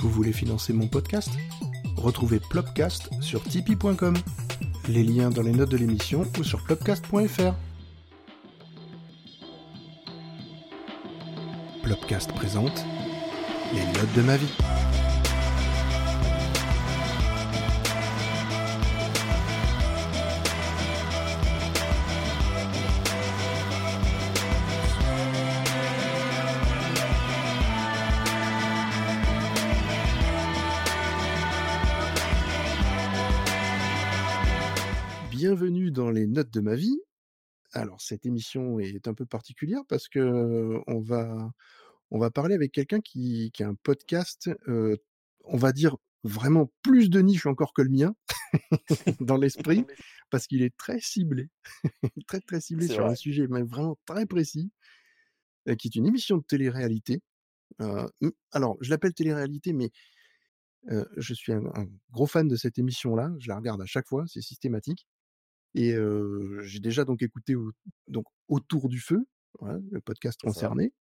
Vous voulez financer mon podcast? Retrouvez Plopcast sur tipeee.com. Les liens dans les notes de l'émission ou sur plopcast.fr. Plopcast présente les notes de ma vie. De ma vie. Alors cette émission est un peu particulière parce que on va on va parler avec quelqu'un qui, qui a un podcast, euh, on va dire vraiment plus de niche encore que le mien dans l'esprit parce qu'il est très ciblé, très très ciblé sur un sujet mais vraiment très précis, euh, qui est une émission de télé-réalité. Euh, alors je l'appelle télé-réalité mais je suis un, un gros fan de cette émission-là. Je la regarde à chaque fois, c'est systématique. Et j'ai déjà donc écouté au donc Autour du feu, voilà, le podcast concerné,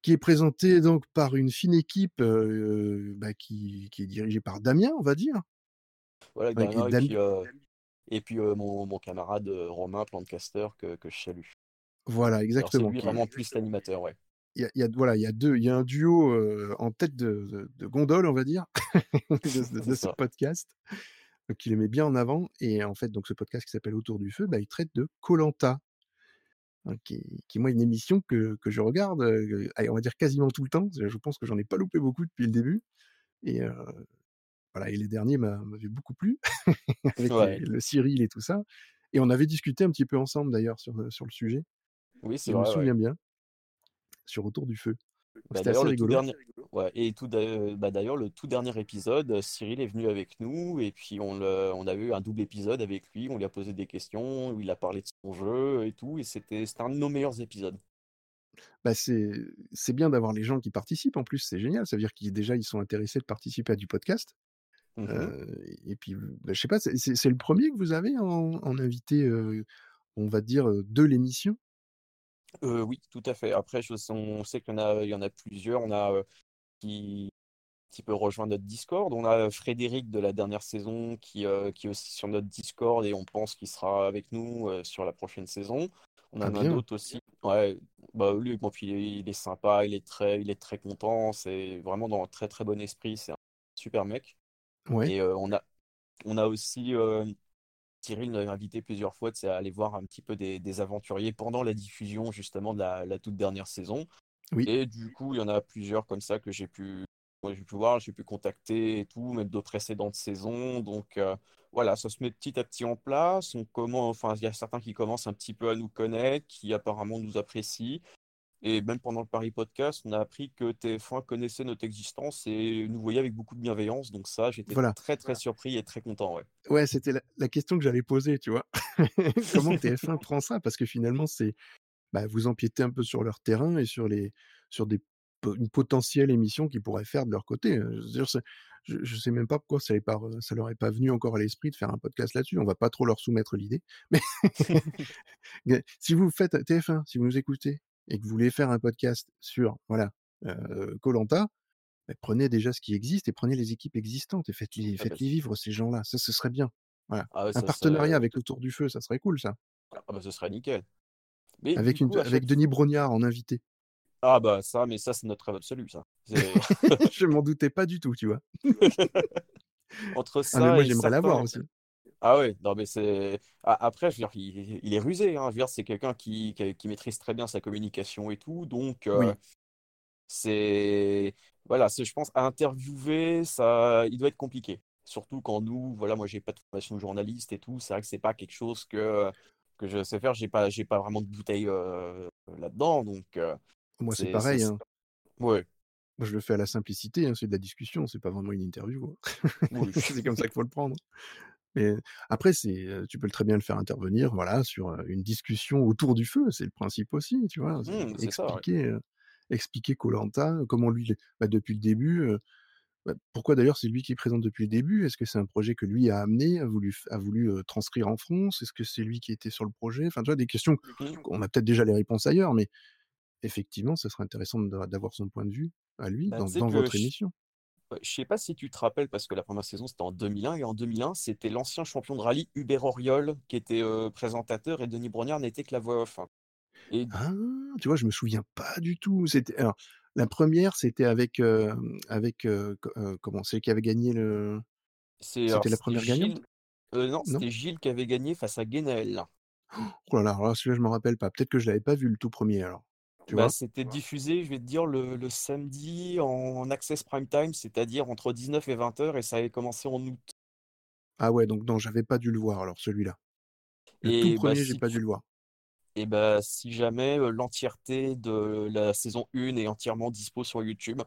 qui est présenté donc par une fine équipe, bah, qui qui est dirigée par Damien, on va dire, Voilà, Damien, et puis, euh, et puis mon, mon camarade Romain Plantecaster que, que je salue. voilà, Alors c'est exactement, lui vraiment plus l'animateur, ouais. il y a il y a voilà, il y a 2 il y a un duo, en tête de de de gondole, on va dire, de ce podcast, il les met bien en avant et en fait, donc ce podcast qui s'appelle Autour du feu, bah, il traite de koh Hein, qui est qui moi une émission que que je regarde, on va dire quasiment tout le temps. Je pense que j'en ai pas loupé beaucoup depuis le début et voilà et les derniers m'a m'avaient beaucoup plu avec Ouais, le Cyril et tout ça et on avait discuté un petit peu ensemble d'ailleurs sur, le sujet. oui, c'est Je me vrai, ouais. souviens bien, sur Autour du feu. Bah, c'était assez rigolo. dernier, ouais, et tout, d'a- bah, d'ailleurs, le tout dernier épisode, euh, Cyril est venu avec nous et puis on, le- on a eu un double épisode avec lui. On lui a posé des questions, où il a parlé de son jeu et tout, et c'était un de nos meilleurs épisodes. Bah, c'est bien d'avoir les gens qui participent en plus, c'est génial. Ça veut dire qu'ils déjà ils sont intéressés de participer à du podcast, Mhm. heu et puis, bah, je sais pas, c'est le premier que vous avez en en invité, on va dire, de l'émission? Euh, oui, tout à fait. Après, je, on sait qu'il y en a, il y en a plusieurs. On a euh, qui, qui peut rejoindre notre Discord. On a Frédéric de la dernière saison qui, euh, qui est aussi sur notre Discord et on pense qu'il sera avec nous euh, sur la prochaine saison. On Ah en a d'autres aussi. Ouais, bah lui, bon, puis il est, il est sympa, il est très, il est très content. C'est vraiment dans un très très bon esprit. C'est un super mec. ouais. Et euh, on a, on a aussi euh, Cyril nous avait invité plusieurs fois tu sais, à aller voir un petit peu des, des aventuriers pendant la diffusion justement de la, la toute dernière saison. Oui, Et du coup, il y en a plusieurs comme ça que j'ai pu, j'ai pu voir, j'ai pu contacter et tout, même de précédentes saisons. Donc euh, voilà, ça se met petit à petit en place. On commence, enfin, il y a certains qui commencent un petit peu à nous connaître, qui apparemment nous apprécient. Et même pendant le Paris Podcast, on a appris que TF1 connaissait notre existence et nous voyait avec beaucoup de bienveillance. Donc ça, j'étais voilà. très très surpris et très content, ouais. Ouais, c'était la la question que j'allais poser, tu vois? Comment TF1 prend ça? Parce que finalement, c'est bah, vous empiétez un peu sur leur terrain et sur les sur des une potentielle émission qu'ils pourraient faire de leur côté, heu, je je sais même pas pourquoi ça pas ça leur est pas venu encore à l'esprit de faire un podcast là-dessus. On va pas trop leur soumettre l'idée, mais si vous faites TF1, si vous nous écoutez et que vous voulez faire un podcast sur, voilà, heu, koh Bah, prenez déjà ce qui existe et prenez les équipes existantes et faites-les Ah bah, vivre ces gens-là. Ça, ce serait bien. Voilà. ah ouais, Un ça, partenariat ça- avec Autour du feu, ça serait cool ça. ah bah, ce serait nickel. Mais Avec une coup, à avec chaque Denis Brognard en invité. Ah bah ça, mais ça c'est notre rêve absolu, ça. Je m'en doutais pas du tout, tu vois? Entre Ah mais moi ça j'aimerais l'avoir aussi. Ah ouais, non mais c'est... Après, je veux dire, il, il est rusé, hein. Je veux dire, c'est quelqu'un qui, qui, qui maîtrise très bien sa communication et tout, donc euh, Oui, c'est... Voilà, c'est, je pense, à interviewer, ça, il doit être compliqué. Surtout quand nous, voilà, moi j'ai pas de formation de journaliste et tout, c'est vrai que c'est pas quelque chose que, que je sais faire, j'ai pas, j'ai pas vraiment de bouteille euh, là-dedans, donc euh, moi c'est c'est... c'est- pareil, c'est- hein. Ouais, Moi je le fais à la simplicité, hein, c'est de la discussion, c'est pas vraiment une interview, hein. oui. C'est comme ça qu'il faut le prendre. Mais après c'est, tu peux très bien le faire intervenir, voilà, sur, une discussion autour du feu, c'est le principe aussi, tu vois? C'est c'est ça, ouais. expliquer, koh comment lui est bah, depuis le début, Bah, pourquoi d'ailleurs c'est lui qui présente depuis le début? Est-ce que c'est un projet que lui a amené, a voulu a transcrire en France? Est-ce que c'est lui qui était sur le projet? Enfin, tu vois, des questions Hmm. qu'on a peut-être déjà les réponses ailleurs, mais effectivement, ce serait intéressant d'a d'avoir son point de vue à lui Bah, dans votre je, émission. Je sais pas si tu te rappelles, parce que la première saison c'était en 2001, et en 2001, c'était l'ancien champion de rallye Hubert Auriol qui était euh, présentateur et Denis Brognard n'était que la voix off. hein. Et Ah! Tu vois, je me souviens pas du tout. C'était alors la première, c'était avec, comment? Celle qui avait gagné le c'est c'était la première gagnante? Gilles, euh, non, Non? c'était Gilles qui avait gagné face à Guénaël. Oh là là, alors là, celui-là, je m'en rappelle pas. Peut-être que je l'avais pas vu le tout premier alors, Bah, c'était diffusé, je vais te dire, le, le samedi en access prime time, c'est-à-dire entre 19 et 20 heures, et ça avait commencé en août. Ah ouais, donc non, j'avais pas dû le voir alors celui-là. Le tout Et bah, premier, j'ai si pas dû le voir. et bah, si jamais euh, l'entièreté de la saison 1 est entièrement dispo sur YouTube.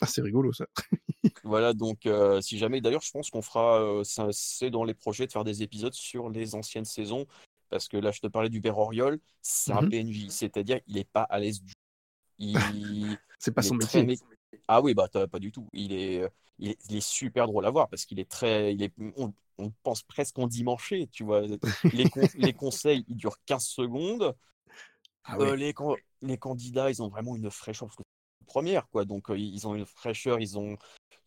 Ah, c'est rigolo ça. Voilà, donc euh, si jamais, d'ailleurs, je pense qu'on fera, euh, c'est dans les projets de faire des épisodes sur les anciennes saisons, parce que là, je te parlais du Auriol, c'est un Mmh PNJ, c'est-à-dire il est pas à l'aise du Il, C'est pas il son très métier. mé- Ah oui, bah pas du tout. Il est, euh, il est, il est super drôle à voir parce qu'il est très, il est, on, on pense presque en dimanché, tu vois. Les, con- les conseils, ils durent 15 secondes. Ah Euh, les, can- les candidats, ils ont vraiment une fraîcheur parce que c'est la première, quoi. Donc euh, ils ont une fraîcheur. Ils ont,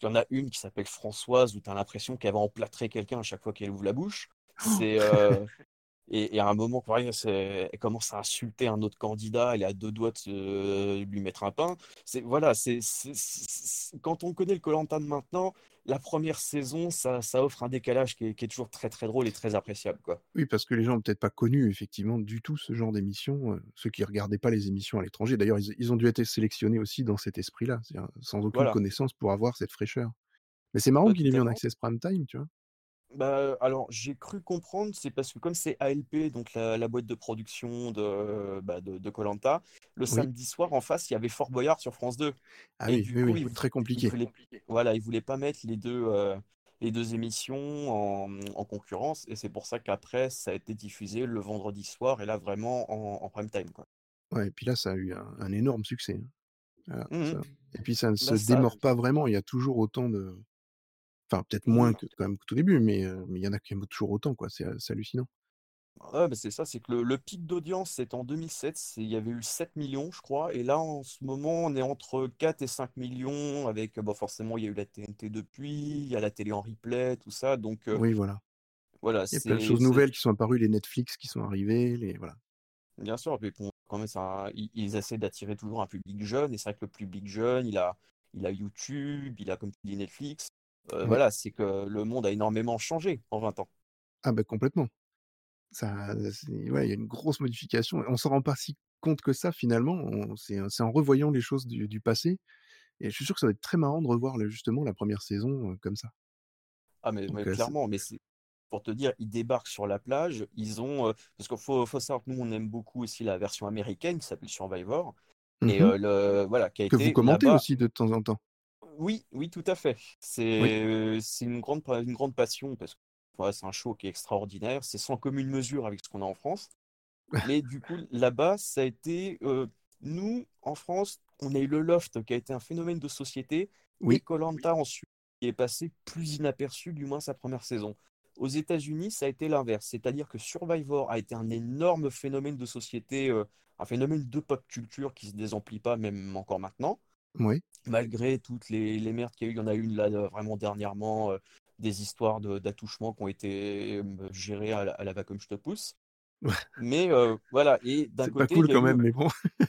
il y en a une qui s'appelle Françoise où tu as l'impression qu'elle va emplâtrer quelqu'un à chaque fois qu'elle ouvre la bouche. C'est euh, et, et à un moment, pareil, elle commence à insulter un autre candidat, elle est à deux doigts de se- lui mettre un pain. C'est, voilà, c'est, quand on connaît le de maintenant, la première saison, ça, ça offre un décalage qui est, qui est toujours très très drôle et très appréciable, quoi. Oui, parce que les gens ont peut-être pas connu effectivement du tout ce genre d'émission, heu, ceux qui regardaient pas les émissions à l'étranger. D'ailleurs, ils ils ont dû être sélectionnés aussi dans cet esprit-là, sans aucune Voilà, connaissance pour avoir cette fraîcheur. Mais c'est marrant Ouais, qu'il ait mis en access prime time, tu vois? Bah, alors, j'ai cru comprendre, c'est parce que comme c'est ALP, donc la, la boîte de production de, bah, de, koh le Oui. samedi soir, en face, il y avait Fort Boyard sur France 2. Ah Et oui, du oui, coup, oui, il, très il compliqué. voulait, voilà, il voulait pas mettre les deux, euh, les deux émissions en, en concurrence. Et c'est pour ça qu'après, ça a été diffusé le vendredi soir et là, vraiment en, en prime time, quoi. Ouais et puis là, ça a eu un un énorme succès, hein. Voilà, Mhm. ça et puis ça ne se Bah, ça, démord pas vraiment, il y a toujours autant de enfin peut-être moins que quand même qu'au tout début, mais il y en a quand même toujours autant quoi, c'est, hallucinant. Ouais, bah, c'est ça, c'est que le, le pic d'audience, c'est en 2007, c'est- il y avait eu 7 millions, je crois, et là, en ce moment, on est entre 4 et 5 millions, avec, bah, forcément, il y a eu la TNT depuis, il y a la télé en replay, tout ça, donc euh, Oui, voilà. voilà, Il y a plein de c'est, choses c'est- nouvelles qui sont apparues, les Netflix qui sont arrivés, les voilà. bien sûr, mais bon, quand même, ça, ils, ils essaient d'attirer toujours un public jeune, et c'est vrai que le public jeune, il a, il a YouTube, il a, comme tu dis, Netflix, Euh, voilà, c'est que le monde a énormément changé en 20 ans. Ah bah complètement. Ça ouais, il y a une grosse modification. On s'en rend pas si compte que ça finalement, on c'est en revoyant les choses du du passé et je suis sûr que ça va être très marrant de revoir justement la première saison, heu, comme ça. Ah, mais, Donc clairement, mais c'est pour te dire, ils débarquent sur la plage, ils ont. euh, parce qu'il faut, faut savoir que nous, on aime beaucoup aussi la version américaine qui s'appelle Survivor. Et mmh euh, le, voilà, qui a Que vous commentez aussi de temps en temps? Oui, oui, tout à fait. Oui. C'est c'est une grande, une grande passion parce que c'est un show qui est extraordinaire. C'est sans commune mesure avec ce qu'on a en France. Mais du coup, là-bas, ça a été. euh, nous, en France, on a eu le Loft qui a été un phénomène de société et Oui, koh ensuite qui est passé plus inaperçu, du moins sa première saison. Aux États-Unis, ça a été l'inverse. C'est-à-dire que Survivor a été un énorme phénomène de société, euh, un phénomène de pop culture qui se désemplit pas, même encore maintenant. Oui. Malgré toutes les, les merdes qu'il y a eu, il y en a une là euh, vraiment dernièrement, euh, des histoires de- d'attouchement qui ont été euh, gérées à la, à la va comme je te pousse. Mais euh, voilà, et d'un C'est pas côté, il cool quand eu. même, mais bon.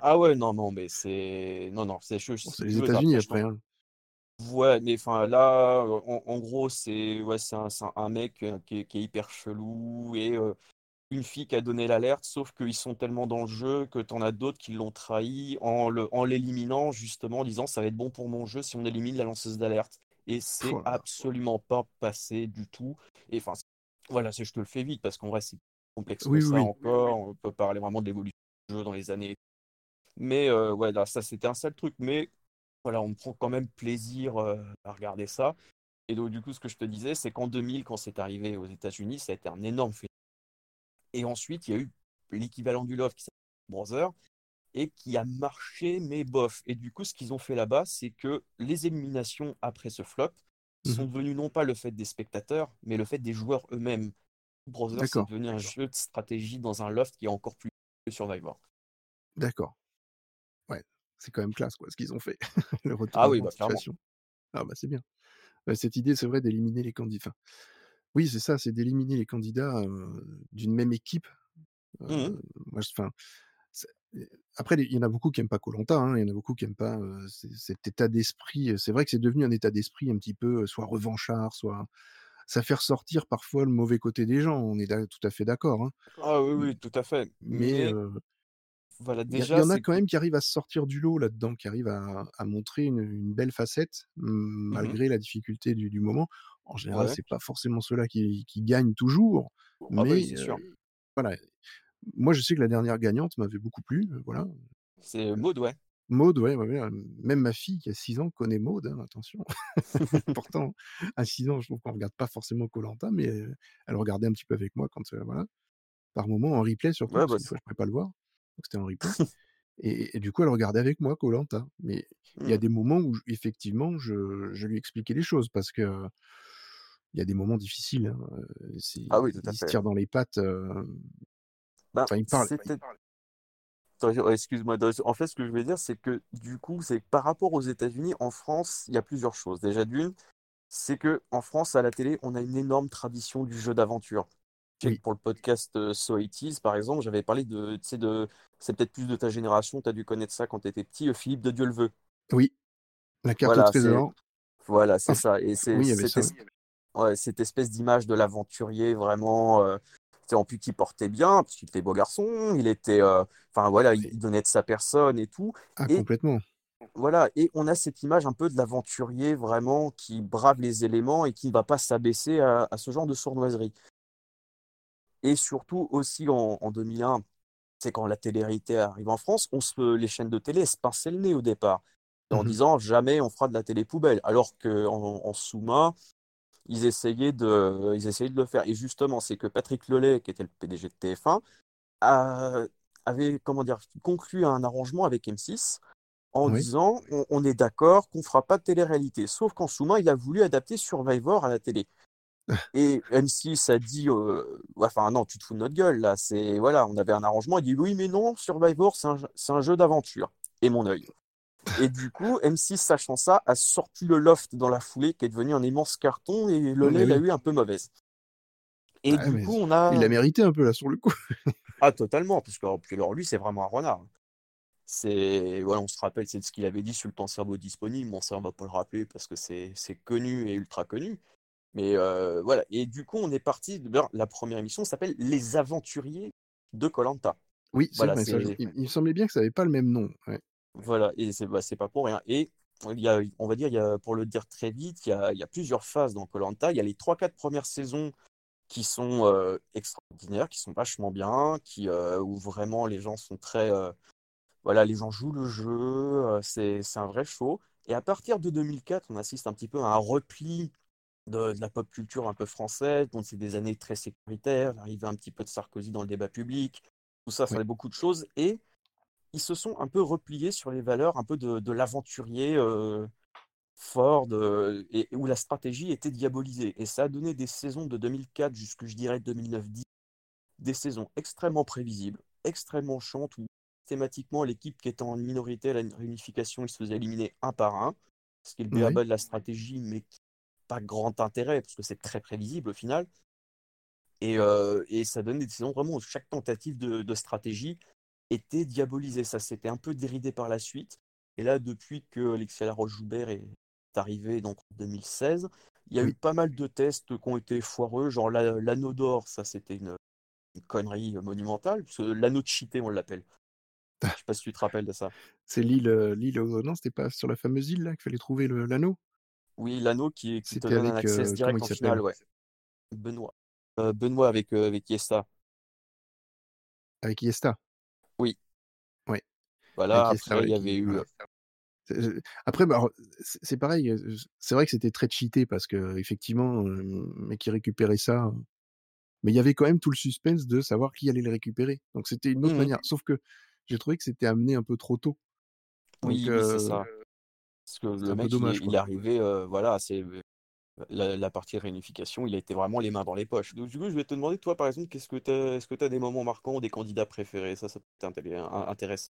Ah ouais, non, non, mais c'est. Non, non, c'est. Bon, c'est les États-Unis après, hein. Ouais, mais enfin, là, en, en gros, c'est ouais, un, un mec qui est, qui est hyper chelou et euh, une fille qui a donné l'alerte, sauf qu'ils sont tellement dans le jeu que t'en as d'autres qui l'ont trahi en le, en l'éliminant, justement, en disant ça va être bon pour mon jeu si on élimine la lanceuse d'alerte. Et c'est là. absolument pas passé du tout. Et enfin, voilà, c'est- je te le fais vite parce qu'en vrai, c'est complexe Oui, ça oui. encore. On peut parler vraiment de l'évolution du jeu dans les années. Mais euh, ouais, là, ça, c'était un sale truc. Mais voilà, on prend quand même plaisir euh, à regarder ça. Et donc, du coup, ce que je te disais, c'est qu'en 2000, quand c'est arrivé aux États-Unis, ça a été un énorme phénomène. Et ensuite, il y a eu l'équivalent du Love qui s'appelle Brother et qui a marché, mais bof. Et du coup, ce qu'ils ont fait là-bas, c'est que les éliminations après ce flop sont Mmh devenues non pas le fait des spectateurs, mais le fait des joueurs eux-mêmes. Brother, c'est devenu un jeu de stratégie dans un loft qui est encore plus que Survivor. d'accord. Ouais, c'est quand même classe quoi, ce qu'ils ont fait. Le Ah oui, bah clairement. Ah bah, c'est bien. Bah, cette idée, c'est vrai d'éliminer les candid enfin, oui, c'est ça, c'est d'éliminer les candidats, d'une même équipe. Mmh moi, enfin, après, il y en a beaucoup qui aiment pas Koh-Lanta, hein. Il y en a beaucoup qui aiment pas, cet état d'esprit, c'est vrai que c'est devenu un état d'esprit un petit peu, soit revanchard, soit ça fait ressortir parfois le mauvais côté des gens, on est tout à fait d'accord, hein. Ah oui, oui, tout à fait. mais voilà, il y a il y déjà, en a quand même qui arrivent à sortir du lot là-dedans, qui arrivent à à montrer une une belle facette, Mmh mh. malgré la difficulté du du moment. En général, Ouais. c'est pas forcément ceux-là qui qui gagnent toujours, Ah bah oui, mais sûr. voilà. Moi, je sais que la dernière gagnante m'avait beaucoup plu, voilà. C'est Maud, ouais. Maud, ouais, même ma fille qui a 6 ans connaît Maud, hein, attention. Pourtant, à 6 ans, je trouve qu'on regarde pas forcément Koh-Lanta, mais elle regardait un petit peu avec moi quand, voilà, par moment en replay surtout, Ouais, parce bah, que fois je pouvais pas le voir, donc c'était en replay et et du coup, elle regardait avec moi Koh-Lanta. Mais il y a Mmh. des moments où effectivement, je je lui expliquais les choses parce que il y a des moments difficiles, hein, Ah oui, tout à il se tire dans les pattes, enfin, il parle excuse-moi, en fait, ce que je voulais dire, c'est que, du coup, c'est que par rapport aux États-Unis, en France, il y a plusieurs choses. Déjà d'1, c'est qu'en France, à la télé, on a une énorme tradition du jeu d'aventure. Que Oui. pour le podcast, heu, So It Is, par exemple, j'avais parlé de de c'est peut-être plus de ta génération, tu as dû connaître ça quand tu étais petit, Philippe de Dieuleveux. Oui, la carte au Voilà, c'est trésor. voilà, c'est ça et c'est oui, cette espèce d'image de l'aventurier vraiment, sais, en plus qui portait bien, parce qu'il était beau garçon, il était, heu, enfin voilà, il donnait de sa personne et tout Ah et complètement. voilà et on a cette image un peu de l'aventurier vraiment qui brave les éléments et qui ne va pas s'abaisser à à ce genre de sournoiserie. Et surtout aussi en en 2001, c'est quand la télé-réalité arrive en France, on se les chaînes de télé, se pinçaient le nez au départ, en Mmh mh. disant: «Jamais on fera de la télé poubelle», alors qu'en en sous-main, ils essayaient de ils essayaient de le faire et justement, c'est que Patrick Lelay, qui était le PDG de TF1, a avait, comment dire? Conclu un arrangement avec M6 en Oui. disant: «On on est d'accord qu'on fera pas de télé-réalité». Sauf qu'en sous-main, il a voulu adapter Survivor à la télé et M6 a dit, «Ouais, enfin non, tu te fous de notre gueule là, c'est voilà, on avait un arrangement». Il dit: «Oui, mais non, Survivor, c'est un un jeu d'aventure» et mon œil et du coup, M6 sachant ça, a sorti le Loft dans la foulée, qui est devenu un immense carton et Mais Lelay l'a oui. eu un peu mauvaise et Ah du coup, on il l'a a mérité un peu là, sur le coup. Ah totalement, parce que puis alors lui, c'est vraiment un renard, hein. C'est voilà, on se rappelle, c'est de ce qu'il avait dit sur le temps cerveau disponible. Bon ça, on va pas le rappeler parce que c'est connu et ultra connu, mais heu, voilà et du coup, on est parti d'ailleurs, la 1re émission s'appelle «Les aventuriers de Koh-Lanta». Oui, Voilà, vrai, ça il il me semblait bien que ça avait pas le même nom, ouais. Voilà et c'est bah, c'est pas pour rien. Et il y a on va dire, il y a pour le dire très vite, il y a il y a plusieurs phases dans Koh-Lanta. Il y a les 3-4 premières saisons qui sont, heu, extraordinaires, qui sont vachement bien, qui, heu, où vraiment les gens sont très, heu, voilà, les gens jouent le jeu, c'est c'est un vrai show. Et à partir de 2004, on assiste un petit peu à un repli de de la pop culture un peu française, donc c'est des années très sécuritaires, l'arrivée un petit peu de Sarkozy dans le débat public, tout ça, ça Oui. fait beaucoup de choses. Et ils se sont un peu repliés sur les valeurs un peu de de l'aventurier, de et où la stratégie était diabolisée et ça a donné des saisons de 2004 jusque, je dirais, 2009-10, des saisons extrêmement prévisibles, extrêmement chiantes où thématiquement, l'équipe qui était en minorité à la réunification, ils se faisaient éliminer un par un, ce qui est le Oui. b.a-ba de la stratégie, mais qui pas grand intérêt parce que c'est très prévisible au final et heu et ça donne des saisons vraiment où chaque tentative de de stratégie était diabolisée. Ça s'était un peu déridé par la suite et là, depuis que Alexia Laroche-Joubert est arrivée, donc en 2016, il y a eu pas mal de tests qui ont été foireux, genre l'a l'anneau d'or, ça, c'était une une connerie monumentale, parce que l'anneau cheaté, on l'appelle. Je sais pas si tu te rappelles de ça? C'est l'île, heu, l'île non, c'était pas sur la fameuse île là qu'il fallait trouver l'anneau? Oui, l'anneau qui qui te donne un avec, heu, comment direct en finale, ouais. Benoît, heu, Benoît avec, heu, avec Iniesta. Avec Iniesta? Voilà, après il y avait eu, après, bah, c'est pareil, c'est vrai que c'était très cheaté parce qu'effectivement, hem, mais qui récupérait ça mais il y avait quand même tout le suspense de savoir qui allait le récupérer, donc c'était une autre Mmh mh. manière. Sauf que j'ai trouvé que c'était amené un peu trop tôt, donc Oui, oui, c'est ça. Parce que le mec, il est dommage, il quoi. est arrivé, voilà, c'est, la la partie réunification, il a été vraiment les mains dans les poches. Donc du coup, je voulais te demander, toi, par exemple, qu'est-ce que tu as est-ce que tu as des moments marquants, des candidats préférés? Ça ça peut intéressant.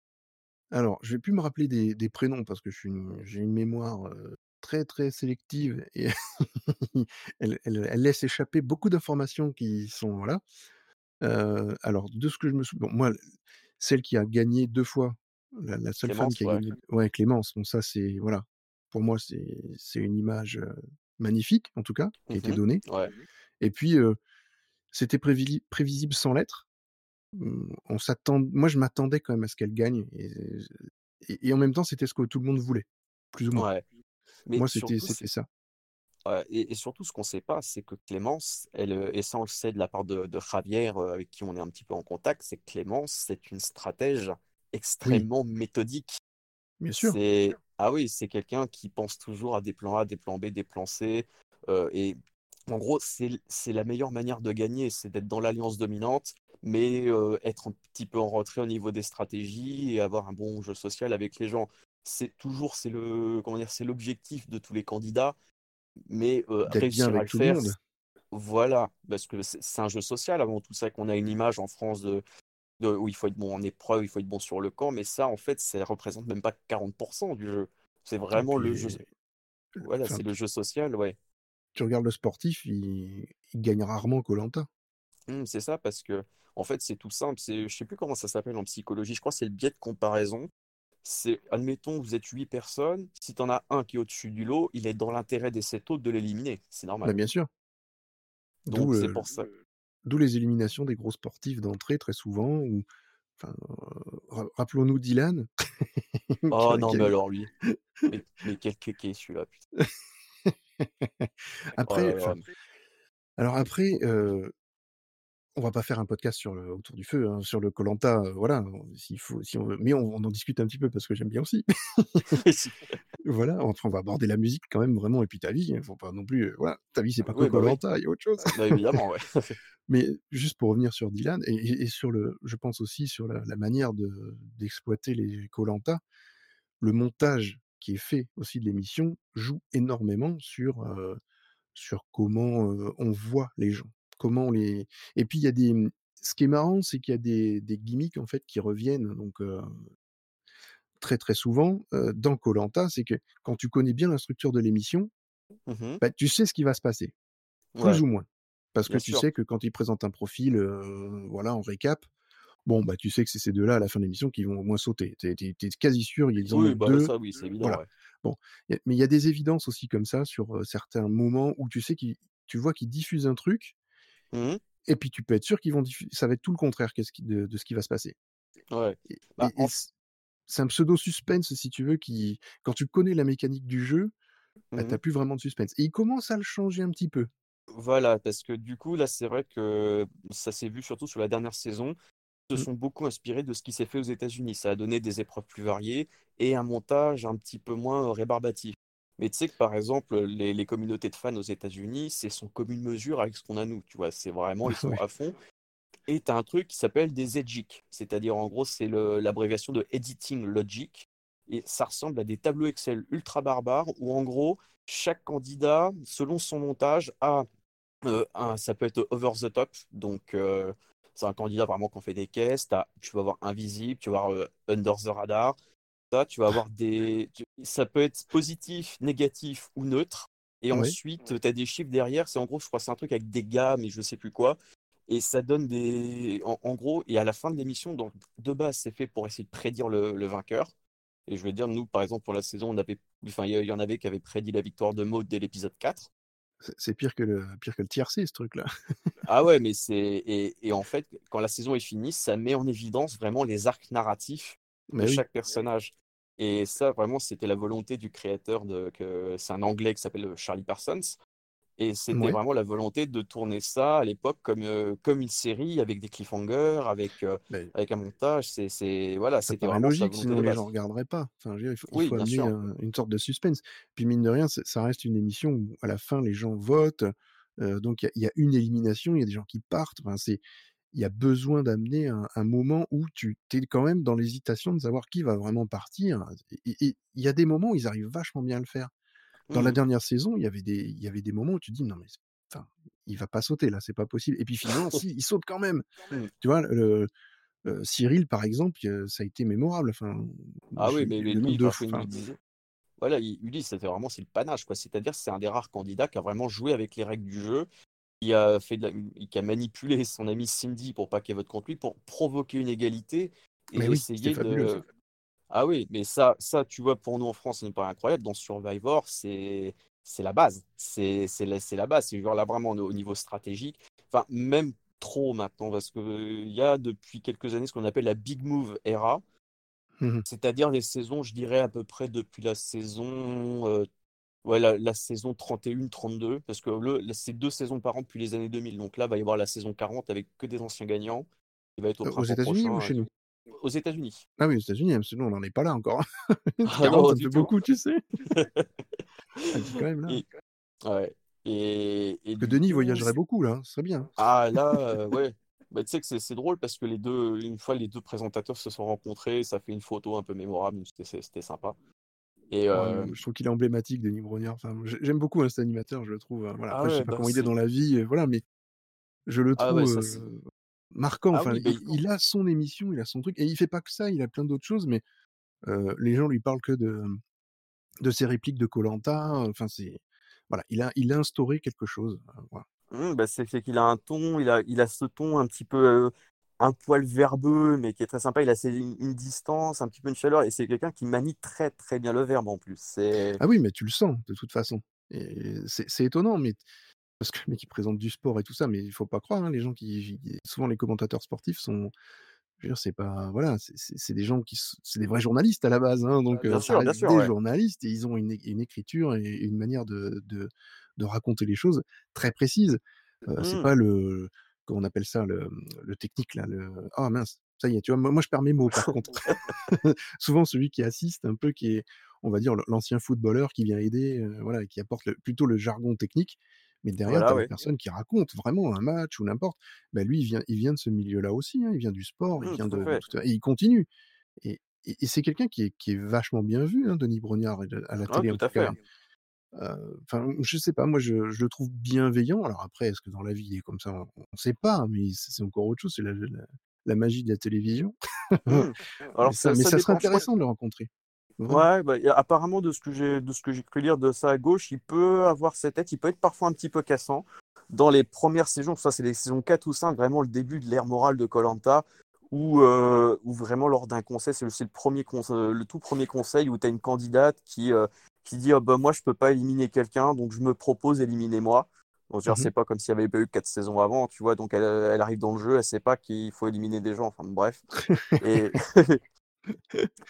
Alors, je vais plus me rappeler des des prénoms parce que une j'ai une mémoire, très, très sélective et elle elle elle laisse échapper beaucoup d'informations qui sont. Heu, alors de ce que je me sou bon moi, celle qui a gagné 2 fois, la la seule femme qui a ouais. gagné ouais, Clémence, bon ça c'est voilà, pour moi c'est c'est une image, magnifique en tout cas, qui a été Mmh donnée Ouais. et puis, c'était prévisible sans l'être. Mmh, on s'attend moi je m'attendais quand même à ce qu'elle gagne et et et en même temps, c'était ce que tout le monde voulait, plus ou moins. Ouais. Mais Moi, c'était ça. et et surtout ce qu'on sait pas, c'est que Clémence, elle, heu et ça on le sait de la part de de Javier, heu, avec qui on est un petit peu en contact, c'est que Clémence, c'est une stratège Oui, extrêmement méthodique. bien sûr. Ah oui, c'est quelqu'un qui pense toujours à des plans A, des plans B, des plans C, heu et en gros, c'est la meilleure manière de gagner, c'est d'être dans l'alliance dominante, mais heu, être un petit peu en retrait au niveau des stratégies et avoir un bon jeu social avec les gens. C'est toujours c'est le comment dire? C'est l'objectif de tous les candidats, mais bien réussir à avec le tout le faire, monde. voilà, parce que c'est un jeu social avant tout. Vrai qu'on a une image en France de de où il faut être bon en épreuve, il faut être bon sur le camp, mais ça, en fait, ça représente même pas 40% du jeu. C'est Et vraiment le jeu voilà, c'est le jeu social, ouais. Tu regardes le sportif, il il gagne rarement koh Mmh, c'est ça parce que en fait, c'est tout simple, je sais plus comment ça s'appelle en psychologie, je crois que c'est le biais de comparaison. C'est admettons, vous êtes 8 personnes, si tu en as un qui est au-dessus du lot, il est dans l'intérêt des 7 autres de l'éliminer, c'est Bah, normal. bien sûr, d'où, Donc c'est heu, pour ça. d'où les éliminations des gros sportifs d'entrée très souvent enfin, rappelons-nous Dylan Oh non, mais alors lui, mais mais quel kéké celui-là, putain. Après là. enfin, alors après, On va pas faire un podcast sur le autour du feu, hein, sur le koh voilà, on s'il faut si on veut mais on on en discute un petit peu parce que j'aime bien aussi. Voilà, enfin, on va aborder la musique quand même vraiment et puis ta vie, hein, faut pas non plus, voilà, ta vie c'est pas que bah oui, il y a autre chose. bah évidemment, ouais. Mais juste pour revenir sur Dylan et et et sur le je pense aussi sur la la manière de d'exploiter les koh le montage qui est fait aussi de l'émission joue énormément sur, sur comment, on voit les gens. Comment on les et puis il y a des, mmh ce qui est marrant, c'est qu'il y a des des gimmicks en fait qui reviennent donc, très, très souvent, dans koh c'est que quand tu connais bien la structure de l'émission, Mmh bah, tu sais ce qui va se passer, plus Ouais, ou moins. Parce que tu sais que quand ils présentent un profil, voilà, en récap, bon, bah, tu sais que c'est ces 2 là à la fin de l'émission qui vont au moins sauter. Tu es quasi sûr, ils en Oui, bah 2, ça oui, c'est évident, voilà. ouais. Bon, a mais il y a des évidences aussi comme ça sur, certains moments où tu sais qu'ils tu vois qu'ils diffusent un truc Mmh et puis tu peux être sûr qu'ils vont diffuser ça va être tout le contraire qui de de ce qui va se passer Ouais. Bah, en c'est un pseudo suspense si tu veux qui quand tu connais la mécanique du jeu, bah, tu mmh plus vraiment de suspense et ils commencent à le changer un petit peu. Voilà, parce que du coup, là, c'est vrai que ça s'est vu surtout sur la dernière saison. Se Mmh. sont beaucoup inspirés de ce qui s'est fait aux États-Unis. Ça a donné des épreuves plus variées et un montage un petit peu moins euh, rébarbatif. Mais tu sais que par exemple, les, les communautés de fans aux États-Unis, c'est son commune mesure avec ce qu'on a nous. Tu vois, c'est vraiment, ils sont Ouais, à fond. Et tu as un truc qui s'appelle des EDGIC, c'est-à-dire en gros, c'est l'abréviation de Editing Logic. Et ça ressemble à des tableaux Excel ultra barbares où en gros, chaque candidat, selon son montage, a euh, un- ça peut être over the top, donc euh, c'est un candidat vraiment qu'on fait des caisses. tu vas avoir invisible, tu vas avoir euh, under the radar. Ça, tu vas avoir des. ça peut être positif, négatif ou neutre. Et ensuite, tu as des chiffres derrière. C'est en gros, je crois, c'est un truc avec des gammes et je sais plus quoi. Et ça donne des. En, en gros, et à la fin de l'émission, donc de base, c'est fait pour essayer de prédire le, le vainqueur. Et je veux dire, nous, par exemple, pour la saison, on avait. Enfin, il y, il y en avait qui avaient prédit la victoire de Maud dès l'épisode 4. C'est pire que le pire que le tiercé ce truc-là. Ah ouais, mais c'est et, et en fait, quand la saison est finie, ça met en évidence vraiment les arcs narratifs de Mais oui, chaque personnage. Et ça, vraiment, c'était la volonté du créateur de que c'est un Anglais qui s'appelle Charlie Parsons. Et c'était ouais, vraiment la volonté de tourner ça à l'époque comme, euh, comme une série avec des cliffhangers, avec, euh, avec un montage. C'est, c'est, voilà, c'était vraiment logique, sinon les gens base. regarderaient pas. Enfin, je veux dire, il faut il Oui, faut bien amener un une sorte de suspense. Puis mine de rien, ça reste une émission où à la fin les gens votent, donc il y a il y a une élimination, il y a des gens qui partent, enfin c'est il y a besoin d'amener un un moment où tu es quand même dans l'hésitation de savoir qui va vraiment partir et et il y a des moments où ils arrivent vachement bien à le faire. Dans la Mhm. dernière saison, il y avait des il y avait des moments où tu te dis: «Non mais enfin, il va pas sauter là, c'est pas possible» et puis finalement si, il saute quand même. Tu vois? Le, Cyril par exemple, ça a été mémorable, enfin, Ah oui, mais, le lui, nombre de enfin, f quand il nous enfin, disait. voilà, Ulysse, c'était vraiment c'est le panache, quoi. C'est-à-dire c'est un des rares candidats qui a vraiment joué avec les règles du jeu, qui a, fait qui a manipulé son ami Cindy pour pas qu'elle vote contre lui, pour provoquer une égalité et Mais oui, essayer fabuleux, de. Ah oui, mais ça, ça, tu vois, pour nous en France, c'est pas incroyable. Dans Survivor, c'est c'est la base. C'est la, la base. C'est genre là vraiment au niveau stratégique. Enfin, même trop maintenant, parce qu'il y a depuis quelques années ce qu'on appelle la Big Move era. Mmh C'est-à-dire les saisons, je dirais à peu près depuis la saison, euh, ouais, la, saison 31-32, parce que le, c'est deux saisons par an depuis les années 2000. Donc là, il va y avoir la saison 40 avec que des anciens gagnants. Il va être au aux États-Unis ou chez nous? Aux États-unis. Ah oui, aux États-Unis, nous, on n'en est pas là encore. 40, ah ça fait beaucoup, tu sais. ah, quand même là. Et, ouais. Et, et que Denis voyagerait beaucoup là, ce serait bien. Ah là, euh, ouais. Bah, tu sais que c'est drôle parce que les deux, une fois les deux présentateurs se sont rencontrés, ça fait une photo un peu mémorable, c'était sympa. Et euh... je trouve qu'il est emblématique, Denis Brognard. Enfin, J'aime beaucoup hein, cet animateur, je le trouve. Euh, voilà. Ah Après, je sais pas bah, comment il est dans la vie, voilà, mais je le ah trouve euh, marquant. Ah enfin, il, a son émission, il a son truc, et il fait pas que ça, il a plein d'autres choses, mais les gens lui parlent que de, de ses répliques de Colanta. Enfin, c'est voilà, il a, il a instauré quelque chose. Voilà. Mmh, bah, c'est qu'il a un ton, il a, il a ce ton un petit peu un poil verbeux, mais qui est très sympa. Il a une, distance, un petit peu une chaleur, et c'est quelqu'un qui manie très très bien le verbe en plus. Ah oui, mais tu le sens de toute façon. C'est étonnant, mais parce que le mec qui présente du sport et tout ça, mais il faut pas croire, hein, les gens qui, souvent les commentateurs sportifs sont, je veux dire, c'est pas, voilà, c'est des gens qui, c'est des vrais journalistes à la base, hein, donc bien sûr, bien sûr, des journalistes et ils ont une, une écriture et une manière de, de, de raconter les choses très précises. Euh, C'est mmh. pas le, comment on appelle ça, le, le technique là, le, ah mince, ça y est, tu vois, moi, je perds mes mots par contre. Souvent celui qui assiste un peu, qui est, on va dire, l'ancien footballeur qui vient aider, euh, voilà, qui apporte plutôt le jargon technique. Mais derrière, voilà, tu as la personne qui raconte vraiment un match ou n'importe. Bah, lui, il vient, il vient de ce milieu-là aussi. Hein, il vient du sport, il mmh, vient de, et il continue. Et, et, c'est quelqu'un qui est, qui est vachement bien vu, hein, Denis Brognard, à la télé. en tout, cas. Enfin, je sais pas, moi je, je, le trouve bienveillant. Alors après, est-ce que dans la vie il est comme ça? On ne sait pas, mais c'est encore autre chose. C'est la, la, magie de la télévision. Mmh. Alors mais ça, ça, serait intéressant de le rencontrer. Ouais, bah, apparemment de ce que j'ai de ce que j'ai cru lire de ça à gauche, il peut avoir cette tête, il peut être parfois un petit peu cassant. Dans les premières saisons, ça c'est les saisons 4 ou 5, vraiment le début de l'ère morale de Colanta, où, euh, où vraiment lors d'un conseil, c'est le, premier le tout premier conseil où tu as une candidate qui, euh, qui dit oh, bah, Moi, je peux pas éliminer quelqu'un, donc je me propose éliminer-moi. Donc, mmh c'est pas comme s'il n'y avait pas eu quatre saisons avant, tu vois. Donc, elle, elle, arrive dans le jeu, elle sait pas qu'il faut éliminer des gens. Enfin, bref. Et,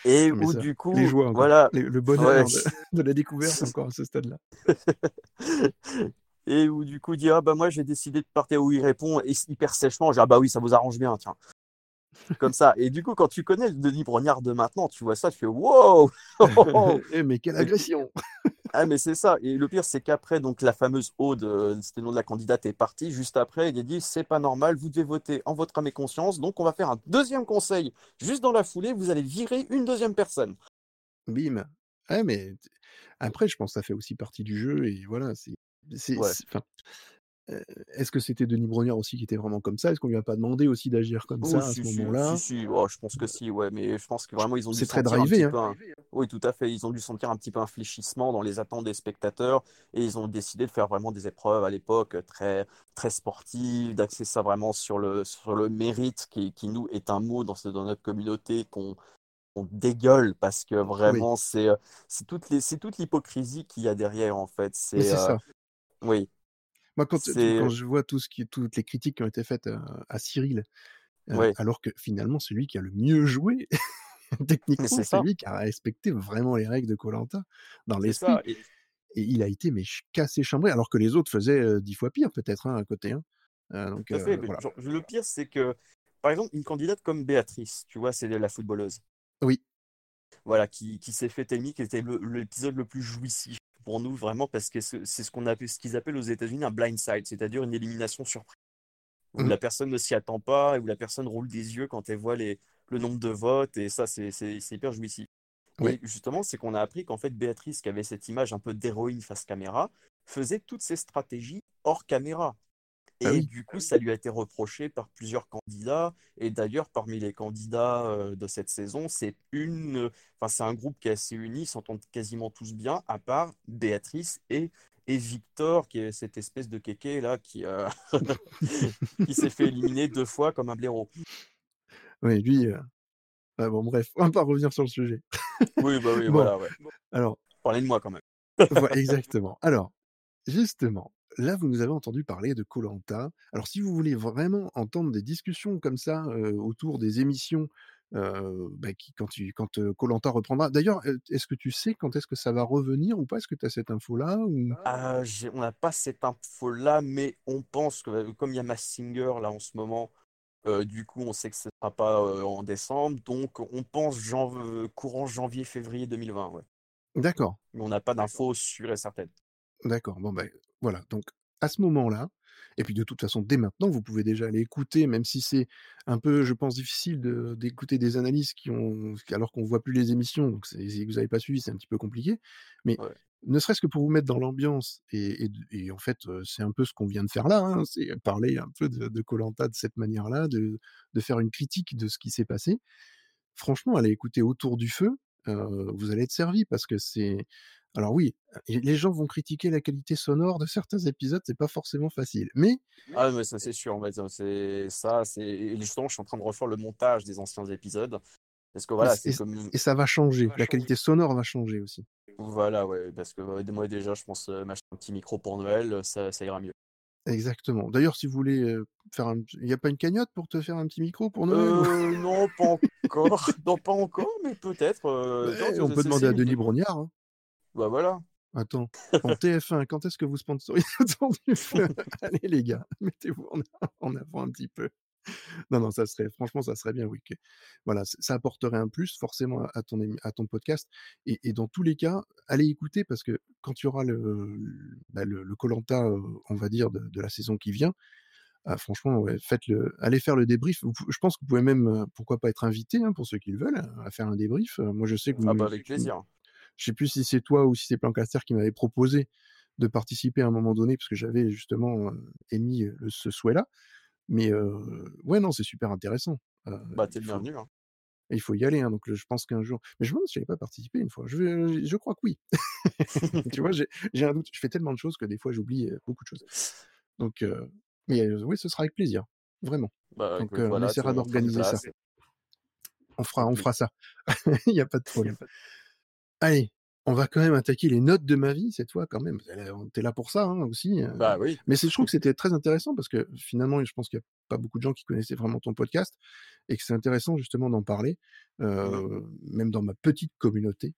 et où, du coup, les joies, voilà. le bonheur de, la découverte encore à ce stade-là. et où, du coup, dit Ah, bah, moi, j'ai décidé de partir où il répond et hyper sèchement. J'ai Ah, bah oui, ça vous arrange bien, tiens comme ça. Et du coup, quand tu connais le Denis Brognard de maintenant, tu vois ça, tu fais wow eh, Mais quelle agression Ah, mais c'est ça. Et le pire, c'est qu'après, donc la fameuse Aude, euh, c'était le nom de la candidate, est partie. Juste après, il a dit c'est pas normal, vous devez voter en votre âme et conscience. Donc, on va faire un deuxième conseil. Juste dans la foulée, vous allez virer une deuxième personne. Bim. Ouais, mais après, je pense que ça fait aussi partie du jeu. Et voilà, c'est. Est-ce que c'était Denis Brognard aussi qui était vraiment comme ça? Est-ce qu'on lui a pas demandé aussi d'agir comme ça à ce moment-là? si, oh, Je pense que si, ouais, mais je pense que vraiment ils ont C'est très drivé, hein. Oui, tout à fait. Ils ont dû sentir un petit peu un fléchissement dans les attentes des spectateurs et ils ont décidé de faire vraiment des épreuves à l'époque très, très sportives, d'axer ça vraiment sur le, sur le mérite qui, qui nous est un mot dans, dans notre communauté qu'on on dégueule parce que vraiment c'est c'est toute l'hypocrisie qu'il y a derrière en fait. C'est ça. oui moi, quand, quand, je vois tout ce qui, toutes les critiques qui ont été faites à, Cyril, alors que finalement, c'est lui qui a le mieux joué, techniquement, c'est lui qui a respecté vraiment les règles de Colanta dans l'esprit. Et... et... il a été mais cassé chambré, alors que les autres faisaient dix fois pire, peut-être, hein, à côté. Hein. donc, le pire, c'est que, par exemple, une candidate comme Béatrice, tu vois, c'est la footballeuse. Oui. Voilà, qui, qui s'est fait éliminer, qui était l'épisode le, plus jouissif pour nous vraiment parce que c'est ce qu'on appelle, ce qu'ils appellent aux États-Unis un blind side, c'est-à-dire une élimination surprise. Où mmh. la personne ne s'y attend pas et où la personne roule des yeux quand elle voit les, le nombre de votes et ça c'est hyper jouissif. Et justement, c'est qu'on a appris qu'en fait Béatrice, qui avait cette image un peu d'héroïne face caméra, faisait toutes ses stratégies hors caméra. Ah Et oui. du coup, ça lui a été reproché par plusieurs candidats. Et d'ailleurs, parmi les candidats euh, de cette saison, c'est une, euh, enfin, c'est un groupe qui est assez uni, ils s'entendent quasiment tous bien, à part Béatrice et, et Victor, qui est cette espèce de kéké là, qui, euh, qui s'est fait éliminer deux fois comme un blaireau. Oui, lui, heu, ah bon bref, on va pas revenir sur le sujet. Oui, bah oui, Bon, voilà, ouais. alors Parlez de moi quand même. exactement. Alors, justement, là, vous nous avez entendu parler de koh Alors si vous voulez vraiment entendre des discussions comme ça, autour des émissions, bah, qui quand tu quand, heu, koh reprendra d'ailleurs, est-ce que tu sais quand est-ce que ça va revenir ou pas? Est-ce que tu as cette info-là ou? Ah, on n'a pas cette info-là, mais on pense que euh, comme il y a Mass Singer là en ce moment, du coup on sait que ce ne sera pas en décembre, donc on pense jan- courant janvier-février 2020, ouais. D'accord. Mais on n'a pas d'infos sûres et certaines. D'accord, bon, ben, voilà, donc à ce moment-là et puis de toute façon, dès maintenant, vous pouvez déjà aller écouter, même si c'est un peu, je pense, difficile de d'écouter des analyses qui ont alors qu'on voit plus les émissions, donc si vous avez pas suivi, c'est un petit peu compliqué. Mais Ouais. ne serait-ce que pour vous mettre dans l'ambiance et et d et en fait, c'est un peu ce qu'on vient de faire là, hein, c'est parler un peu de de koh de cette manière-là, de de faire une critique de ce qui s'est passé. Franchement, allez écouter Autour du feu, vous allez être servis parce que c'est alors oui, les gens vont critiquer la qualité sonore de certains épisodes, c'est pas forcément facile. Mais Ah, mais ça c'est sûr, on va dire, c'est ça, c'est justement, je suis en train de refaire le montage des anciens épisodes parce que voilà, c'est et c comme et ça va changer, la qualité sonore va changer aussi. voilà, ouais, parce que moi déjà, je pense euh, m'acheter un petit micro pour Noël, ça, ça ira mieux. Exactement. D'ailleurs, si vous voulez, heu, faire un il y a pas une cagnotte pour te faire un petit micro pour Noël? Euh, non, pas encore, non, pas encore, mais peut-être. euh, on peut demander à Denis. Brognard, hein. Bah voilà. Attends, bon TF1, quand est-ce que vous sponsorisez Autour du feu? Allez les gars, mettez-vous en en avant un petit peu. Non, non, ça serait franchement, ça serait bien, oui, que voilà, ça apporterait un plus forcément à ton émi à ton podcast et et dans tous les cas, allez écouter parce que quand il y aura le bah, le le koh on va dire de de la saison qui vient, ah franchement, ouais, faites le allez faire le débrief. Je pense que vous pouvez même, heu, pourquoi pas être invité, hein, pour ceux qui le veulent, à faire un débrief. Heu, moi, je sais que Ah vous bah avec plaisir. Je sais plus si c'est toi ou si c'est Plancaster qui m'avait proposé de participer à un moment donné, parce que j'avais justement, émis, ce souhait-là. Mais, ouais, non, c'est super intéressant. Bah t'es le bienvenu. hein. il faut y aller, hein, donc, je pense qu'un jour mais je me demande si j'avais pas participé une fois. Je je crois que oui. Tu vois, j'ai un doute. Je fais tellement de choses que des fois j'oublie, beaucoup de choses. Donc, mais, oui, ce sera avec plaisir, vraiment. Bah Donc, on essaiera d'organiser ça. On fera on fera ça. Il y a pas de problème. Allez, on va quand même attaquer les notes de ma vie cette fois quand même. Heu, on tu es là pour ça, hein, aussi, heu, Bah oui. mais c'est je trouve que c'était très intéressant parce que finalement, je pense qu'il y a pas beaucoup de gens qui connaissaient vraiment ton podcast et que c'est intéressant justement d'en parler, heu, même dans ma petite communauté,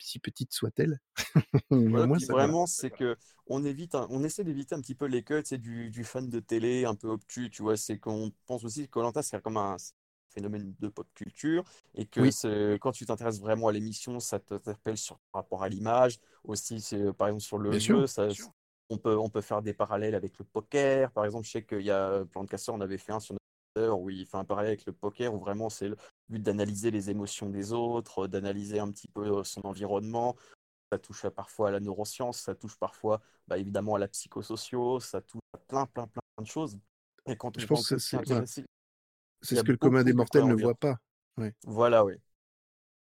si petite soit-elle. Voilà, vraiment, c'est que on évite, un- on essaie d'éviter un petit peu l'écueil, tu sais, du, du fan de télé un peu obtus, tu vois. C'est qu'on pense aussi que koh c'est comme un phénomène de pop culture et que Oui, quand tu t'intéresses vraiment à l'émission, ça t'interpelle sur par rapport à l'image. Aussi, c'est par exemple sur le bien sûr. jeu, ça, on peut, on peut faire des parallèles avec le poker. Par exemple, je sais qu'il y a Plan de Casseur, on avait fait un sur notre Twitter où il fait un parallèle avec le poker, où vraiment c'est le but d'analyser les émotions des autres, d'analyser un petit peu euh, son environnement ça touche parfois à la neuroscience, ça touche parfois bah, évidemment à la psychosociaux, ça touche à plein, plein, plein de choses. Et quand Je on pense que c'est ouais, c'est ce a que le commun des mortels ne voit pas. Ouais. Voilà, oui.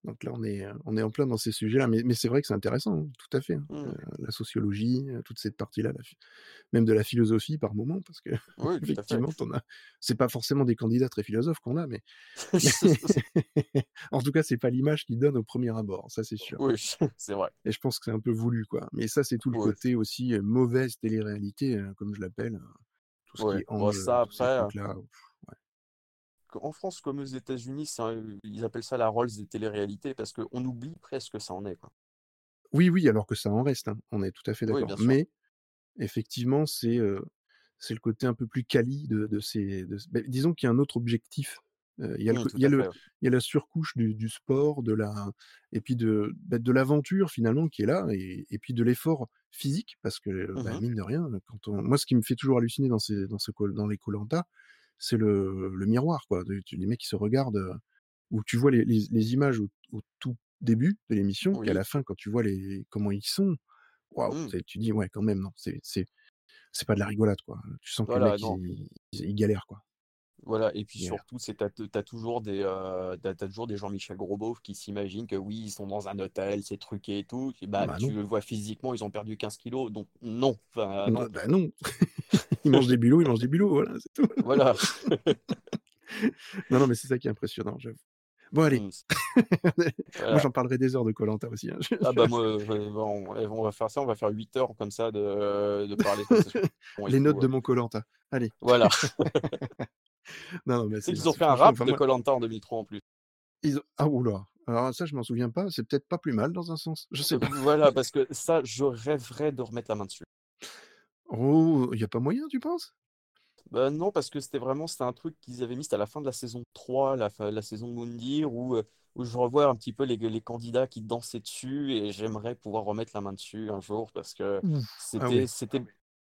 Donc là, on est, heu, on est en plein dans ces sujets-là, mais mais c'est vrai que c'est intéressant, hein, tout à fait, hein. Heu, Mm. la sociologie, heu, toute cette partie-là, même de la philosophie par moments, parce que Oui, effectivement, tu as c'est pas forcément des candidats très philosophes qu'on a, mais en tout cas, c'est pas l'image qu'ils donnent au premier abord, ça c'est sûr Oui, c'est vrai. et je pense que c'est un peu voulu, quoi. Mais ça, c'est tout le Oui, côté aussi, mauvaise télé-réalité, comme je l'appelle, tout ce qui est Bon, ange, heu, ça après, euh. En France comme aux États-Unis, ils appellent ça la Rolls des téléréalités parce qu'on oublie presque que ça en est, quoi. Oui, oui, alors que ça en reste, hein, on est tout à fait d'accord. Mais effectivement, c'est, le côté un peu plus quali de de ces de beh, disons qu'il y a un autre objectif. Il y a le Mm, cô tout il y a à le fait. ouais. il y a la surcouche du du sport, de la et puis de, bah, de l'aventure finalement qui est là et et puis de l'effort physique parce que, heu, bah, Mhm. mine de rien, quand on moi ce qui me fait toujours halluciner dans ces dans ce col dans les koh c'est le le miroir quoi, les mecs qui se regardent, où tu vois les les les images au au tout début de l'émission, puis à la fin quand tu vois les comment ils sont, waouh, Mm. c'est tu dis: «Ouais quand même non, c'est c'est» c'est pas de la rigolade, quoi. Tu sens que Voilà, les mecs, non. ils ils ils galèrent, quoi. Voilà et puis surtout, c'est tu as toujours des, heu, tu as tu as toujours des Jean-Michel Gros-Beauf qui s'imaginent que oui, ils sont dans un hôtel, c'est truqué et tout. Et bah, Bah, tu non. le vois physiquement, ils ont perdu 15 kilogrammes, donc non, Bah non. bah, non. Ils mangent des bulots, ils mangent des bulots, voilà, c'est tout. Voilà. Non, non, mais c'est ça qui est impressionnant, j'avoue. Bon allez, Mmh, moi j'en parlerai des heures de koh lanta aussi, hein, Ah bah, moi, je bon, on va faire ça, on va faire 8 heures comme ça de de parler Les notes tout, de mon koh lanta, allez. Voilà. Non, non, mais qu'ils ont fait un rap enfin de moi koh lanta en 2003 en plus. Ils ont ah ouh là, alors ça je m'en souviens pas, c'est peut-être pas plus mal dans un sens, je sais Heu, pas. voilà, parce que ça, je rêverais de remettre la main dessus. Oh, il y a pas moyen, tu penses? Bah, non, parce que c'était vraiment c'était un truc qu'ils avaient mis, c'était à la fin de la saison 3, la fin la saison de Moundir où, heu, où je revois un petit peu les les candidats qui dansaient dessus et j'aimerais pouvoir remettre la main dessus un jour parce que Ouf! Ah c'était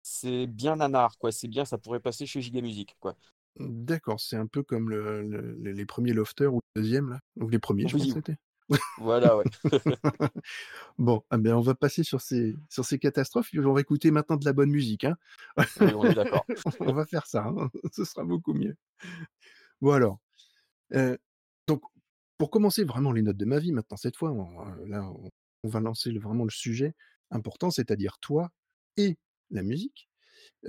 c'est bien nanar, quoi, c'est bien, ça pourrait passer chez Giga Musique, quoi. D'accord, c'est un peu comme le le les les 1ers lofters ou le 2e là, ou les 1ers je pense Oui, c'était. Voilà, ouais. Bon, ah ben, on va passer sur ces sur ces catastrophes on va écouter maintenant de la bonne musique, hein. Oui, on est d'accord. On va faire ça, hein, ce sera beaucoup mieux. Bon alors, heu, donc pour commencer vraiment les notes de ma vie maintenant cette fois, on va là, on on va lancer le vraiment le sujet important, c'est-à-dire toi et la musique.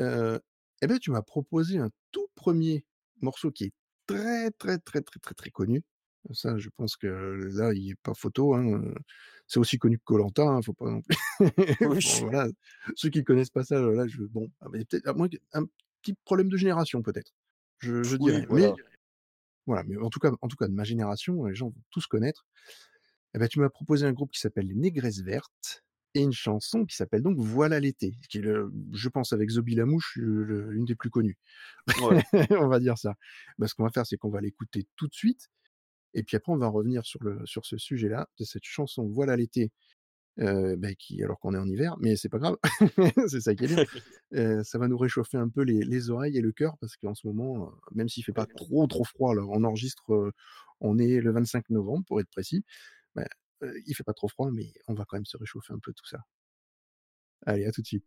Heu, et bah, tu m'as proposé un tout 1er morceau qui est très, très, très, très, très, très connu. Ça, je pense que là, il y a pas photo, hein, c'est aussi connu que koh lanta, hein, faut pas non plus voilà, ceux qui connaissent pas ça, là, je bon, ah peut-être à moins qu'un petit problème de génération peut-être, je je Oui, dirais. Mais voilà. mais en tout cas en tout cas de ma génération, les gens vont tous connaître. Et bah, tu m'as proposé un groupe qui s'appelle les Négresses Vertes et une chanson qui s'appelle donc Voilà l'été, qui est le je pense avec Zobi Lamouche, le le une des plus connues. Ouais. On va dire ça. Bah, ce qu'on va faire, c'est qu'on va l'écouter tout de suite et puis après on va revenir sur le sur ce sujet-là, de cette chanson Voilà l'été, bah, qui alors qu'on est en hiver, mais c'est pas grave, c'est ça qui est bien. Ça va nous réchauffer un peu les les oreilles et le cœur parce qu'en ce moment, même s'il fait pas trop, trop froid là, on enregistre, on est le 25 novembre pour être précis, bah, il fait pas trop froid, mais on va quand même se réchauffer un peu tout ça. Allez, à tout de suite.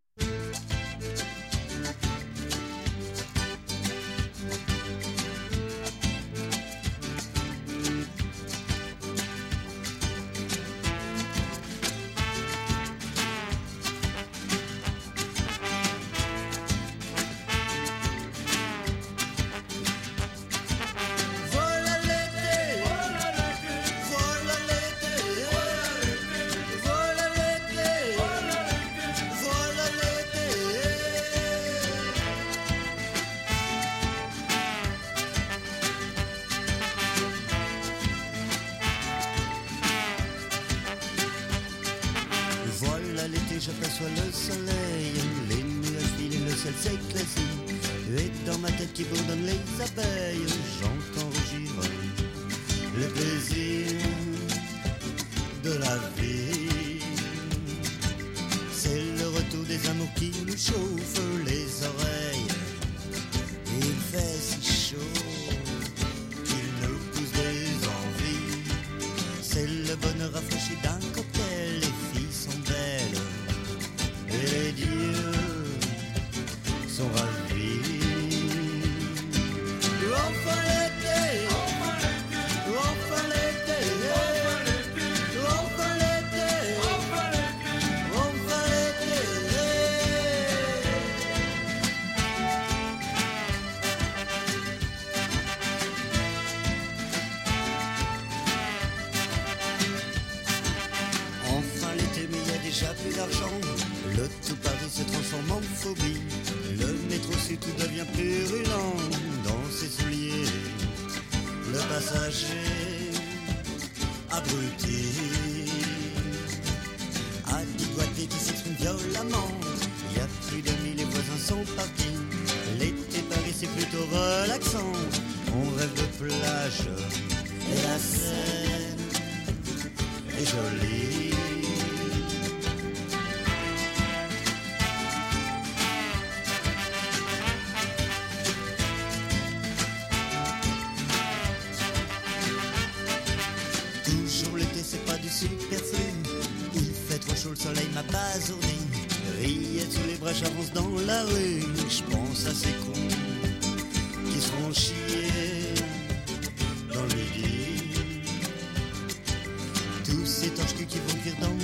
Ces torches qui vont cuire dans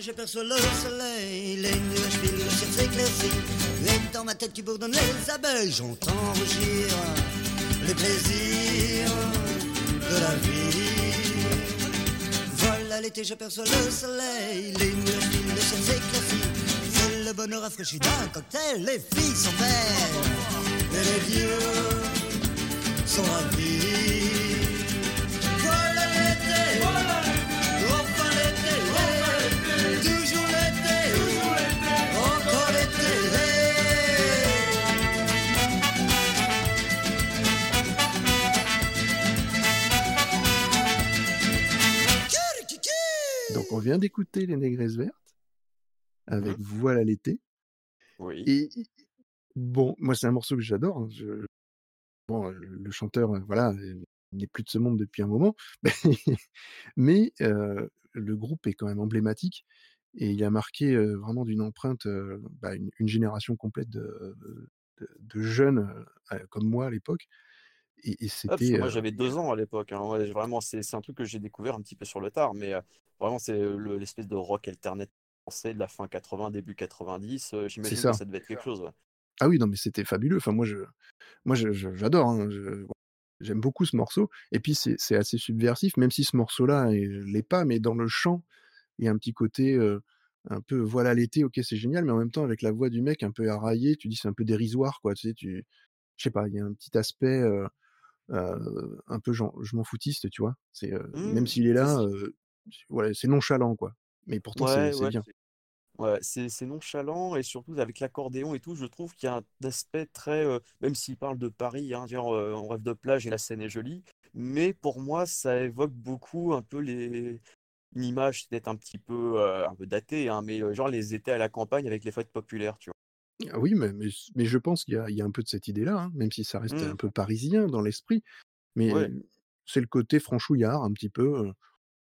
L'été, j'aperçois le soleil, les nuages filent, le ciel s'éclaircit. Et dans ma tête qui bourdonne les abeilles, j'entends rugir les plaisirs de la vie. Voilà l'été, j'aperçois le soleil, les nuages filent, le ciel s'éclaircit. C'est le bonheur rafraîchi d'un cocktail, les filles sont belles, et les vieux sont ravis. Vient d'écouter Les Négresses Vertes avec Mhm. Voilà l'été. Oui. Et bon, moi c'est un morceau que j'adore. hein, je- Bon, le, chanteur, euh, voilà, euh, n'est plus de ce monde depuis un moment, mais euh, le groupe est quand même emblématique et il a marqué euh, vraiment d'une empreinte euh, bah, une, une génération complète de, de- de jeunes comme moi à l'époque. Et, c'était moi j'avais deux ans à l'époque. hein. Ouais, vraiment, c'est un truc que j'ai découvert un petit peu sur le tard, mais vraiment, c'est le- l'espèce de rock alternatif français de la fin 80, début 90. euh, c'est J'imagine que ça. devait être quelque chose. ouais. Ah oui, non, mais c'était fabuleux. Enfin, moi, je, moi, je- je- j'adore. hein, je- J'aime beaucoup ce morceau. Et puis, c'est assez subversif, même si ce morceau-là est- l'est pas, mais dans le chant, il y a un petit côté euh, un peu, voilà l'été, ok, c'est génial, mais en même temps, avec la voix du mec un peu éraillée, tu dis c'est un peu dérisoire, quoi. Tu sais, tu, je sais pas, il y a un petit aspect euh, euh, un peu genre, je m'en foutiste, tu vois? C'est euh, même Hmm, s'il est là, euh, voilà, c'est nonchalant, quoi. Mais pourtant, c'est Ouais, c'est ouais, bien. c'est ouais, c'est nonchalant et surtout avec l'accordéon et tout, je trouve qu'il y a un aspect très, euh, même s'il parle de Paris, hein, genre euh, on rêve de plage et la Seine est jolie, mais pour moi ça évoque beaucoup un peu les une image peut-être un petit peu euh, un peu datée, hein, mais genre les étés à la campagne avec les fêtes populaires, tu Ah oui, mais, mais, mais je pense qu'il y a, il y a un peu de cette idée-là, hein, même si ça reste vois. un peu parisien dans l'esprit. Mais ouais. c'est le côté franchouillard, un petit peu,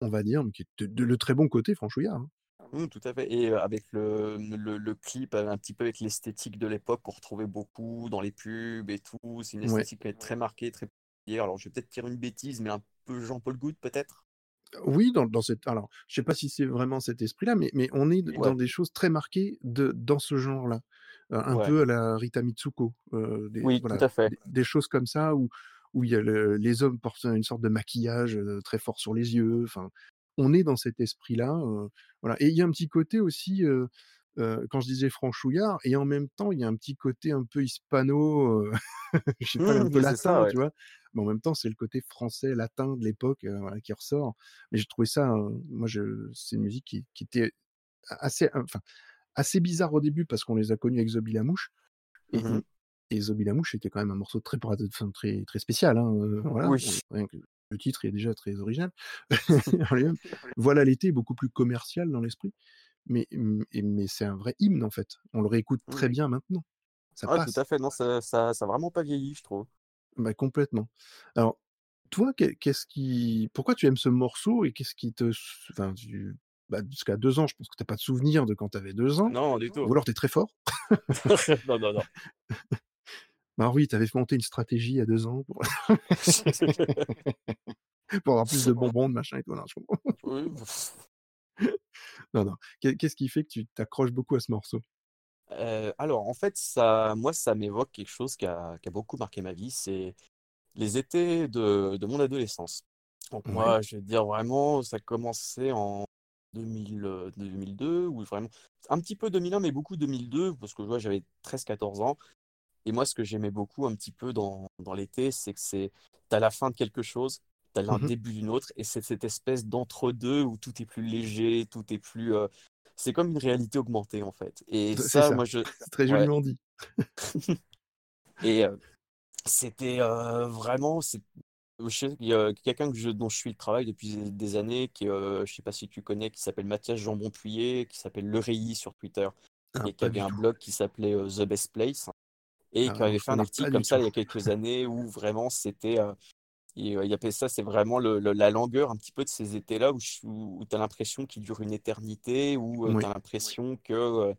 on va dire, mais qui est de, de- le très bon côté franchouillard. hein. Mmh, tout à fait. Et avec le, le, le clip, un petit peu avec l'esthétique de l'époque qu'on retrouvait beaucoup dans les pubs et tout. C'est une Ouais. esthétique est très marquée, très particulière. Alors, je vais peut-être dire une bêtise, mais un peu Jean-Paul Goutte, peut-être? Oui, dans, dans cette. Alors, je sais pas si c'est vraiment cet esprit-là, mais, mais on est Ouais, dans des choses très marquées de, dans ce genre-là. Euh, un ouais. peu à la Rita Mitsuko. euh, des, Oui, tout à fait. des, des choses comme ça où, où il y a le- les hommes portent une sorte de maquillage très fort sur les yeux. Enfin, on est dans cet esprit-là. voilà. Et il y a un petit côté aussi, euh, quand je disais franchouillard, et en même temps, il y a un petit côté un peu hispano, euh, je sais pas, un Mmh, peu ça, latin, ouais. tu vois? Mais en même temps, c'est le côté français, latin de l'époque euh, voilà, qui ressort. Mais j'ai trouvé ça, moi, je, c'est une musique qui, qui était assez, enfin, assez bizarre au début parce qu'on les a connus avec Zobi la Mouche. Et, Mhm. Et Zobi la Mouche était quand même un morceau très, très, très spécial. Hein, euh, voilà. Oui. Rien que le titre est déjà très original. voilà l'été beaucoup plus commercial dans l'esprit. Mais, mais, c'est un vrai hymne en fait. On le réécoute très Oui. bien maintenant. Ça tout passe. à fait. Non, ça, ça, ça a vraiment pas vieilli, je trouve. Bah, complètement. Alors, toi, qu'est- qu'est-ce qui, pourquoi tu aimes ce morceau et qu'est-ce qui te, s- enfin, tu, bah, jusqu'à deux ans, je pense que t'as pas de souvenir de quand tu avais deux ans, Non, du ou tout. alors tu es très fort? Non, non, non. Bah oui, tu avais monté une stratégie à deux ans pour, pour avoir plus de bonbons, de machin et tout. Non, je comprends. Oui. Non, non. Qu'est- Qu'est-ce qui fait que tu t'accroches beaucoup à ce morceau? Euh, alors, en fait, ça, moi, ça m'évoque quelque chose qui a, qui a beaucoup marqué ma vie. C'est les étés de, de mon adolescence. Donc Ouais. moi, je vais dire vraiment, ça commençait en 2000, euh, 2002, ou vraiment un petit peu 2001, mais beaucoup 2002, parce que je vois, j'avais 13-14 ans. Et moi, ce que j'aimais beaucoup un petit peu dans, dans l'été, c'est que c'est, t'as la fin de quelque chose, tu as l'un Mmh début d'une autre, et c'est cette espèce d'entre-deux où tout est plus léger, tout est plus. euh, C'est comme une réalité augmentée, en fait. Et C'est ça, ça, moi, je. très Ouais. joliment dit. Et euh, c'était euh, vraiment. qu'il y a quelqu'un que je- dont je suis le travail depuis des années, qui, je sais pas si tu connais, qui s'appelle Mathias Jambon-Puyer, qui s'appelle Le sur Twitter, Ah, et qui avait un blog qui s'appelait The Best Place, et Ah qui avait fait un article comme ça il y a quelques années où vraiment c'était. euh, il, il appelait ça, c'est vraiment le- le- la longueur un petit peu de ces étés-là où, tu as l'impression qu'ils durent une éternité, où tu Oui. as l'impression que euh,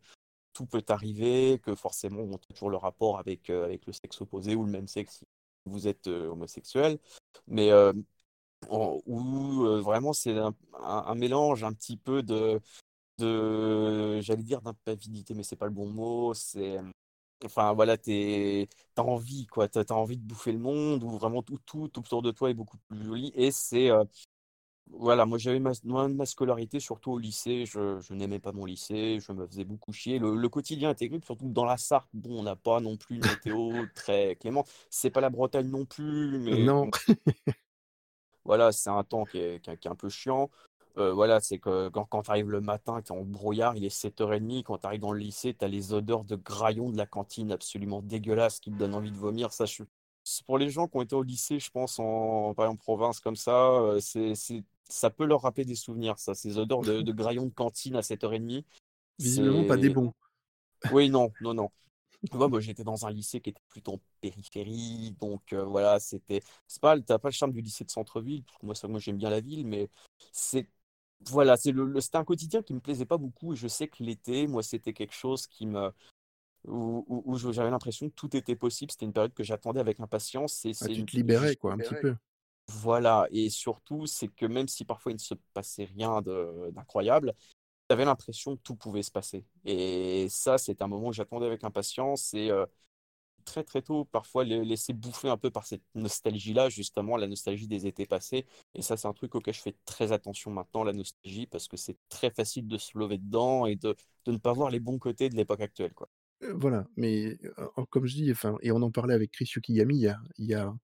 tout peut arriver, que forcément on a toujours le rapport avec, euh, avec le sexe opposé ou le même sexe si vous êtes euh, homosexuel. Mais euh, où euh, vraiment c'est un, un- un mélange un petit peu de, de j'allais dire d'impavidité, mais c'est pas le bon mot, c'est enfin voilà, t'es, t'as envie quoi, t'as, t'as envie de bouffer le monde, où vraiment tout, tout autour de toi est beaucoup plus joli, et c'est euh, voilà, moi j'avais ma, moi, ma scolarité, surtout au lycée, je, je n'aimais pas mon lycée, je me faisais beaucoup chier. Le, le quotidien était terrible, surtout que dans la Sarthe, bon, on n'a pas non plus une météo très clémente. C'est pas la Bretagne non plus, mais Non, voilà, c'est un temps qui est, qui est- qui est un peu chiant. Euh, voilà, c'est que quand, quand tu arrives le matin, tu es en brouillard, il est 7h30. Quand tu arrives dans le lycée, tu as les odeurs de graillons de la cantine absolument dégueulasses qui te donnent envie de vomir. Ça, je- c'est pour les gens qui ont été au lycée, je pense, en, par exemple, en province comme ça, euh, c'est, c'est, ça peut leur rappeler des souvenirs, ça. Ces odeurs de, de graillons de cantine à 7h30. visiblement pas des C'est. bons. Oui, non, non, non. Ouais, moi, j'étais dans un lycée qui était plutôt en périphérie, donc euh, voilà, c'était. C'est pas, t'as pas le charme du lycée de centre-ville, parce que moi, ça, moi j'aime bien la ville, mais c'est. Voilà, c'est le, le- c'était un quotidien qui me plaisait pas beaucoup, et je sais que l'été, moi, c'était quelque chose qui me. où, où- j'avais l'impression que tout était possible, c'était une période que j'attendais avec impatience, et Ah, c'est tu une. te libérais, quoi, un petit peu. Voilà, et surtout, c'est que même si parfois il ne se passait rien de- d'incroyable, j'avais l'impression que tout pouvait se passer. Et ça, c'est un moment que j'attendais avec impatience et euh, très très tôt, parfois laisser bouffer un peu par cette nostalgie-là, justement, la nostalgie des étés passés. Et ça, c'est un truc auquel je fais très attention maintenant, la nostalgie, parce que c'est très facile de se lever dedans et de, de ne pas voir les bons côtés de l'époque actuelle, quoi. Heu, voilà, mais comme je dis, enfin et on en parlait avec Chris Yukigami, il y a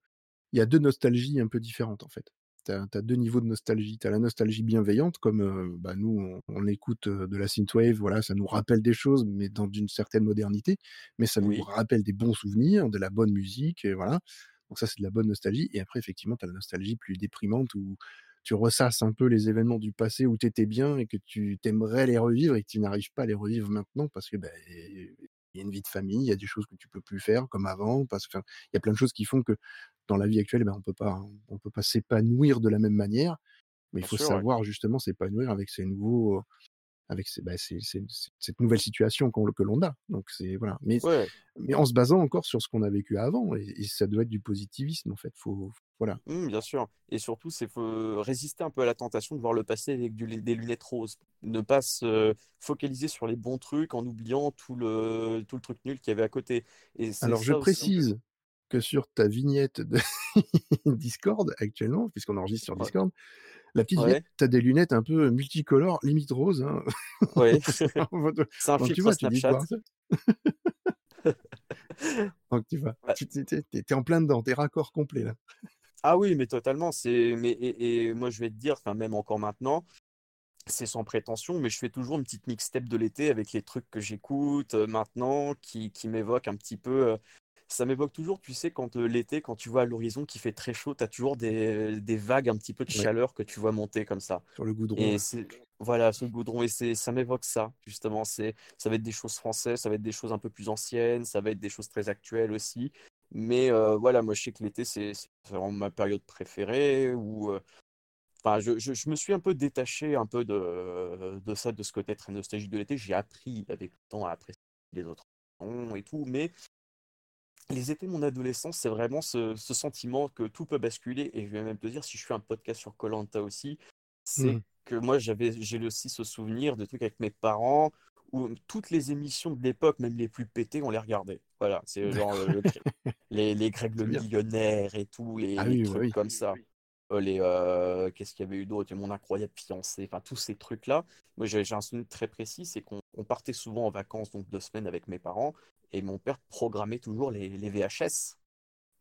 il y a 2 nostalgies un peu différentes, en fait. Tu as 2 niveaux de nostalgie. Tu as la nostalgie bienveillante comme, heu, bah, nous on on écoute, heu, de la synthwave, voilà, ça nous rappelle des choses, mais dans une certaine modernité, mais ça nous rappelle des bons souvenirs, de la bonne musique et voilà. Donc ça, c'est de la bonne nostalgie et après effectivement, tu as la nostalgie plus déprimante où tu ressasses un peu les événements du passé où tu étais bien et que tu aimerais les revivre et que tu n'arrives pas à les revivre maintenant parce que, il y a une vie de famille, il y a des choses que tu peux plus faire comme avant, parce que enfin, il y a plein de choses qui font que dans la vie actuelle, eh ben, on peut pas on peut pas s'épanouir de la même manière, mais il faut sûr, ouais. savoir justement s'épanouir avec ces nouveaux, avec ces bah, ces ces c cette nouvelle situation que l'on a. Donc c'est voilà, mais Ouais. mais en se basant encore sur ce qu'on a vécu avant et et ça doit être du positivisme en fait, faut voilà. Mmh, bien sûr. Et surtout, c'est faut résister un peu à la tentation de voir le passé avec du- des lunettes roses. Ne pas se focaliser sur les bons trucs en oubliant tout le, tout le truc nul qu'il y avait à côté. Et Alors je précise que sur ta vignette de Discord actuellement, puisqu'on enregistre sur Ouais. La petite Ouais. tu as des lunettes un peu multicolores, limite rose, hein. Ouais. C'est un Donc tu filtre vois, tu dis Snapchat. Donc tu vois, Ouais. tu es en plein dedans, tu es raccord complet là. Ah oui, mais totalement. C'est, mais, et, et moi, je vais te dire, enfin, même encore maintenant, c'est sans prétention, mais je fais toujours une petite mixtape de l'été avec les trucs que j'écoute euh, maintenant, qui, qui m'évoquent un petit peu. Ça m'évoque toujours, tu sais, quand euh, l'été, quand tu vois à l'horizon qu'il fait très chaud, tu as toujours des, des vagues un petit peu de Ouais, chaleur que tu vois monter comme ça. sur le goudron Et voilà, ce goudron, et c'est, ça m'évoque ça, justement. C'est, ça va être des choses françaises, ça va être des choses un peu plus anciennes, ça va être des choses très actuelles aussi. Mais euh, voilà, moi, je sais que l'été, c'est vraiment ma période préférée, où Enfin, je, je, je me suis un peu détaché un peu de, de ça, de ce côté très nostalgique de l'été. J'ai appris avec le temps à apprécier les autres et tout, mais les étés de mon adolescence, c'est vraiment ce, ce sentiment que tout peut basculer. Et je vais même te dire, si je fais un podcast sur koh aussi, c'est Mmh. que moi, j'avais, j'ai aussi ce souvenir de trucs avec mes parents où toutes les émissions de l'époque, même les plus pétées, on les regardait. Voilà, c'est genre euh, le les, les Greg le millionnaire et tout, les, Ah les oui, trucs oui. comme ça. Euh, les, euh, qu'est-ce qu'il y avait eu d'autre? Mon incroyable fiancé, enfin tous ces trucs-là. Moi, j'ai un souvenir très précis, c'est qu'on on partait souvent en vacances, donc deux semaines avec mes parents, et mon père programmait toujours les, les VHS.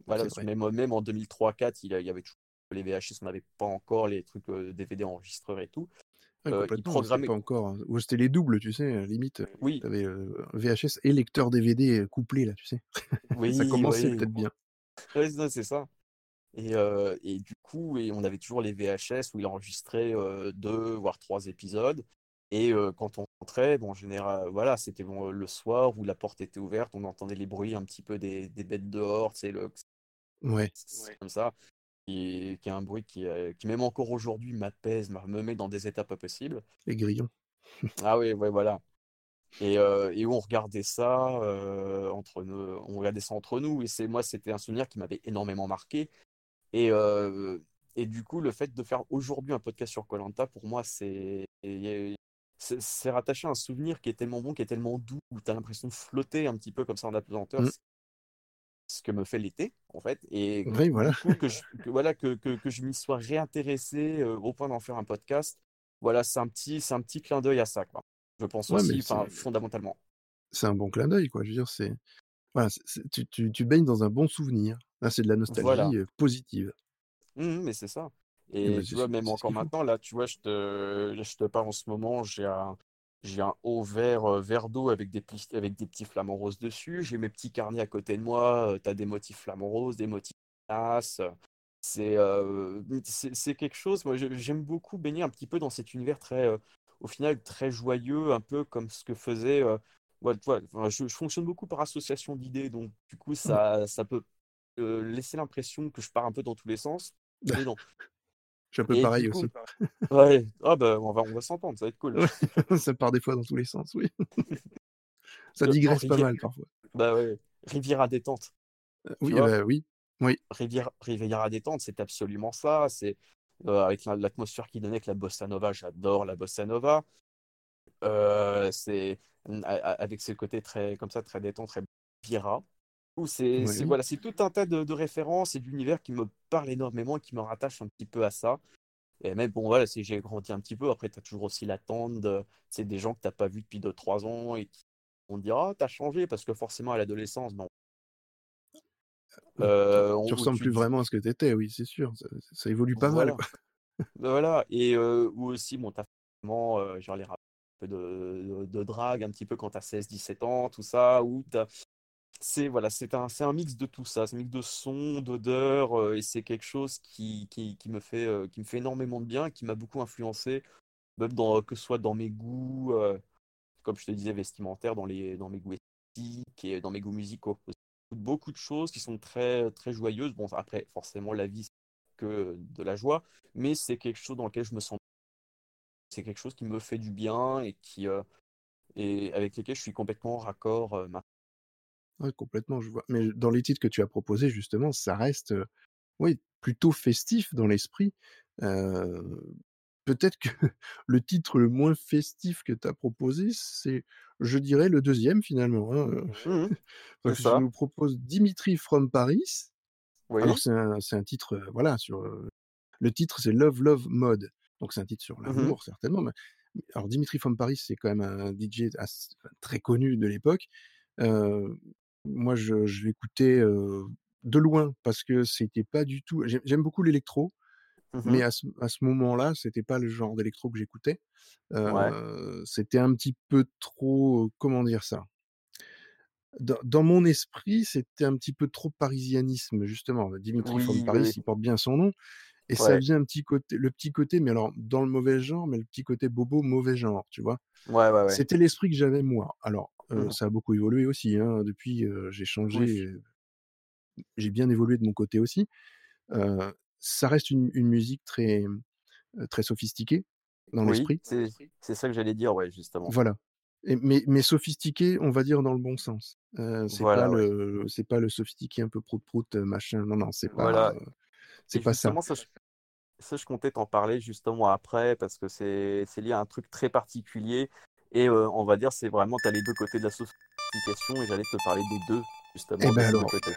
Voilà, même, même en 2003-4, il, y a- il y avait toujours les VHS, on n'avait pas encore les trucs euh, DVD enregistreurs et tout. Ouais, Euh, programmaient- c'était pas encore. hein. Ou c'était les doubles, tu sais, euh, limite. Oui, T'avais euh, VHS et lecteur DVD euh, couplé, là, tu sais. oui, ça commençait oui. peut-être bien. C'est ça. Et, euh, et du coup, et on avait toujours les VHS où il enregistrait euh, deux, voire trois épisodes. Et euh, quand on rentrait, bon, en général, voilà, c'était bon, le soir où la porte était ouverte, on entendait les bruits un petit peu des, des bêtes dehors, tu sais, le, Ouais. c'est comme ça, qui, qui est un bruit qui, qui même encore aujourd'hui m'apaise, me me met dans des états pas possibles. Les grillons. Ah oui, ouais, voilà. Et, euh, et où on regardait ça euh, entre nous, on regardait ça entre nous. Et c'est moi, c'était un souvenir qui m'avait énormément marqué. Et, euh, et du coup, le fait de faire aujourd'hui un podcast sur Colanta, pour moi, c'est rattaché à un souvenir qui est tellement bon, qui est tellement doux, où tu as l'impression de flotter un petit peu comme ça en apesanteur. Mm. C'est ce que me fait l'été, en fait. Et Oui, voilà. du coup, que je, que, voilà, que, que, que je m'y sois réintéressé euh, au point d'en faire un podcast, voilà, c'est un petit, c'est un petit clin d'œil à ça, quoi. Je pense Ouais, aussi, fondamentalement. C'est un bon clin d'œil, quoi. Je veux dire, c'est. Voilà, tu, tu, tu baignes dans un bon souvenir. Là, c'est de la nostalgie Voilà. positive. Mhm, mais c'est ça. Et ben, tu vois, même encore maintenant, là, tu vois, je te, je te parle en ce moment, j'ai un, j'ai un haut euh, verre d'eau avec des, avec des petits flamants roses dessus. J'ai mes petits carnets à côté de moi. tu as des motifs flamants roses, des motifs glace. C'est euh, c'est c'est quelque chose, moi j'aime beaucoup baigner un petit peu dans cet univers très, au final, très joyeux, un peu comme ce que faisait. ouais, je, je fonctionne beaucoup par association d'idées, donc du coup, ça, ça peut euh, laisser l'impression que je pars un peu dans tous les sens. Mais non. Je suis un peu Et pareil coup, aussi. ouais, ah bah, on va, on va s'entendre, ça va être cool. Ouais, ça part des fois dans tous les sens, oui. ça Le- digresse pas mal parfois. Bah ouais, Riviera détente. Euh, Oui, bah, oui. Oui, Rivière, Riviera détente, c'est absolument ça. C'est euh, avec la- l'atmosphère qui donnait avec la bossa nova. J'adore la bossa nova. Euh, c'est avec ce côté très comme ça, très détente, très Riviera. C'est Oui. voilà, c'est tout un tas de, de références et d'univers qui me parlent énormément et qui me rattachent un petit peu à ça. Et même bon voilà, j'ai grandi un petit peu. Après, tu as toujours aussi l'attente de c'est des gens que t'as pas vu depuis 2-3 ans et qui vont te dire ah t'as changé parce que forcément à l'adolescence. Oui, Euh, on- tu où ressembles tu plus vraiment à ce que tu étais, oui, c'est sûr. Ça, ça évolue pas mal. Voilà. quoi. Ben voilà, et euh, ou aussi, bon, t'as forcément, euh, genre les peu de, de, de drague, un petit peu quand t'as 16-17 ans, tout ça, ou t'as... C'est voilà, c'est un, un mix de tout ça, un mix de sons, d'odeurs, euh, et c'est quelque chose qui, qui, me fait, euh, qui me fait énormément de bien, qui m'a beaucoup influencé, que ce soit dans mes goûts, euh, comme je te disais, vestimentaires, dans, dans mes goûts esthétiques et dans mes goûts musicaux. Beaucoup de choses qui sont très, très joyeuses. Bon, après, forcément, la vie, c'est que de la joie, mais c'est quelque chose dans lequel je me sens. C'est quelque chose qui me fait du bien et qui et avec lequel je suis complètement raccord. maintenant. Ouais, complètement, je vois. Mais dans les titres que tu as proposés, justement, ça reste euh, oui, plutôt festif dans l'esprit. Euh, Peut-être que le titre le moins festif que tu as proposé, c'est, je dirais, le deuxième finalement. hein, c'est que ça. nous propose Dimitri from Paris. Oui. Alors c'est un, c'est un titre, euh, voilà, sur le titre c'est Love Love Mode, donc c'est un titre sur Mhm. l'amour certainement. mais- alors Dimitri from Paris c'est quand même un DJ assez- très connu de l'époque. Euh, moi je, je l'écoutais euh, de loin parce que c'était pas du tout. J'aime j'aime beaucoup l'électro, Mhm, mais à ce, à ce moment-là c'était pas le genre d'électro que j'écoutais. Ouais. Euh, c'était un petit peu trop, comment dire ça? Dans, dans mon esprit, c'était un petit peu trop parisianisme, justement. Dimitri Oui, Paris, oui. il porte bien son nom. Et ça Ouais. faisait un petit côté, le petit côté, mais alors dans le mauvais genre, mais le petit côté bobo, mauvais genre, tu vois? Ouais, ouais, ouais. C'était l'esprit que j'avais moi. Alors, euh, Mhm. ça a beaucoup évolué aussi. Hein. Depuis, euh, j'ai changé, euh, j'ai bien évolué de mon côté aussi. Euh, ça reste une, une musique très, euh, très sophistiquée dans Oui, l'esprit. c'est c'est ça que j'allais dire, ouais, justement. Voilà. Et, mais, mais sophistiqué, on va dire dans le bon sens. Euh, c'est pas Voilà, ouais. le, c'est pas le sophistiqué un peu prout prout euh, machin. Non, non, c'est pas, Voilà. euh, c'est Et pas ça. justement, ça, je, ça, je comptais t'en parler justement après parce que c'est c'est lié à un truc très particulier. Et euh, on va dire, c'est vraiment, tu as les deux côtés de la sophistication et j'allais te parler des deux, justement, Eh de ben alors, côtés.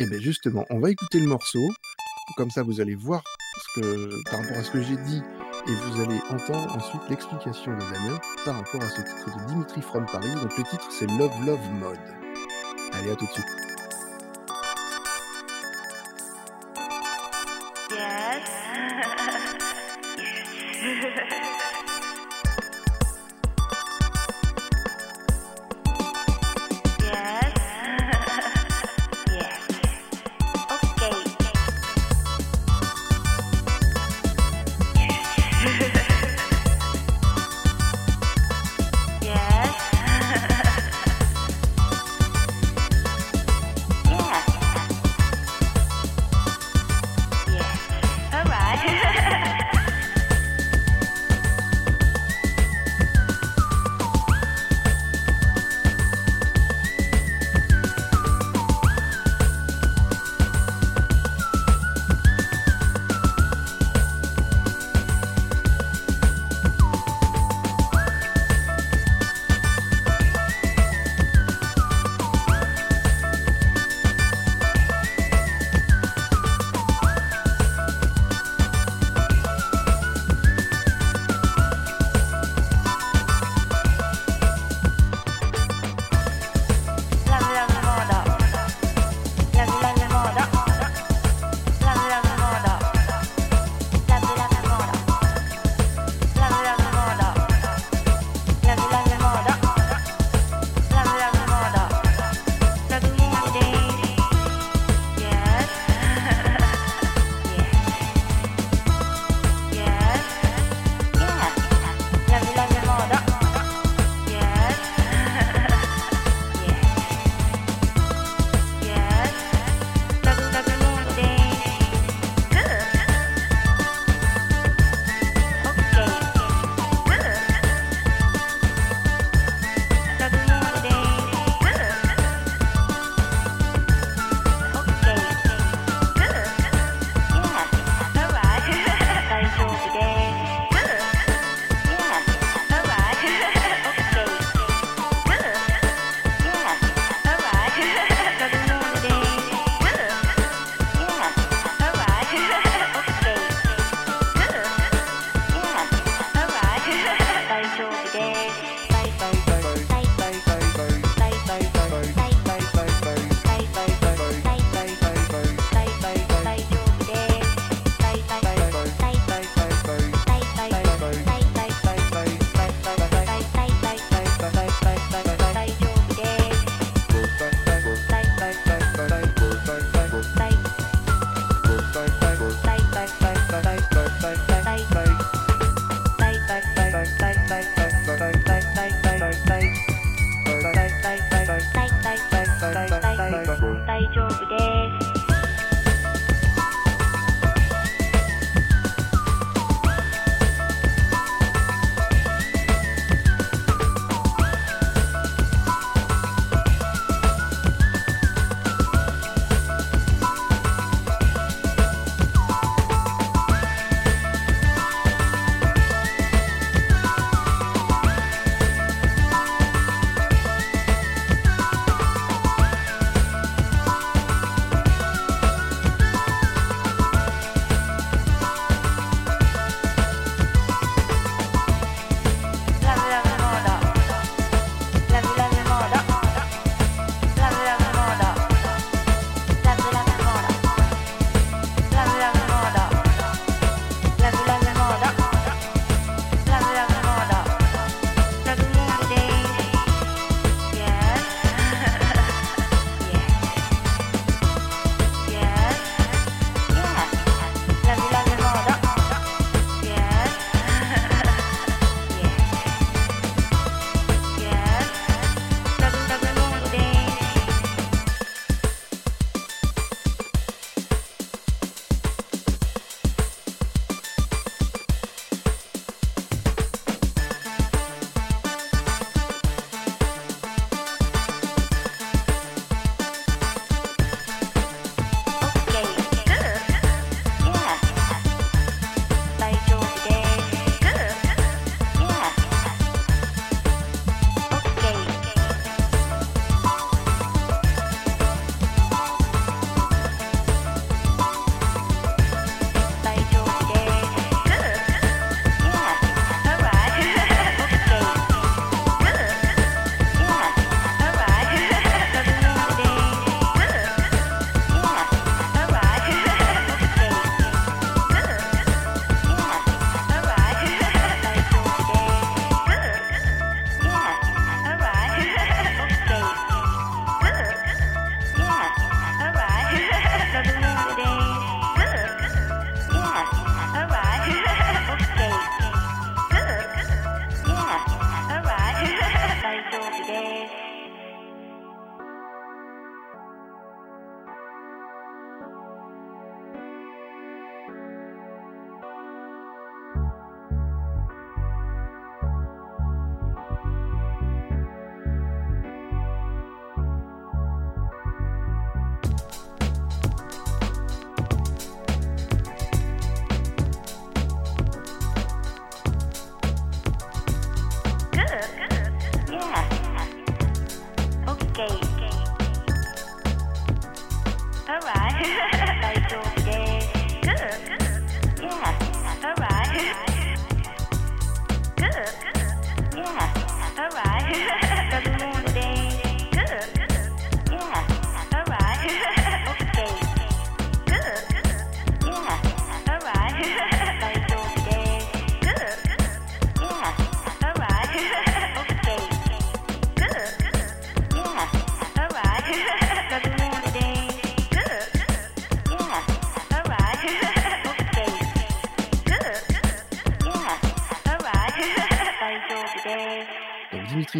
eh ben justement, on va écouter le morceau. Comme ça, vous allez voir ce que, par rapport à ce que j'ai dit, et vous allez entendre ensuite l'explication de Damien par rapport à ce titre de Dimitri from Paris. Donc le titre, c'est Love Love Mode. Allez, à tout de suite.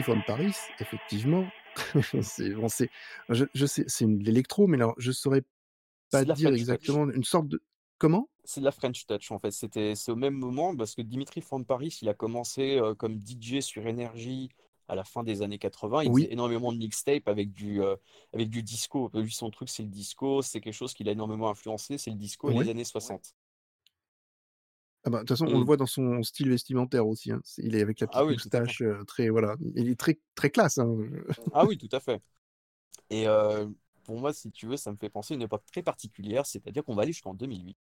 From Paris, effectivement, c'est bon, c'est je je sais, c'est de l'électro, mais alors je saurais pas dire touch. exactement, une sorte de comment? C'est de la French touch en fait. C'était, c'est au même moment parce que Dimitri from Paris, il a commencé euh, comme DJ sur Énergie à la fin des années 80. Il Oui, faisait énormément de mixtape avec du, euh, avec du disco. Lui, son truc, c'est le disco. C'est quelque chose qui l'a énormément influencé. C'est le disco et ouais. les années 60. Ah bah, de toute façon, on le Et voit dans son style vestimentaire aussi, hein. Il est avec la ah petite oui, moustache, très voilà, il est très très classe, hein, Ah oui, tout à fait. Et euh, pour moi, si tu veux, ça me fait penser à une époque très particulière. C'est-à-dire qu'on va aller jusqu'en 2008.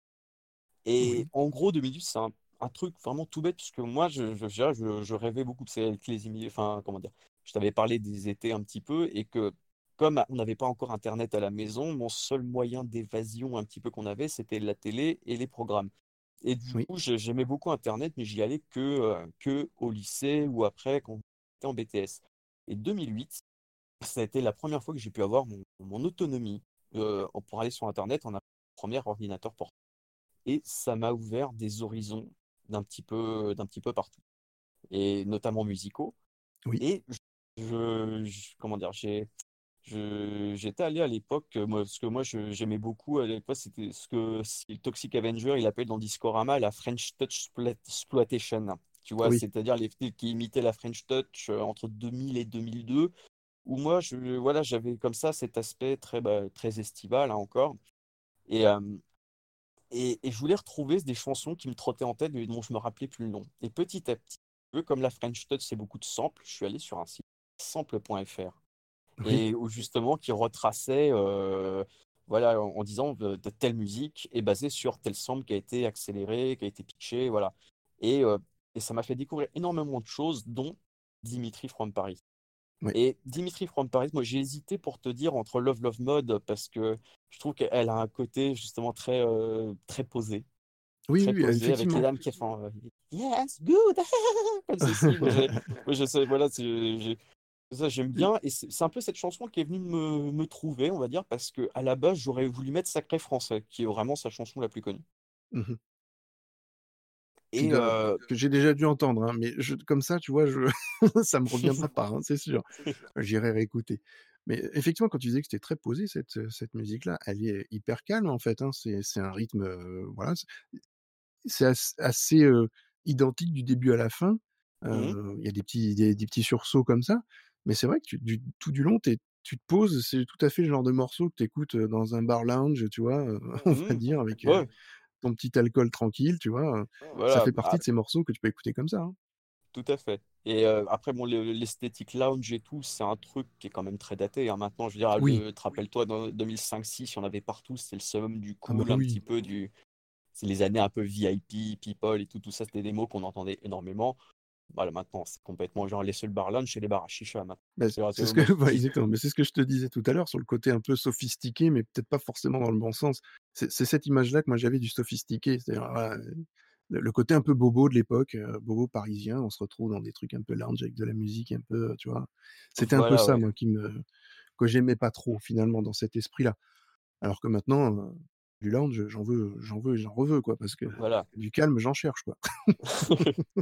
Et Oui, en gros, 2008, c'est un, un truc vraiment tout bête, puisque moi, je, je, je, je- rêvais beaucoup, c'est avec les enfin, comment dire, je t'avais parlé des étés un petit peu, et que comme on n'avait pas encore Internet à la maison, mon seul moyen d'évasion un petit peu qu'on avait, c'était la télé et les programmes. Et du oui, coup, j'aimais beaucoup Internet, mais j'y allais que, euh, que au lycée ou après quand j'étais en BTS. Et 2008, ça a été la première fois que j'ai pu avoir mon, mon autonomie euh, pour aller sur Internet en un premier ordinateur portable. Et ça m'a ouvert des horizons d'un petit peu, d'un petit peu partout, et notamment musicaux. oui, Et je, je- je- comment dire, j'ai, j'étais allé à l'époque, euh, moi, parce que moi j'aimais beaucoup à l'époque, c'était ce que si Toxic Avenger il appelle dans Discorama la French Touch Exploitation. Tu vois, oui, c'est-à-dire les styles qui imitaient la French Touch euh, entre 2000 et 2002, où moi je, voilà, j'avais comme ça cet aspect très, bah, très estival hein, encore. Et, euh, et, et je voulais retrouver des chansons qui me trottaient en tête et dont je me rappelais plus le nom. Et petit à petit, comme la French Touch, c'est beaucoup de samples, je suis allé sur un site sample.fr et où justement qui retraçait euh, voilà en, en disant de, de telle musique est basée sur tel sample qui a été accéléré, qui a été pitché, voilà. Et, euh, et ça m'a fait découvrir énormément de choses, dont Dimitri from Paris. oui. Et Dimitri from Paris, moi j'ai hésité pour te dire entre Love Love Mode parce que je trouve qu'elle a un côté justement très euh, très posé, Oui, très oui, posé avec les dames qui font euh, Yes, good, comme ceci. Moi, je sais, voilà, c'est- j'ai- ça j'aime bien et c'est un peu cette chanson qui est venue me, me trouver, on va dire, parce que à la base j'aurais voulu mettre Sacré Français, qui est vraiment sa chanson la plus connue. Mmh Et euh, que j'ai déjà dû entendre, hein, mais je comme ça, tu vois, je ça me reviendra pas, hein, c'est sûr. J'irai réécouter. Mais effectivement, quand tu disais que c'était très posé cette, heu, cette musique-là, elle est hyper calme, en fait, hein. C'est un rythme, voilà, c'est c'est ass assez, identique du début à la fin. Heu, il y a des petits des des petits sursauts comme ça, mais c'est vrai que tu du tout du long, tu te poses, c'est tout à fait le genre de morceau que tu écoutes, dans un bar lounge, tu vois, on va mhm, dire avec, ton petit alcool tranquille, tu vois? Ça fait ah, partie de ces morceaux que tu peux écouter comme ça, hein. tout à fait. Et euh, après, bon, le- l'esthétique lounge et tout, c'est un truc qui est quand même très daté. hein. Maintenant, je veux dire, Oui. le, te rappelle-toi, dans 2005-6, il y en avait partout, c'était le summum du Ah bah cool, un petit peu du. C'est les années un peu VIP, people et tout, tout ça, c'était des mots qu'on entendait énormément. Voilà, maintenant, c'est complètement genre les seuls bar lounge, c'est les bars à chicha maintenant. Bah, C'est ce que exactement, mais c'est ce que je te disais tout à l'heure sur le côté un peu sophistiqué, mais peut-être pas forcément dans le bon sens. C'est cette image-là que moi j'avais du sophistiqué, c'est-à-dire, voilà, le le côté un peu bobo de l'époque, heu, bobo parisien, on se retrouve dans des trucs un peu lounge avec de la musique un peu, tu vois? C'était un peu ça ouais. moi qui me que j'aimais pas trop finalement dans cet esprit-là. Alors que maintenant, heu, du lounge, j'en veux j'en veux et j'en reveux quoi, parce que Voilà. du calme, j'en cherche quoi.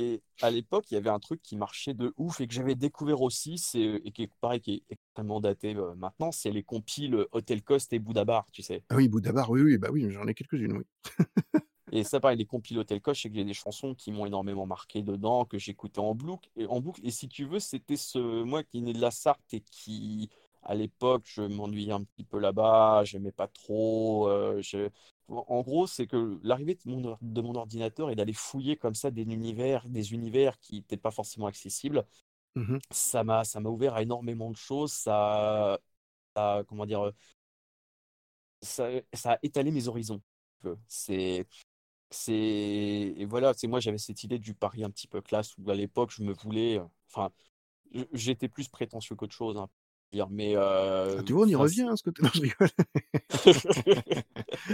Et à l'époque, il y avait un truc qui marchait de ouf et que j'avais découvert aussi, c'est, et qui est pareil, qui est extrêmement daté euh, maintenant, c'est les compiles Hotel Cost et Bouddha Bar, tu sais. Ah oui, Bouddha Bar, oui, oui, bah oui, j'en ai quelques-unes, oui. Et ça, pareil, les compiles Hotel Cost, c'est que j'ai des chansons qui m'ont énormément marqué dedans, que j'écoutais en boucle. Et, en boucle. et si tu veux, c'était ce, moi qui né de la Sarthe et qui, à l'époque, je m'ennuyais un petit peu là-bas, j'aimais pas trop. euh, je- En gros, c'est que l'arrivée de mon, or- de mon ordinateur et d'aller fouiller comme ça des univers, des univers qui n'étaient pas forcément accessibles, Mmh ça m'a, ça m'a ouvert à énormément de choses. Ça, ça- comment dire, ça, ça a étalé mes horizons. C'est c'est et voilà, c'est moi j'avais cette idée du pari un petit peu classe où à l'époque je me voulais, enfin, j'étais plus prétentieux qu'autre chose, hein, dire, mais ah, tu vois, on y revient, hein, ce côté. Non, je rigole.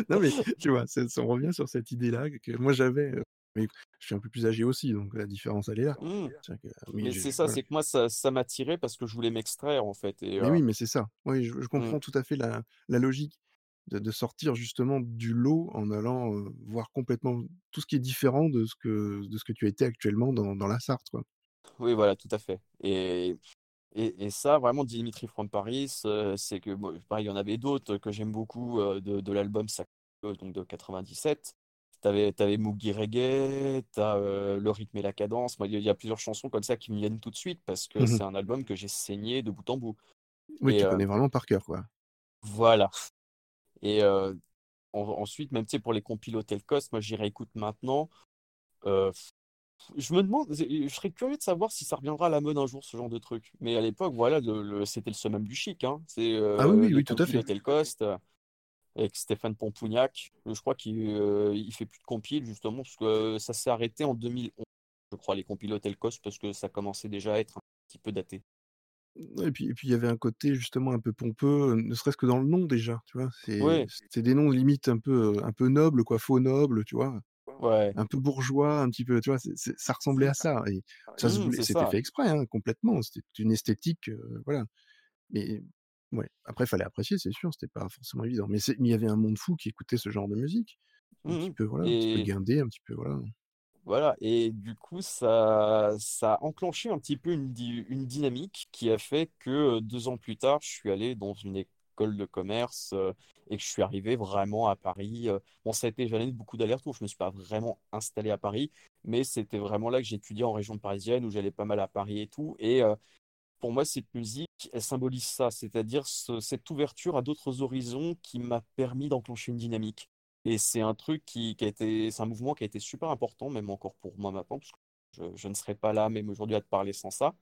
non, mais tu vois, on revient sur cette idée-là que moi j'avais. mais je suis un peu plus âgé aussi, donc la différence elle est là. Mmh. mais c'est ça, c'est que moi ça, ça m'attirait parce que je voulais m'extraire en fait. Et, mais oui, mais c'est ça. Oui, je, je mmh. comprends tout à fait la, la logique de, sortir justement du lot en allant voir complètement tout ce qui est différent de ce que, de ce que tu étais actuellement dans, dans la Sarthe. Quoi. Oui, voilà, tout à fait. Et, et, et ça, vraiment, Dimitri from Paris, c'est que, pareil, il y en avait d'autres que j'aime beaucoup de, de l'album donc de 97. Tu avais, Moogie Reggae, tu as Le rythme et la cadence. il y a plusieurs chansons comme ça qui me viennent tout de suite parce que mmh c'est un album que j'ai saigné de bout en bout. Oui, tu connais vraiment par cœur, quoi. Voilà. Et ensuite, même pour les compil Hotel Cost, moi j'y réécoute maintenant. Je me demande, je serais curieux de savoir si ça reviendra à la mode un jour, ce genre de truc. Mais à l'époque, voilà, le, c'était le summum du chic. Hein. C'est ah oui, oui, tout à fait. Cost avec Stéphane Pompougnac. Je crois qu'il il fait plus de compil justement parce que ça s'est arrêté en 2011, je crois, les compil Hotel Cost parce que ça commençait déjà à être un petit peu daté. Et puis, et puis il y avait un côté justement un peu pompeux, ne serait-ce que dans le nom déjà, tu vois. C'est des noms limite un peu, un peu nobles, quoi, faux nobles, tu vois. Ouais. Un peu bourgeois, un petit peu, tu vois. ça ressemblait à ça. Et ça mmh, c'était fait exprès, hein, complètement. C'était une esthétique, voilà. Mais ouais, après, il fallait apprécier, c'est sûr, c'était pas forcément évident. Mais il y avait un monde fou qui écoutait ce genre de musique. Un petit mmh peu, voilà, un petit peu guindé, un petit peu, voilà. Voilà, et du coup, ça, ça a enclenché un petit peu une, une dynamique qui a fait que deux ans plus tard, je suis allé dans une école de commerce et que je suis arrivé vraiment à Paris. Bon, ça a été, j'allais beaucoup d'allers-retours, je ne me suis pas vraiment installé à Paris, mais c'était vraiment là que j'étudiais en région parisienne où j'allais pas mal à Paris et tout. Et pour moi, cette musique, elle symbolise ça, c'est-à-dire cette ouverture à d'autres horizons qui m'a permis d'enclencher une dynamique. Et c'est un truc qui, a été, c'est un mouvement qui a été super important, même encore pour moi maintenant, parce que je, ne serais pas là même aujourd'hui à te parler sans ça.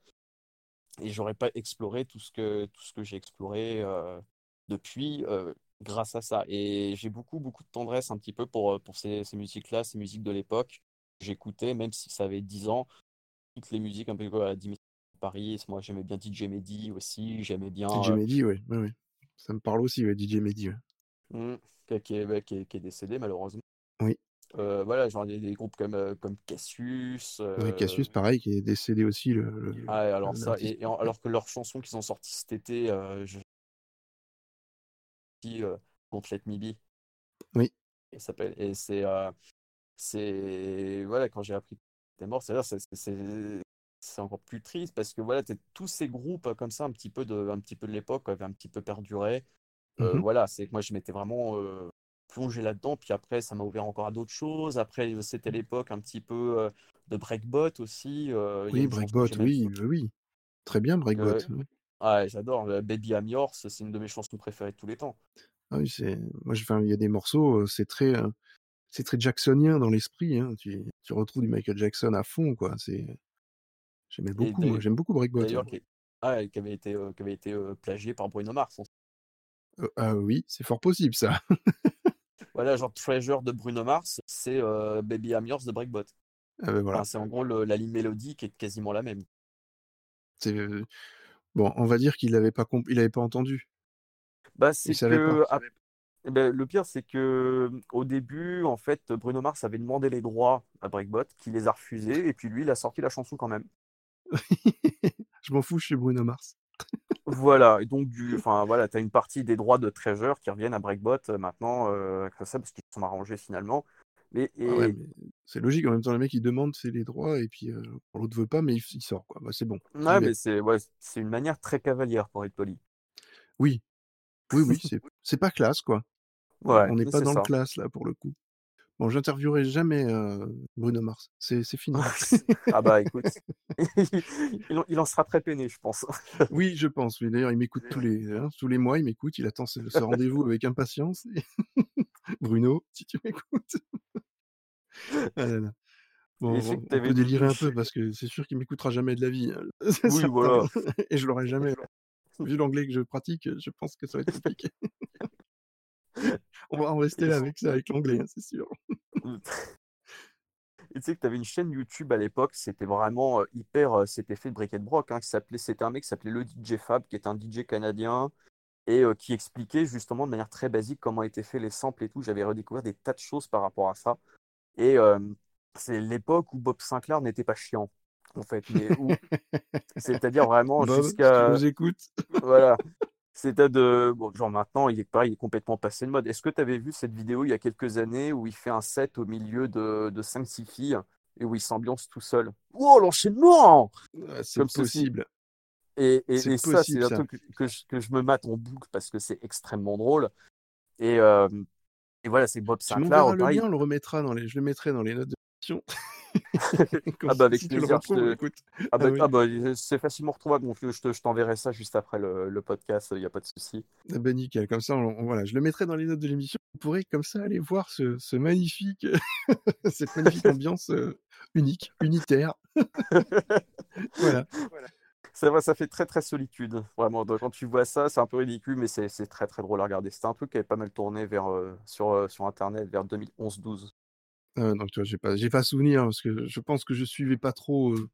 Et j'aurais pas exploré tout ce que, que j'ai exploré euh, depuis euh, grâce à ça. Et j'ai beaucoup, beaucoup de tendresse un petit peu pour, pour ces, ces musiques-là, ces musiques de l'époque. J'écoutais, même si ça avait 10 ans, toutes les musiques un peu comme à Dimitri Paris. Moi, j'aimais bien DJ Mehdi aussi. J'aimais bien. DJ euh, Mehdi, oui. Ouais, ouais. Ça me parle aussi, ouais, DJ Mehdi. Mmh qui est, qui, est, décédé malheureusement. Oui. Euh, voilà, genre des, des, groupes comme, euh, comme Cassius. Euh... Cassius, pareil, qui est décédé aussi. Le, ah, alors ça, et, alors que leurs chansons qui sont sorties cet été, euh, je... qui euh, Let Me Oui. Et s'appelle et c'est euh, c'est voilà quand j'ai appris que mort, c'est c'est encore plus triste parce que voilà, tous ces groupes comme ça, un petit peu de un petit peu de l'époque, avaient un petit peu perduré. Euh, mmh voilà, c'est que moi, je m'étais vraiment plongé là-dedans. Puis après, ça m'a ouvert encore à d'autres choses. Après, c'était mmh. l'époque un petit peu de Breakbot aussi. oui, Breakbot, oui, oui. Très bien, Breakbot. Ah, j'adore. Baby I'm Yours, c'est une de mes chansons préférées de tous les temps. Ah oui, c'est. Moi, enfin, il y a des morceaux, c'est très, c'est très Jacksonien dans l'esprit. Hein. Tu... tu, retrouves du Michael Jackson à fond, quoi. C'est. J'aimais beaucoup. J'aime beaucoup Breakbot. D'ailleurs, qui... Ah, qui avait été, qui avait été plagié par Bruno Mars. ah oui, c'est fort possible ça. voilà, genre Treasure de Bruno Mars, c'est Baby I'm Yours de Breakbot. Ah ben voilà. c'est en gros la ligne mélodie qui est quasiment la même. C'est bon, on va dire qu'il n'avait pas il avait pas entendu. Bah c'est que eh ben, le pire c'est que au début en fait Bruno Mars avait demandé les droits à Breakbot, qui les a refusés et puis lui il a sorti la chanson quand même. je m'en fous, je suis Bruno Mars. Voilà, et donc du, enfin voilà, tu as une partie des droits de Treasure qui reviennent à Breakbot euh, maintenant, euh, ça, parce qu'ils sont arrangés finalement. Mais, ah et... c'est logique, en même temps, le mec il demande c'est les droits et puis euh, l'autre veut pas, mais il, sort quoi. Bah, c'est bon. Ouais, mais c'est ouais, une manière très cavalière pour être poli. Oui, oui, oui, c'est, pas classe quoi. Ouais, on n'est pas dans le classe là pour le coup. Bon, j'interviewerai jamais Bruno Mars. C'est fini. ah bah écoute, il, en sera très peiné, je pense. oui, je pense. Oui. D'ailleurs, il m'écoute tous les, hein, tous les mois, il m'écoute, il attend ce, rendez-vous avec impatience. Bruno, si tu m'écoutes. Ah là là. Bon, on, peut délirer un peu parce que c'est sûr qu'il m'écoutera jamais de la vie. Hein. Oui, voilà. Et je l'aurai jamais. Vu l'anglais que je pratique, je pense que ça va être compliqué. On va en rester là avec ça, avec l'anglais, hein, c'est sûr. Et tu sais que tu avais une chaîne YouTube à l'époque, c'était vraiment hyper. c'était fait de briquet de broc, hein, c'était un mec qui s'appelait le DJ Fab, qui est un DJ canadien, et euh, qui expliquait justement de manière très basique comment étaient faits les samples et tout. J'avais redécouvert des tas de choses par rapport à ça. Et c'est l'époque où Bob Sinclair n'était pas chiant, en fait. Mais où, c'est-à-dire vraiment jusqu'à. nous écoutes. Voilà. C'était de. Bon, genre maintenant, il est pareil, il est complètement passé de mode. Est-ce que tu avais vu cette vidéo il y a quelques années où il fait un set au milieu de, de 5-6 filles et où il s'ambiance tout seul? Oh, l'enchaînement! Ah, C'est possible. Et, et, et ça, c'est un truc que, que je, que je me mate en boucle parce que c'est extrêmement drôle. Et, euh, et voilà, c'est Bob Tu Sinclair, m'enverras le pareil. lien, on le remettra dans les, je le mettrai dans les notes de l'émission. Ah bah avec si tu plaisir, te- écoute. Ah Ah bah, oui. ah bah, c'est facilement retrouvable, donc je te- je t'enverrai ça juste après le, le podcast, il n'y a pas de souci. Ah bah nickel, comme ça, on, on- voilà, je le mettrai dans les notes de l'émission. Vous pourrez comme ça aller voir ce, ce magnifique, cette magnifique ambiance euh, unique, unitaire. Voilà. C'est vrai, ça fait très très solitude, vraiment. Donc, quand tu vois ça, c'est un peu ridicule, mais c'est très très drôle à regarder. C'était un truc qui avait pas mal tourné vers, euh, sur, euh, sur Internet vers 2011-12. Euh, donc tu vois, j'ai pas, pas souvenir parce que je pense que je suivais pas trop euh,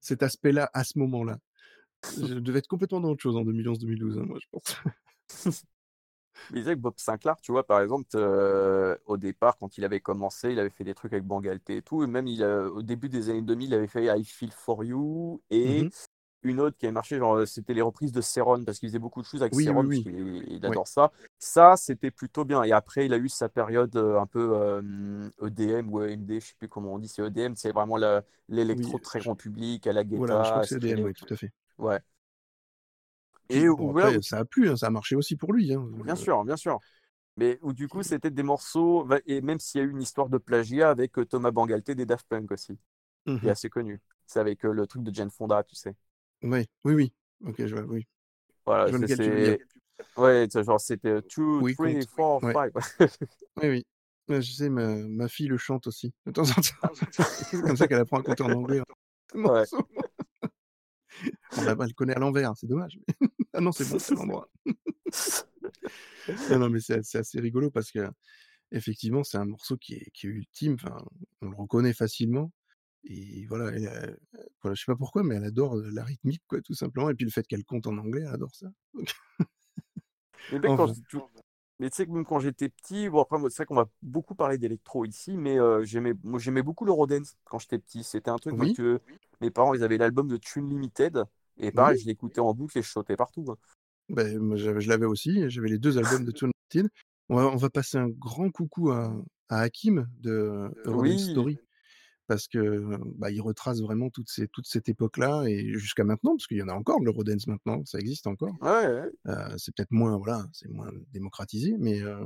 cet aspect-là à ce moment-là. Je devais être complètement dans autre chose en 2011-2012, hein, moi je pense. Mais que Bob Sinclair, tu vois, par exemple, euh, au départ, quand il avait commencé, il avait fait des trucs avec Bangalté et tout. Et même il au début des années 2000, il avait fait I Feel For You et Mhm. Une autre qui avait marché, genre, c'était les reprises de Céron, parce qu'il faisait beaucoup de choses avec Oui, Céron, oui, parce oui. qu'il il adore ça. Ça, c'était plutôt bien. Et après, il a eu sa période euh, un peu euh, EDM ou EMD, je sais plus comment on dit, c'est EDM, c'est vraiment l'électro très grand public, à la Voilà, je crois que c'est EDM, oui, tout à fait. Ouais. Et bon, après, ça a plu, hein, ça a marché aussi pour lui. Hein. bien Euh, sûr, bien sûr. Mais où du coup, c'était des morceaux, et même s'il y a eu une histoire de plagiat avec euh, Thomas Bangalter des Daft Punk aussi, qui est mhm. assez connu. C'est avec euh, le truc de Jane Fonda, tu sais. Ouais, oui, oui. Ok, je vois, oui. Je Voilà, vois c'est. lequel tu veux dire. c'est- Ouais, c'est genre, c'était 2, Oui, 3, compte. 4, Ouais, 5. oui, oui. Ouais, Je sais, ma, ma fille le chante aussi, de temps en temps. C'est comme ça qu'elle apprend à compter en anglais. hein. Ce Ouais. morceau. Bon, là, elle le connaît à l'envers, c'est dommage. mais- ah non, c'est bon, c'est l'endroit. Non, non, mais c'est c'est assez rigolo parce que effectivement, c'est un morceau qui est, qui est ultime. Enfin, on le reconnaît facilement. Et voilà, elle, euh, voilà, je sais pas pourquoi, mais elle adore la rythmique, quoi, tout simplement. Et puis le fait qu'elle compte en anglais, elle adore ça. Mais enfin, tu- mais tu sais que même quand j'étais petit, bon après c'est vrai qu'on va beaucoup parler d'électro ici, mais euh, j'aimais moi, j'aimais beaucoup l'Eurodance quand j'étais petit. C'était un truc oui, que mes parents ils avaient l'album de Tune Limited et pareil, oui. je l'écoutais en boucle et je sautais partout. hein. Ben, moi, je l'avais aussi. J'avais les deux albums de Tune Limited. On va, on va passer un grand coucou à, à Hakim de Eurodance Oui, Story parce que bah, il retrace vraiment toute, ces, toute cette époque-là et jusqu'à maintenant, parce qu'il y en a encore de l'Eurodance maintenant, ça existe encore. ouais, ouais. Euh, c'est peut-être moins, voilà, c'est moins démocratisé, mais, euh,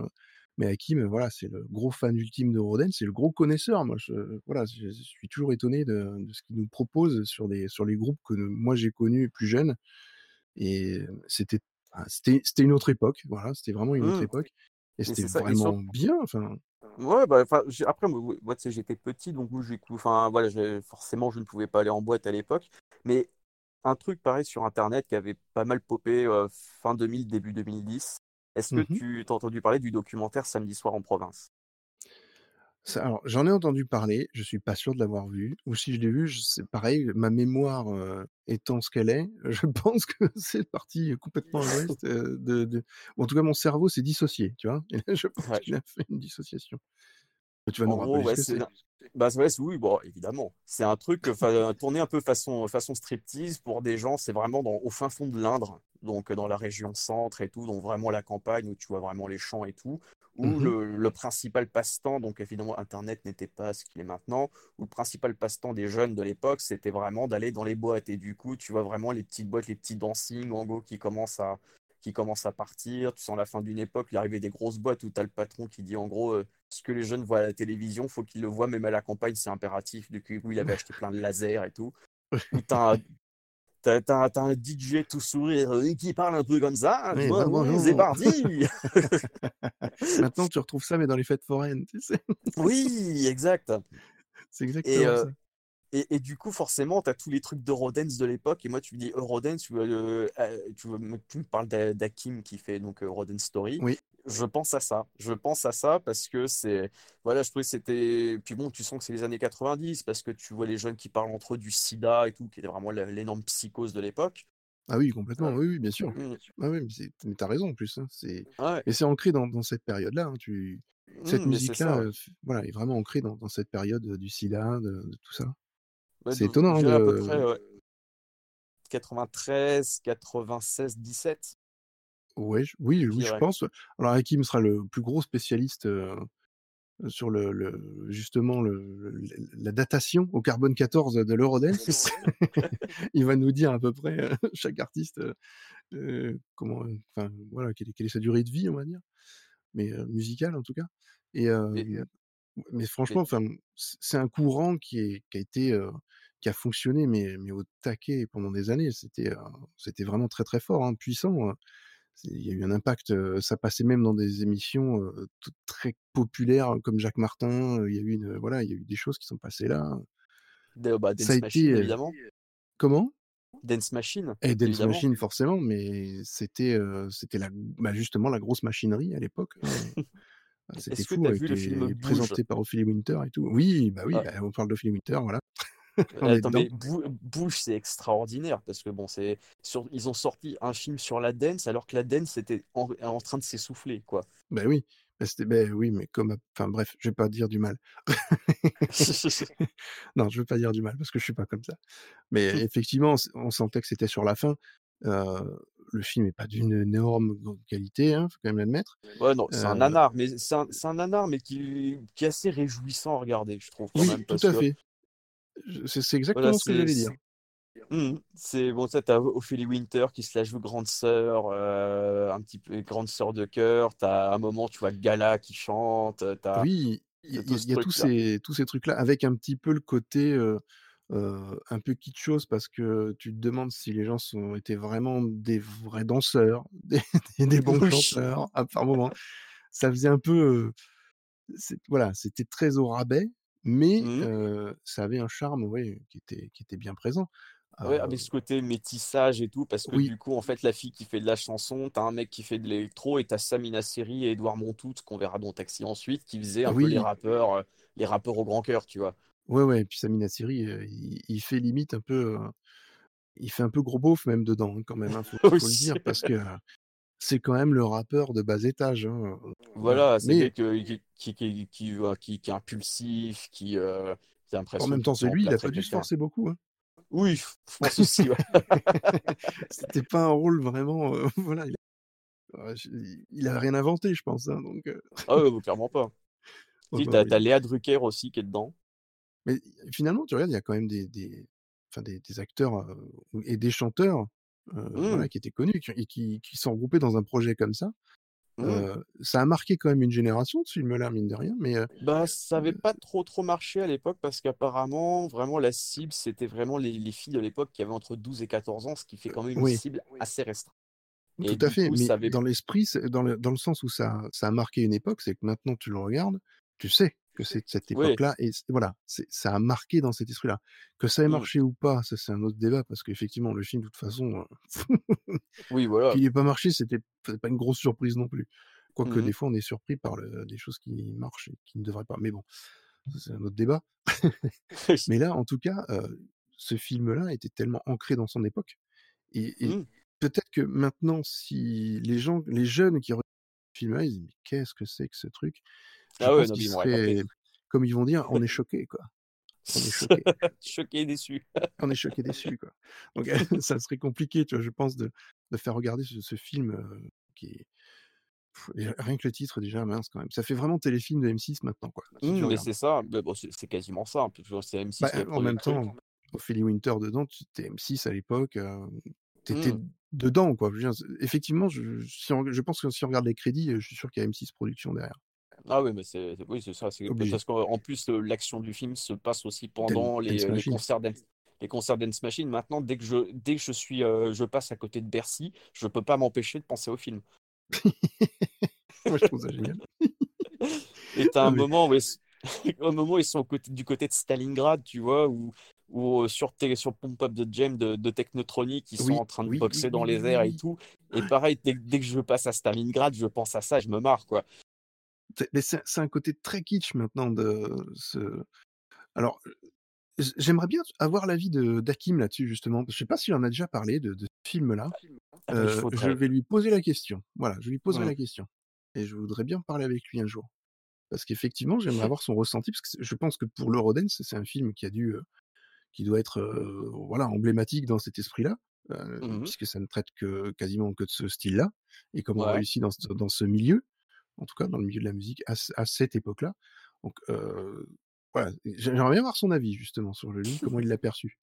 mais Hakim, voilà, c'est le gros fan ultime de Rodens, c'est le gros connaisseur. Moi, je, voilà, je, je suis toujours étonné de, de ce qu'il nous propose sur, des, sur les groupes que moi j'ai connus plus jeunes. Et c'était, ah, c'était, c'était une autre époque, voilà, c'était vraiment une autre Hum, époque. Et c'était ça. Vraiment bien, enfin, ouais, bah, enfin, j'ai- après, moi, moi, tu sais, j'étais petit, donc moi, j'écoute, enfin, voilà, j'ai- forcément, je ne pouvais pas aller en boîte à l'époque. Mais un truc pareil sur Internet qui avait pas mal popé euh, fin 2000, début 2010. Est-ce que mhm. tu t'as entendu parler du documentaire Samedi soir en province? Ça, alors, j'en ai entendu parler, je suis pas sûr de l'avoir vu, ou si je l'ai vu, c'est pareil, ma mémoire euh, étant ce qu'elle est, je pense que c'est parti complètement à l'ouest. euh, de, de- ou En tout cas, mon cerveau s'est dissocié, tu vois? Et là, je pense Ouais. qu'il a fait une dissociation. Tu vas En nous gros, rappeler ouais, ce que c'est. c'est. Bah, ouais, oui, bon, évidemment. C'est un truc tourné un peu façon, façon striptease pour des gens. C'est vraiment dans, au fin fond de l'Indre, donc dans la région centre et tout, donc vraiment la campagne où tu vois vraiment les champs et tout, où Mhm. le, le principal passe-temps, donc évidemment Internet n'était pas ce qu'il est maintenant, où le principal passe-temps des jeunes de l'époque, c'était vraiment d'aller dans les boîtes. Et du coup, tu vois vraiment les petites boîtes, les petits dancing, en gros, qui commencent à, qui commencent à partir. Tu sens la fin d'une époque, l'arrivée des grosses boîtes où tu as le patron qui dit en gros euh, ce que les jeunes voient à la télévision, faut qu'ils le voient même à la campagne, c'est impératif. Du coup, il avait acheté plein de lasers et tout. Où t'as, un DJ tout sourire qui parle un peu comme ça. Oui, bah, c'est parti. Maintenant, tu retrouves ça, mais dans les fêtes foraines, tu sais. oui, exact. C'est Et, exactement euh, ça. Et, et du coup, forcément, tu as tous les trucs d'Eurodance de l'époque. Et moi, tu me dis Eurodance, tu, euh, euh, tu, me- tu me parles d'A- d'Hakim qui fait donc euh, Eurodance Story. Oui. Je pense à ça. Je pense à ça parce que c'est. Voilà, je trouvais que c'était. Puis bon, tu sens que c'est les années 90 parce que tu vois les jeunes qui parlent entre eux du sida et tout, qui était vraiment l'énorme psychose de l'époque. Ah oui, complètement, oui, oui, bien sûr. Mm. Ah oui, mais tu raison en plus, hein, c'est Ouais. et c'est ancré dans dans cette période-là, hein, tu cette Mm, musique-là, voilà, est vraiment ancrée dans dans cette période, du sida, de de tout ça. C'est étonnant, hein, à peu près ouais, 93, 96, 17, ouais, je oui, je oui, je pense. Alors Hakim sera le plus gros spécialiste, heu, sur le le justement le le la datation au carbone 14 de l'Eurodance. Il va nous dire à peu près, heu, chaque artiste, heu, comment, enfin voilà, quelle est quelle est sa durée de vie, on va dire, mais musicale en tout cas. Et mais franchement, enfin, c'est un courant qui est qui a été, qui a fonctionné mais mais au taquet pendant des années. C'était, c'était vraiment très, très fort, hein, puissant, c'est il y a eu un impact, ça passait même dans des émissions, toutes très populaires comme Jacques Martin, il y a eu une voilà, il y a eu des choses qui sont passées là. de- bah, Ça a Dance Machine, été, heu évidemment. comment? Dance Machine, Et Dance évidemment. Machine forcément, mais c'était, c'était la bah, justement la grosse machinerie à l'époque, hein. Ah, c'était Est-ce que fou tu as vu le film Bouge? présenté par Ophélie Winter et tout. Oui, bah oui, Ah, bah, on parle d'Ophélie Winter, voilà, attends, mais Bouge, c'est extraordinaire parce que bon, c'est sur... ils ont sorti un film sur la dance alors que la dance était en, en train de s'essouffler, quoi. Bah oui, c'était beh, oui, mais comme enfin bref, je vais pas dire du mal. Non, je veux pas dire du mal parce que je suis pas comme ça. Mais effectivement, on sentait que c'était sur la fin. Heu, le film est pas d'une énorme qualité, hein, faut quand même l'admettre. Ouais, non, c'est un Heu nanar, mais c'est un, un nanar, mais qui, qui est assez réjouissant à regarder, je trouve quand oui, même, tout à que fait. C'est voilà, exactement ce que j'allais dire. c'est Mhm. C'est bon, ça, t'as Ophélie Winter qui se la joue grande sœur, euh, un petit peu grande sœur de cœur. T'as un moment, tu vois Gala qui chante, t'as Oui, il y a y y tous ces tous ces trucs-là avec un petit peu le côté, heu heu, un peu kitschose parce que tu te demandes si les gens sont étaient vraiment des vrais danseurs, des des des bons Oui. chanteurs à par moments. Ça faisait un peu, voilà, c'était très au rabais, mais heu, ça avait un charme, ouais, qui était qui était bien présent. Ouais, avec ce côté métissage et tout, parce que oui, du coup, en fait, la fille qui fait de la chanson, t'as un mec qui fait de l'électro, et t'as Samina Seri et Edouard Montout, qu'on verra dans Taxi ensuite, qui faisaient un peu les oui, rappeurs, euh, les rappeurs au grand cœur, tu vois? Ouais, ouais et puis Sami Nassiri, heu, il il fait limite un peu, il fait un peu gros beauf même dedans, hein, quand même, hein, faut faut le dire parce que C'est quand même le rappeur de bas étage, hein, voilà. C'est Mais quelqu'un qui, qui, qui, qui, euh, qui- qui est impulsif, qui, euh, qui a en l'impression même temps, c'est lui, il a pas dû se quelqu'un. forcer beaucoup, hein. Oui, je pense aussi, ouais. C'était pas un rôle vraiment, voilà, il a ouais, je il a rien inventé, je pense, hein, donc Ah ouais, clairement pas. oh Si, bah, t'as, oui. t'as Léa Drucker aussi qui est dedans. Mais finalement, tu regardes, il y a quand même des des enfin des des acteurs, et des chanteurs, Mmh, voilà, qui étaient connus qui et qui qui sont regroupés dans un projet comme ça. mmh. Ça a marqué quand même une génération, ce film-là, mine de rien, mais Bah, ça avait heu, pas trop trop marché à l'époque parce qu'apparemment, vraiment, la cible, c'était vraiment les, les filles de l'époque qui avaient entre 12 et 14 ans, ce qui fait quand même une oui. cible assez restreinte. Tout Et à fait, coup, mais avait... dans l'esprit, dans le dans le sens où ça ça a marqué une époque, c'est que maintenant tu le regardes, tu sais que c'est de cette Oui, époque-là et voilà, ça a marqué dans cet esprit-là. Que ça ait mmh. marché ou pas, ça c'est un autre débat parce qu'effectivement le film de toute façon, heu, Oui, voilà. qu'il ait pas marché, c'était pas une grosse surprise non plus. Quoique Mmh. des fois on est surpris par le des choses qui marchent et qui ne devraient pas. Mais bon, c'est un autre débat. Mais là, en tout cas, heu, ce film-là était tellement ancré dans son époque et et Mmh. peut-être que maintenant si les gens les jeunes qui regardent ce film-là, ils se disent: «Mais qu'est-ce que c'est que ce truc?» Je Ah ouais, non, ils seraient comme ils vont dire: «On est choqués, quoi. On est choqués. Choqué et déçu. On est choqués, déçus, quoi». Donc ça serait compliqué, tu vois, je pense de de faire regarder ce ce film, heu, qui est rien que le titre déjà, mince quand même. Ça fait vraiment téléfilm de M6 maintenant, quoi, si Mmh, mais c'est ça, bon, c'est quasiment ça. C'est M6 Bah, avait en même temps, Ophélie Winter dedans, tu tu M6 à l'époque, heu, tu Mmh. dedans, quoi. Je veux dire, c'est effectivement, je si on je pense que si on regarde les crédits, je suis sûr qu'il y a M6 Production derrière. Ah oui, mais c'est oui, c'est ça. C'est Obligé. parce qu'en plus, euh, l'action du film se passe aussi Dan pendant les, Dance euh, les Machine. concerts dance, les concerts Dance Machine. Maintenant, dès que je, dès que je suis, euh, je passe à côté de Bercy, je peux pas m'empêcher de penser au film. Moi, je trouve ça génial. Et t'as un moment où un moment où ils sont au côté, du côté de Stalingrad, tu vois, où ou sur, sur Pump Up de Jam de, de Technotronic qui sont Oui, en train de oui, boxer oui, dans les airs et tout. Et pareil, dès, dès que je passe à Stalingrad, je pense à ça, je me marre, quoi. C'est mais c'est c'est un côté très kitsch maintenant de ce alors, j'aimerais bien avoir l'avis de d'Hakim là-dessus justement. Je sais pas s'il en a déjà parlé de de ce film-là. Ah bah, je vais lui poser la question. Voilà, je lui poserai la question et je voudrais bien parler avec lui un jour. Parce qu'effectivement, j'aimerais avoir son ressenti parce que je pense que pour l'Eurodance, c'est un film qui a dû, qui doit être, voilà, emblématique dans cet esprit-là, Mmh puisque ça ne traite que quasiment que de ce style-là et comment on réussit dans dans ce milieu, en tout cas dans le milieu de la musique à ce à cette époque-là. Donc, heu, voilà, j'ai j'aimerais bien avoir son avis justement sur le lui, comment il l'a perçu.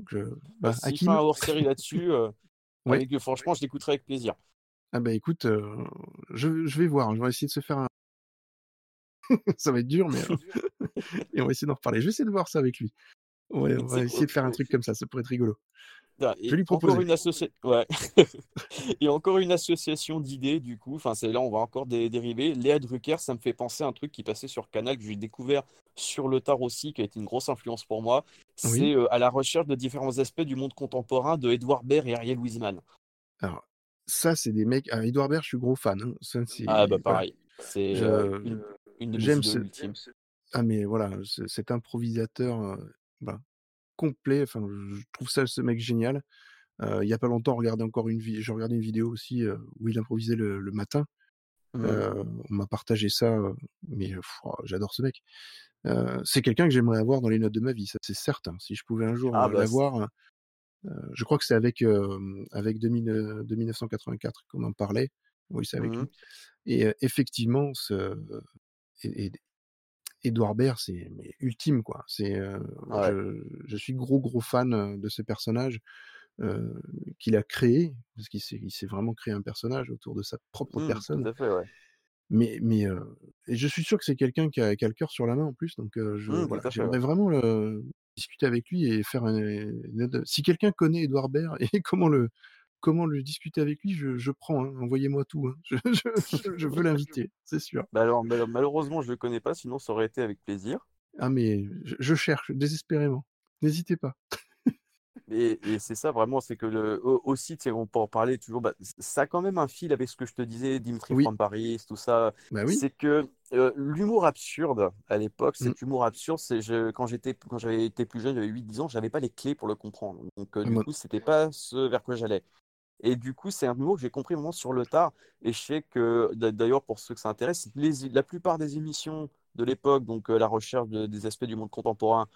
Donc, heu, Bah, bah, un hors-série là-dessus, heu, Ouais? avec franchement, je l'écouterai avec plaisir. Ah bah, écoute, je je vais voir, on va essayer de se faire un ça va être dur mais, heu et on va essayer d'en reparler. Je vais essayer de voir ça avec lui. Ouais, on va essayer de faire un truc comme ça, ça pourrait être rigolo. Je et lui encore une associa ouais et encore une association d'idées du coup, enfin c'est là on va encore dé dériver. Léa Drucker, ça me fait penser à un truc qui passait sur Canal que j'ai découvert sur le tard aussi, qui a été une grosse influence pour moi. Oui? C'est, heu, À la recherche de différents aspects du monde contemporain de Edouard Baird et Ariel Wiesman. Alors, ça, c'est des mecs ah, Edouard Baird, je suis gros fan, hein. Ça, Ah bah pareil, c'est, Je une une de mes j'aime ce ah mais voilà, ce cet improvisateur, heu, bah, complet, enfin, je trouve ça ce mec génial. Il y a pas longtemps, regardais encore une j'ai regardé une vidéo aussi, où il improvisait le le matin. Mmh. On m'a partagé ça, mais oh, j'adore ce mec. C'est quelqu'un que j'aimerais avoir dans les notes de ma vie, ça c'est certain. Si je pouvais un jour, Ah bah l'avoir, je crois que c'est avec, avec de mille heu, de 1984 qu'on en parlait. Oui, c'est avec mmh lui et effectivement, ce Ed Edouard Baird, c'est ultime, quoi. C'est, Ouais. je je suis gros, gros fan, heu, de ce personnage, heu, qu'il a créé, parce qu'il s'est vraiment créé un personnage autour de sa propre Mmh, tout personne. à fait, ouais. Mais mais et je suis sûr que c'est quelqu'un qui a qui a le cœur sur la main en plus, donc je Mmh, voilà, ouais. vraiment le discuter avec lui et faire un si quelqu'un connaît Edouard Baird et comment le comment le discuter avec lui, je je prends, hein, envoyez-moi tout, hein. Je je je je veux l'inviter, c'est sûr. Bah alors malo malheureusement je le connais pas, sinon ça aurait été avec plaisir. Ah mais je cherche désespérément. N'hésitez pas. Et et c'est ça vraiment, c'est que le au aussi, on peut en parler toujours, bah, ça a quand même un fil avec ce que je te disais, Dimitri Oui, from Paris, tout ça. bah oui. C'est que, heu, l'humour absurde, à l'époque, Mmh. cet humour absurde, c'est quand j'étais quand j'avais été plus jeune, j'avais 8-10 ans, j'avais pas les clés pour le comprendre. Donc heu, Ah du moi coup, c'était pas ce vers quoi j'allais. Et du coup, c'est un humour que j'ai compris vraiment sur le tard et je sais que d'a d'ailleurs pour ceux que ça intéresse, les la plupart des émissions de l'époque, donc heu, la recherche de des aspects du monde contemporain,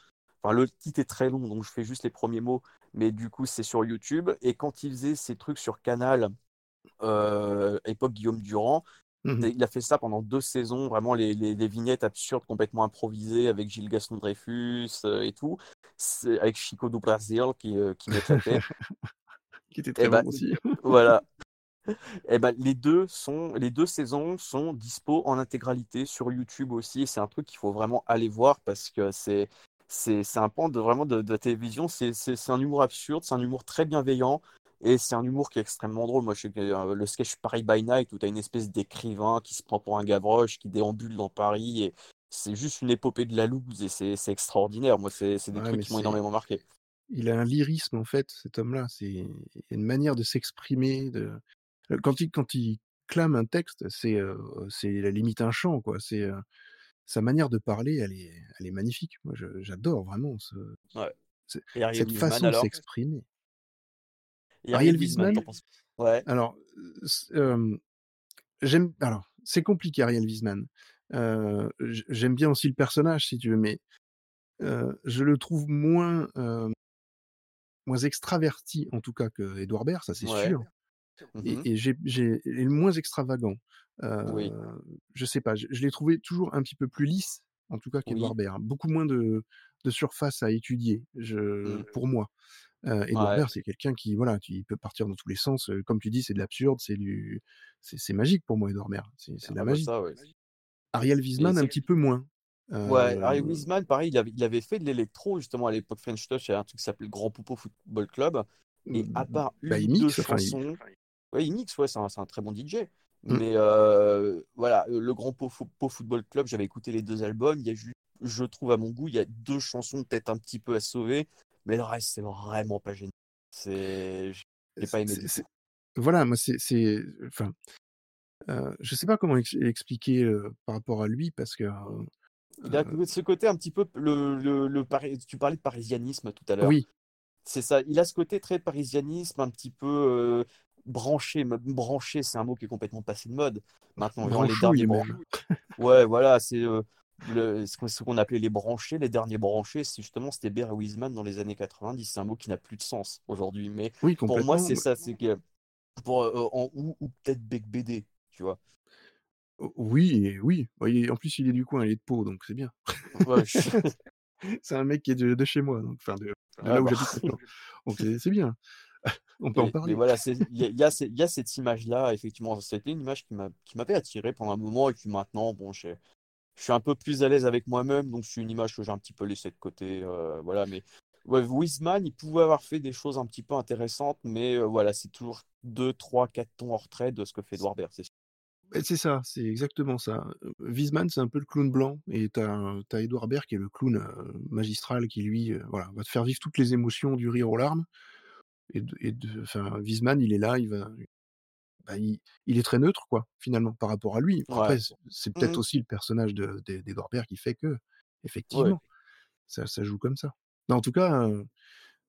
enfin le titre est très long, donc je fais juste les premiers mots, mais du coup, c'est sur YouTube et quand il faisait ces trucs sur Canal, heu, époque Guillaume Durand, mmh mh. il a fait ça pendant 2 saisons, vraiment les les les vignettes absurdes complètement improvisées avec Gilles Gaston Dreyfus, heu, et tout. Avec Chico do Brasil qui, heu, qui m'éclatait Qui était et très bah, bon aussi. voilà. Et ben les 2 sont les 2 saisons sont dispo en intégralité sur YouTube aussi et c'est un truc qu'il faut vraiment aller voir parce que c'est c'est c'est un pan de vraiment de de la télévision. C'est c'est c'est un humour absurde, c'est un humour très bienveillant et c'est un humour qui est extrêmement drôle. Moi, je heu, le sketch Paris by Night où tu as une espèce d'écrivain qui se prend pour un Gavroche, qui déambule dans Paris et c'est juste une épopée de la loose et c'est c'est extraordinaire. Moi, c'est c'est des Ouais, trucs qui m'ont énormément marqué. Il a un lyrisme en fait, cet homme-là. C'est il y a une manière de s'exprimer, de quand il quand il clame un texte, c'est, heu, c'est la limite un chant, quoi. C'est, sa manière de parler, elle est elle est magnifique. Moi, j'adore vraiment ce Ouais cette façon de s'exprimer. Ariel Wiesman, ouais, alors, j'aime alors, c'est compliqué Ariel Wiesman. J'aime bien aussi le personnage si tu veux, mais, je le trouve moins, moins extraverti en tout cas qu'Edouard Baird, ça c'est ouais. sûr. Mmh Et et j'ai le moins extravagant. Oui, Heu, je sais pas, je je l'ai trouvé toujours un petit peu plus lisse, en tout cas qu'Edouard oui. Baird. Beaucoup moins de de surface à étudier, je Mmh. pour moi. Heu, Edouard Ouais. C'est quelqu'un qui, voilà, qui peut partir dans tous les sens, comme tu dis, c'est de l'absurde, c'est du c'est magique pour moi Edouard Baird, c'est c'est de la Ah bah magie. ça, ouais. Ariel Wiesman, un petit peu moins. Ouais, Heu, Harry Wiesman, pareil, il avait il avait fait de l'électro justement à l'époque French Touch, il y a un truc qui s'appelait le Grand Popo Football Club et à mmh, part bah, une il ou 2 mixe, enfin il chansons ouais, il mixe, ouais, c'est un très bon DJ. mmh, Mais heu, voilà, le Grand Po Fo Po Football Club, j'avais écouté les 2 albums, il y a juste je trouve à mon goût, il y a deux chansons peut-être un petit peu à sauver, mais le reste, c'est vraiment pas génial. C'est, j'ai pas aimé. Voilà, moi, c'est. c'est- Enfin, euh, je sais pas comment ex- expliquer euh, par rapport à lui, parce que. Il a euh, ce côté un petit peu, le, le, le tu parlais de parisianisme tout à l'heure. oui, C'est ça, il a ce côté très parisianisme, un petit peu euh, branché. Branché, c'est un mot qui est complètement passé de mode. Maintenant, genre les derniers branchés. Ouais, voilà, c'est euh, ce qu'on appelait les branchés. Les derniers branchés, c'est justement, c'était Bear et Wiesmann dans les années 90. C'est un mot qui n'a plus de sens aujourd'hui. Mais Oui, pour moi, c'est ça. C'est que pour, euh, en, ou, ou peut-être Bec BD, tu vois. O- Oui, et oui. Bah, il est- En plus, il est du coin, il est de Pau, donc c'est bien. Ouais, je- C'est un mec qui est de, de chez moi, donc, enfin, de, de Ah là où bah. j'habite maintenant. Donc c'est c'est bien. On peut en Mais, mais parler. voilà, c'est- il y a, il y a ces- il y a cette image-là, effectivement. C'était une image qui m'a, qui m'avait attiré pendant un moment et puis maintenant, bon, je, je suis un peu plus à l'aise avec moi-même, donc c'est une image que j'ai un petit peu laissée de côté. euh, voilà, mais ouais, Wiseman, il pouvait avoir fait des choses un petit peu intéressantes, mais euh, voilà, c'est toujours 2, 3, 4 tons en retrait de ce que fait Baird, c'est sûr. C'est ça, c'est exactement ça. Wiesmann, c'est un peu le clown blanc, et t'as as Edouard Baird qui est le clown euh, magistral qui, lui, euh, voilà, va te faire vivre toutes les émotions du rire aux larmes. Et, de, et de- enfin, Wiesmann, il est là, il va, bah, il, il est très neutre, quoi, finalement, par rapport à lui. Après, Ouais. c'est- peut-être Mhm. aussi le personnage de- de- d'Edouard Baird qui fait que, Ouais. effectivement, ça, ça joue comme ça. Non, en tout cas, euh,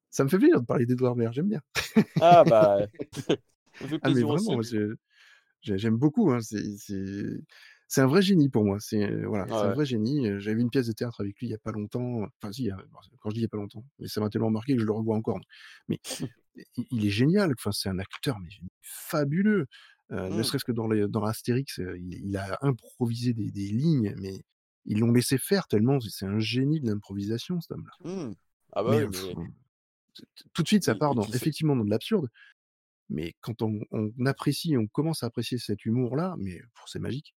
ça me fait plaisir de parler d'Edouard Baird, j'aime bien. Ah bah, ça Ah, mais vraiment, aussi. J'aime beaucoup. hein, c'est un vrai génie pour moi. C'est euh, un vrai génie. J'avais vu une pièce de théâtre avec lui il y a pas longtemps. Enfin, si, quand je dis il y a pas longtemps, mais ça m'a tellement marqué que je le revois encore. Mais il, est génial. Enfin, c'est un acteur mais fabuleux. Euh, ne Mm. serait-ce que dans, les, dans il, il a improvisé des, des lignes, mais ils l'ont laissé faire tellement. C'est un génie de l'improvisation, cet homme-là. Mm. Ah bah Mais, oui, mais pff, tout de suite, ça part dans, effectivement dans de l'absurde. Mais quand on, on apprécie, on commence à apprécier cet humour-là, mais c'est magique.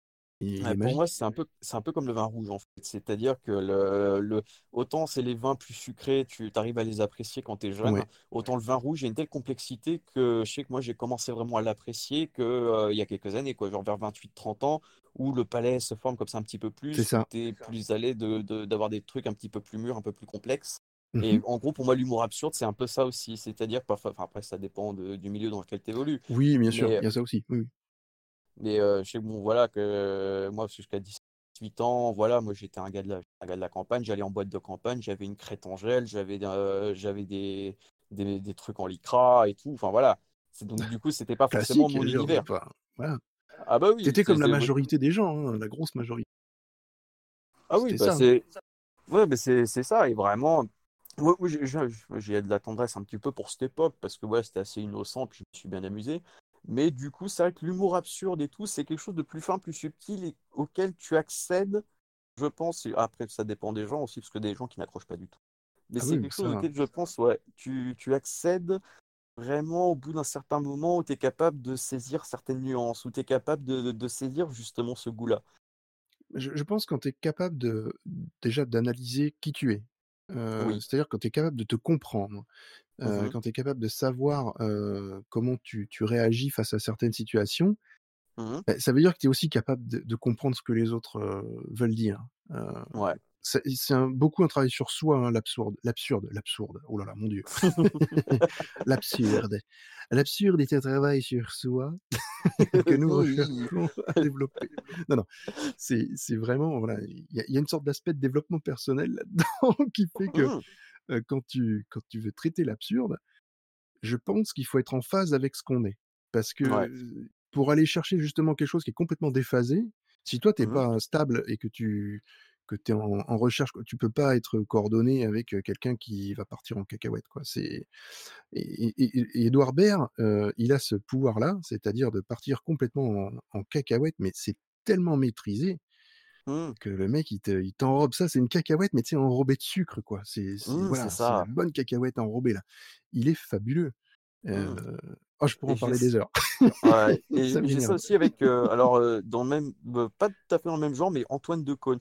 Ouais, pour moi, c'est un peu, c'est un peu comme le vin rouge en fait. C'est-à-dire que le, le, autant c'est les vins plus sucrés, tu arrives à les apprécier quand tu es jeune, Ouais, autant le vin rouge, il y a une telle complexité que je sais que moi j'ai commencé vraiment à l'apprécier que, euh, il y a quelques années, quoi, genre vers 28-30 ans, où le palais se forme comme ça un petit peu plus, où ça. tu es plus allé de, de- d'avoir des trucs un petit peu plus mûrs, un peu plus complexes. Et Mhm. en gros, pour moi, l'humour absurde, c'est un peu ça aussi. C'est-à-dire parfois, enfin, après, ça dépend de- du milieu dans lequel tu évolues. Oui, bien sûr, Mais, il y a ça aussi. Oui, mais euh, je sais que bon, voilà, que euh, moi, jusqu'à 18 ans, voilà, moi j'étais un gars de la, un gars de la campagne, j'allais en boîte de campagne, j'avais une crête en gel, j'avais euh, des, des, des trucs en lycra et tout. Enfin voilà. Donc du coup, c'était pas forcément mon univers. voilà. Ah bah oui, T'étais comme la majorité des gens, hein, la grosse majorité. ah oui, bah ça. c'est, ouais, mais c'est ça. Et vraiment, oui, j'ai, de la tendresse un petit peu pour cette époque parce que ouais, c'était assez innocent, puis je me suis bien amusé. Mais du coup, c'est vrai que l'humour absurde et tout, c'est quelque chose de plus fin, plus subtil et auquel tu accèdes, je pense. et Après, ça dépend des gens aussi, parce que des gens qui n'accrochent pas du tout. Mais Ah c'est oui, quelque chose auquel je pense, ouais, tu, tu accèdes vraiment au bout d'un certain moment où tu es capable de saisir certaines nuances, où tu es capable de, de, de saisir justement ce goût-là. Je, je pense quand tu es capable de déjà d'analyser qui tu es. Euh, Oui. C'est-à-dire quand tu es capable de te comprendre, euh, Mhm. quand tu es capable de savoir euh, comment tu, tu réagis face à certaines situations, Mhm. bah, ça veut dire que tu es aussi capable de, de comprendre ce que les autres veulent dire. Ouais. C'est beaucoup un travail sur soi, hein, l'absurde, l'absurde, l'absurde. Oh là là, mon Dieu. l'absurde. L'absurde est un travail sur soi que nous recherchons à développer. Non, non, c'est c'est vraiment, voilà, il y, a- il y a une sorte d'aspect de développement personnel là-dedans qui fait que Mhm. euh, quand, tu, quand tu veux traiter l'absurde, je pense qu'il faut être en phase avec ce qu'on est. Parce que Ouais. pour aller chercher justement quelque chose qui est complètement déphasé, si toi, tu n'es Mhm. pas stable et que tu que es en, en recherche, tu peux pas être coordonné avec quelqu'un qui va partir en cacahuète. Quoi. C'est... Et, et, et- et Edouard Baird, euh, il a ce pouvoir-là, c'est-à-dire de partir complètement en, en cacahuète, mais c'est tellement maîtrisé Mhm. que le mec, il te- il t'enrobe ça, c'est une cacahuète, mais tu sais, enrobée de sucre, quoi. C'est, c'est- Mhm, voilà, c'est c'est la ça. bonne cacahuète enrobée, là. Il est fabuleux. Euh, Mhm. Oh, je pourrais en parler des heures. Ouais, et j'ai ça aussi avec, euh, alors, euh, dans le même, euh, pas tout à fait dans le même genre, mais Antoine Decaune.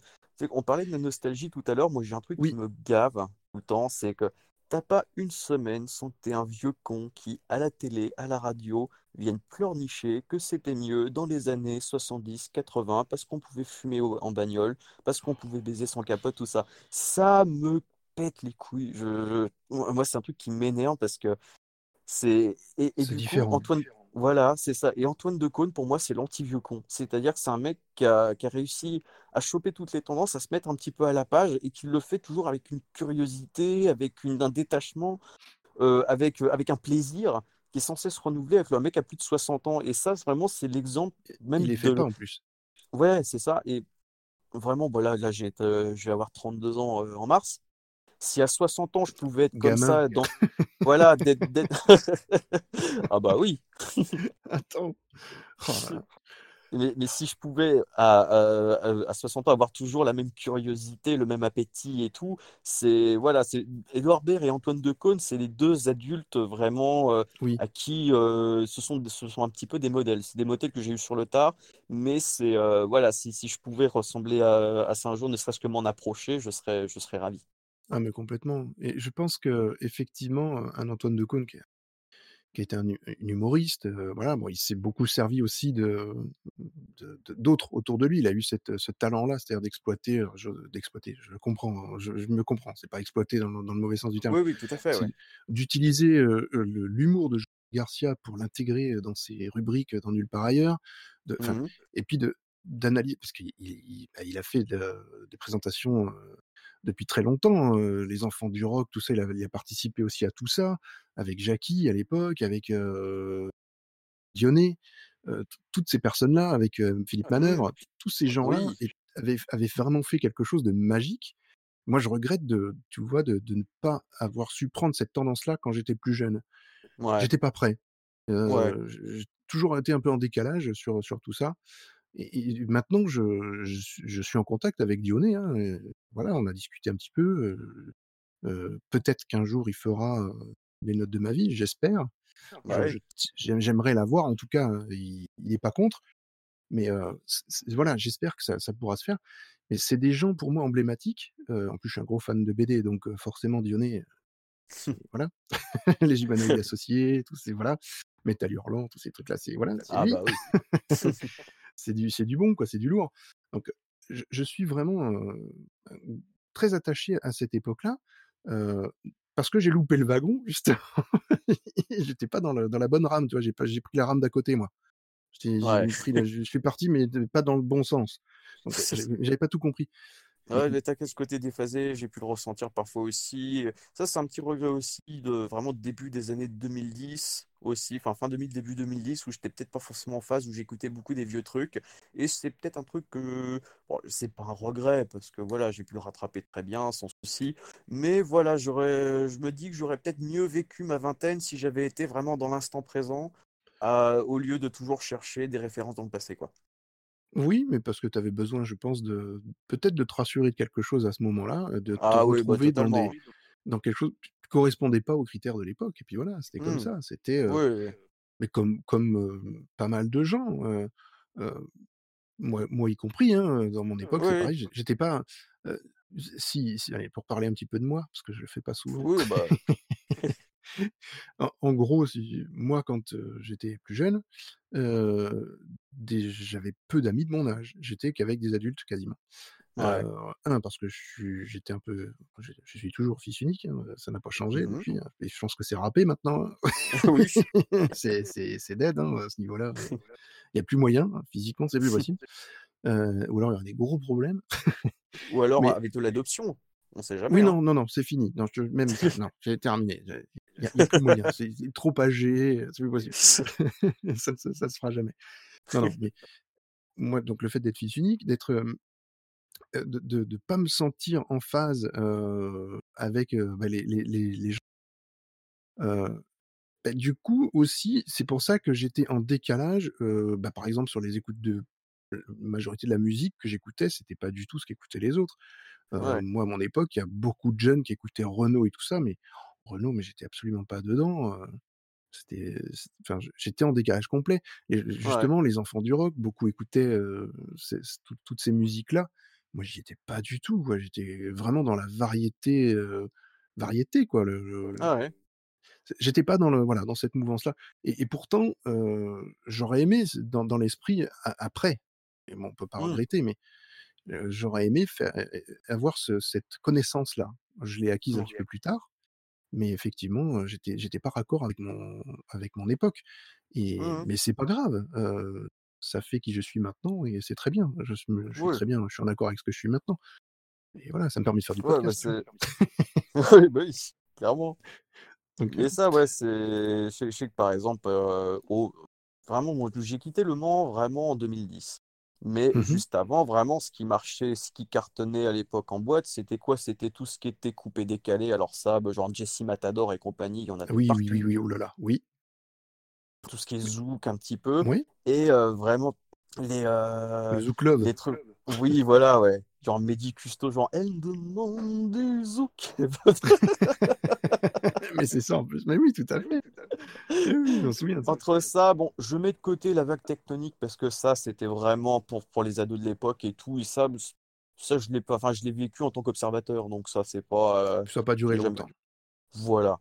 On parlait de la nostalgie tout à l'heure. Moi, j'ai un truc qui me gave tout le temps, c'est que t'as pas une semaine sans que t'aies un vieux con qui, à la télé, à la radio, vienne pleurnicher que c'était mieux dans les années 70, 80, parce qu'on pouvait fumer en bagnole, parce qu'on pouvait baiser sans capote, tout ça. Ça me pète les couilles. Je, je- Moi, c'est un truc qui m'énerve parce que c'est et, et coup. Antoine voilà c'est ça. Et Antoine Decaune pour moi c'est l'anti-vieux con. C'est-à-dire que c'est un mec qui a, qui a réussi à choper toutes les tendances à se mettre un petit peu à la page et qui le fait toujours avec une curiosité avec une, un détachement euh, avec euh, avec un plaisir qui est censé se renouveler avec le mec à plus de 60 ans. Et ça c'est vraiment c'est l'exemple même Il les fait de pas en plus. ouais c'est ça. Et vraiment voilà là j'ai euh, je vais avoir 32 ans en mars si à 60 ans je pouvais être comme Gamin. ça dans voilà d'être ah bah oui Attends. Oh. Mais, mais si je pouvais à, à, à 60 ans avoir toujours la même curiosité, le même appétit et tout, c'est voilà, c'est Édouard Baird et Antoine Decaune, c'est les deux adultes vraiment euh, Oui. à qui euh, ce sont ce sont un petit peu des modèles. C'est des modèles que j'ai eu sur le tard, mais c'est euh, voilà, si, si je pouvais ressembler à, à ça un jour, ne serait-ce que m'en approcher, je serais je serais ravi. Ah mais complètement. Et je pense que effectivement, un Antoine Decaune qui a qui était un hu un humoriste, voilà, bon, il s'est beaucoup servi aussi de de de d'autres autour de lui. Il a eu cette, ce talent-là, c'est-à-dire d'exploiter, je d'exploiter, je le comprends, hein, je je me comprends, c'est pas exploiter dans le dans le mauvais sens du terme. Oui, oui, tout à fait, C'est d'utiliser, le l'humour de Jean Garcia pour l'intégrer, dans ses rubriques, dans Nulle part ailleurs, de Mhm. et puis de d'analyser parce qu'il il il il a fait de des présentations, depuis très longtemps, Les Enfants du rock, tout ça, il a il a participé aussi à tout ça, avec Jackie à l'époque, avec, Dionnet, toutes ces personnes-là, avec, Philippe Manœuvre, tous ces gens-là Oui, avaient avaient vraiment fait quelque chose de magique. Moi, je regrette de tu vois, de de ne pas avoir su prendre cette tendance-là quand j'étais plus jeune. ouais, J'étais pas prêt. ouais. J'ai toujours été un peu en décalage sur sur tout ça et et maintenant que je je suis je suis en contact avec Dionnet, hein, voilà, on a discuté un petit peu, peut-être qu'un jour il fera, les notes de ma vie, j'espère. J'aime j'aimerais l'avoir en tout cas, heu, il il est pas contre, mais voilà, j'espère que ça ça pourra se faire. Mais c'est des gens pour moi emblématiques, en plus je suis un gros fan de BD donc forcément Dionnet, voilà, les humanoïdes associés, tous ces voilà, Métal Hurlant, tous ces trucs-là, c'est voilà, Ah lui. bah oui. C'est du c'est du bon quoi, c'est du lourd. Donc je je suis vraiment, très attaché à cette époque-là, parce que j'ai loupé le wagon justement. J'étais pas dans le dans la bonne rame, tu vois? J'ai pris la rame d'à côté moi. J'ai Ouais. j'ai pris la je suis parti mais pas dans le bon sens. J'avais pas tout compris Ouais, mais t'inquiète, ce côté déphasé, j'ai pu le ressentir parfois aussi. Ça, c'est un petit regret aussi de vraiment début des années 2010 aussi, enfin fin 2000, début 2010, où j'étais peut-être pas forcément en phase, où j'écoutais beaucoup des vieux trucs. Et c'est peut-être un truc que, bon, c'est pas un regret, parce que voilà, j'ai pu le rattraper très bien, sans souci. Mais voilà, j'aurais, je me dis que j'aurais peut-être mieux vécu ma vingtaine si j'avais été vraiment dans l'instant présent, euh, au lieu de toujours chercher des références dans le passé, quoi. Oui, mais parce que tu avais besoin, je pense, de peut-être de te rassurer de quelque chose à ce moment-là, de te Ah oui, bah retrouver dans totalement. des dans quelque chose qui correspondait pas aux critères de l'époque et puis voilà, c'était comme Hmm. ça. C'était, Oui, mais comme pas mal de gens, moi moi y compris, hein, dans mon époque, c'est Oui, pareil, j'étais pas, si si allez, pour parler un petit peu de moi, parce que je le fais pas souvent. oui, bah. En en gros, si moi, quand, j'étais plus jeune, j'avais peu d'amis de mon âge. J'étais qu'avec des adultes quasiment. Ouais. Heu, 1 parce que je suis j'étais un peu je je suis toujours fils unique, hein, ça n'a pas changé Mhm. depuis, hein, et je pense que c'est râpé maintenant, hein. Oui. C'est c'est c'est dead, hein, à ce niveau-là, il y a plus moyen, hein, physiquement, c'est plus possible. Ou alors il y a des gros problèmes. Ou alors Mais avec de l'adoption, on sait jamais, oui, hein. non, non, non, c'est fini. Non, je même non, j'ai terminé. Il y a a plus moyen, c'est trop âgé, c'est plus possible. Ça ça ça se fera jamais. Non, non, mais moi, donc le fait d'être fils unique, d'être, de de de pas me sentir en phase, heu, avec, heu, bah, les les les les gens, heu, bah, du coup aussi, c'est pour ça que j'étais en décalage, bah, par exemple sur les écoutes de heu, majorité de la musique que j'écoutais, c'était pas du tout ce qu'écoutaient les autres. Ouais. moi, à mon époque, il y a beaucoup de jeunes qui écoutaient Renaud et tout ça, mais Renaud, mais j'étais absolument pas dedans, heu, c'était enfin, j'étais en décalage complet et Ouais. justement, les enfants du rock, beaucoup écoutaient, c toutes ces musiques-là. Moi, j'y étais pas du tout. J'étais vraiment dans la variété, variété, quoi. Le, le- Ah ouais. J'étais pas dans le voilà dans cette mouvance-là. Et, et pourtant, euh, j'aurais aimé dans, dans l'esprit après. Et bon, on peut pas Hmm. regretter, mais j'aurais aimé faire, avoir ce- cette connaissance-là. Je l'ai acquise un petit peu plus tard, mais effectivement, j'étais j'étais pas raccord avec mon avec mon époque. Et Hmm. mais c'est pas grave. euh, ça fait qui je suis maintenant et c'est très bien. Je, suis je suis Oui. très bien. Je suis en accord avec ce que je suis maintenant. Et voilà, ça me permet de faire du Ouais, bah podcast. c'est. Oui, bah oui, clairement. Euh, ça, ouais, c'est. Je sais, je sais que par exemple, euh, au... vraiment, moi, j'ai quitté Le Mans vraiment en 2010. Mais mhm. juste avant, vraiment, ce qui marchait, ce qui cartonnait à l'époque en boîte, c'était quoi? C'était tout ce qui était coupé-décalé. Alors ça, bah, genre Jesse Matador et compagnie, il y en avait Oui, oui, oui, partout. oui. Oh là là. Oui, Tout ce qui est zouk un petit peu. oui. Et euh, vraiment, les, Le euh, Zouk Love. les trucs. Oui, voilà, ouais. Genre Mehdi Custo, genre Elle demande du zouk. mais c'est ça en plus. Mais oui, tout à fait. Oui, ça. Entre ça, bon, je mets de côté la vague tectonique parce que ça, c'était vraiment pour, pour les ados de l'époque et tout. Et ça, ça je l'ai pas, enfin, je l'ai vécu en tant qu'observateur. Donc ça, c'est pas, euh, Ça n'a pas duré jamais- longtemps. Voilà.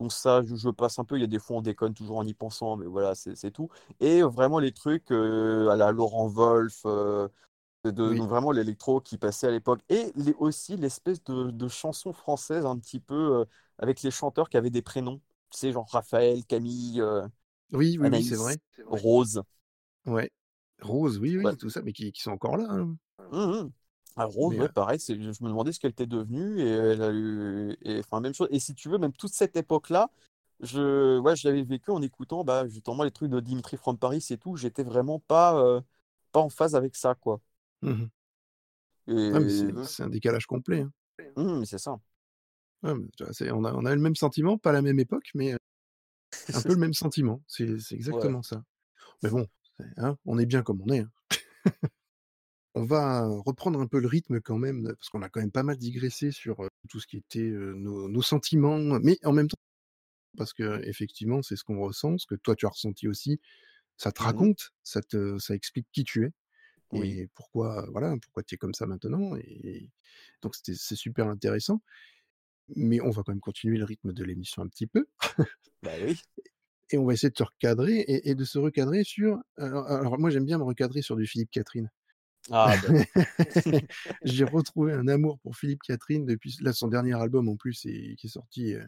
Donc ça, je, je passe un peu. Il y a des fois, on déconne toujours en y pensant, mais voilà, c'est tout. Et vraiment les trucs euh, à la Laurent Wolf, euh, de, de- Oui. donc vraiment l'électro qui passait à l'époque. Et les, aussi l'espèce de, de chansons françaises un petit peu euh, avec les chanteurs qui avaient des prénoms. Tu sais, genre Raphaël, Camille, euh, Oui, oui, oui, Anaïs, c'est vrai. Rose. Ouais. Rose, oui, oui, Ouais. tout ça, mais qui, qui sont encore là. hein. Mhm. Ah, Rose, Mais, ouais, euh, pareil, c'est- je me demandais ce qu'elle était devenue et elle a eu, et, enfin, même chose. Et si tu veux, même toute cette époque-là, je, ouais, je l'avais vécu en écoutant, bah, justement, les trucs de Dimitri from Paris et tout. J'étais vraiment pas, euh, pas en phase avec ça, quoi. Et, Ah, mais c'est c'est un décalage complet. hein. C'est ça. Ouais, on, a, on a le même sentiment, pas la même époque, mais un peu le même sentiment. C'est exactement ça. Mais bon, hein, on est bien comme on est. hein. on va reprendre un peu le rythme quand même, parce qu'on a quand même pas mal digressé sur tout ce qui était nos, nos sentiments, mais en même temps, parce que effectivement, c'est ce qu'on ressent, ce que toi tu as ressenti aussi. Ça te Mhm. raconte, ça te, ça explique qui tu es Oui. et pourquoi, voilà, pourquoi tu es comme ça maintenant. Et donc c'est super intéressant. Mais on va quand même continuer le rythme de l'émission un petit peu. Bah oui. Et on va essayer de se recadrer et, et de se recadrer sur. Alors, alors moi, j'aime bien me recadrer sur du Philippe Catherine. Ah, bah, J'ai retrouvé un amour pour Philippe Catherine depuis là, son dernier album en plus, et, qui est sorti. euh,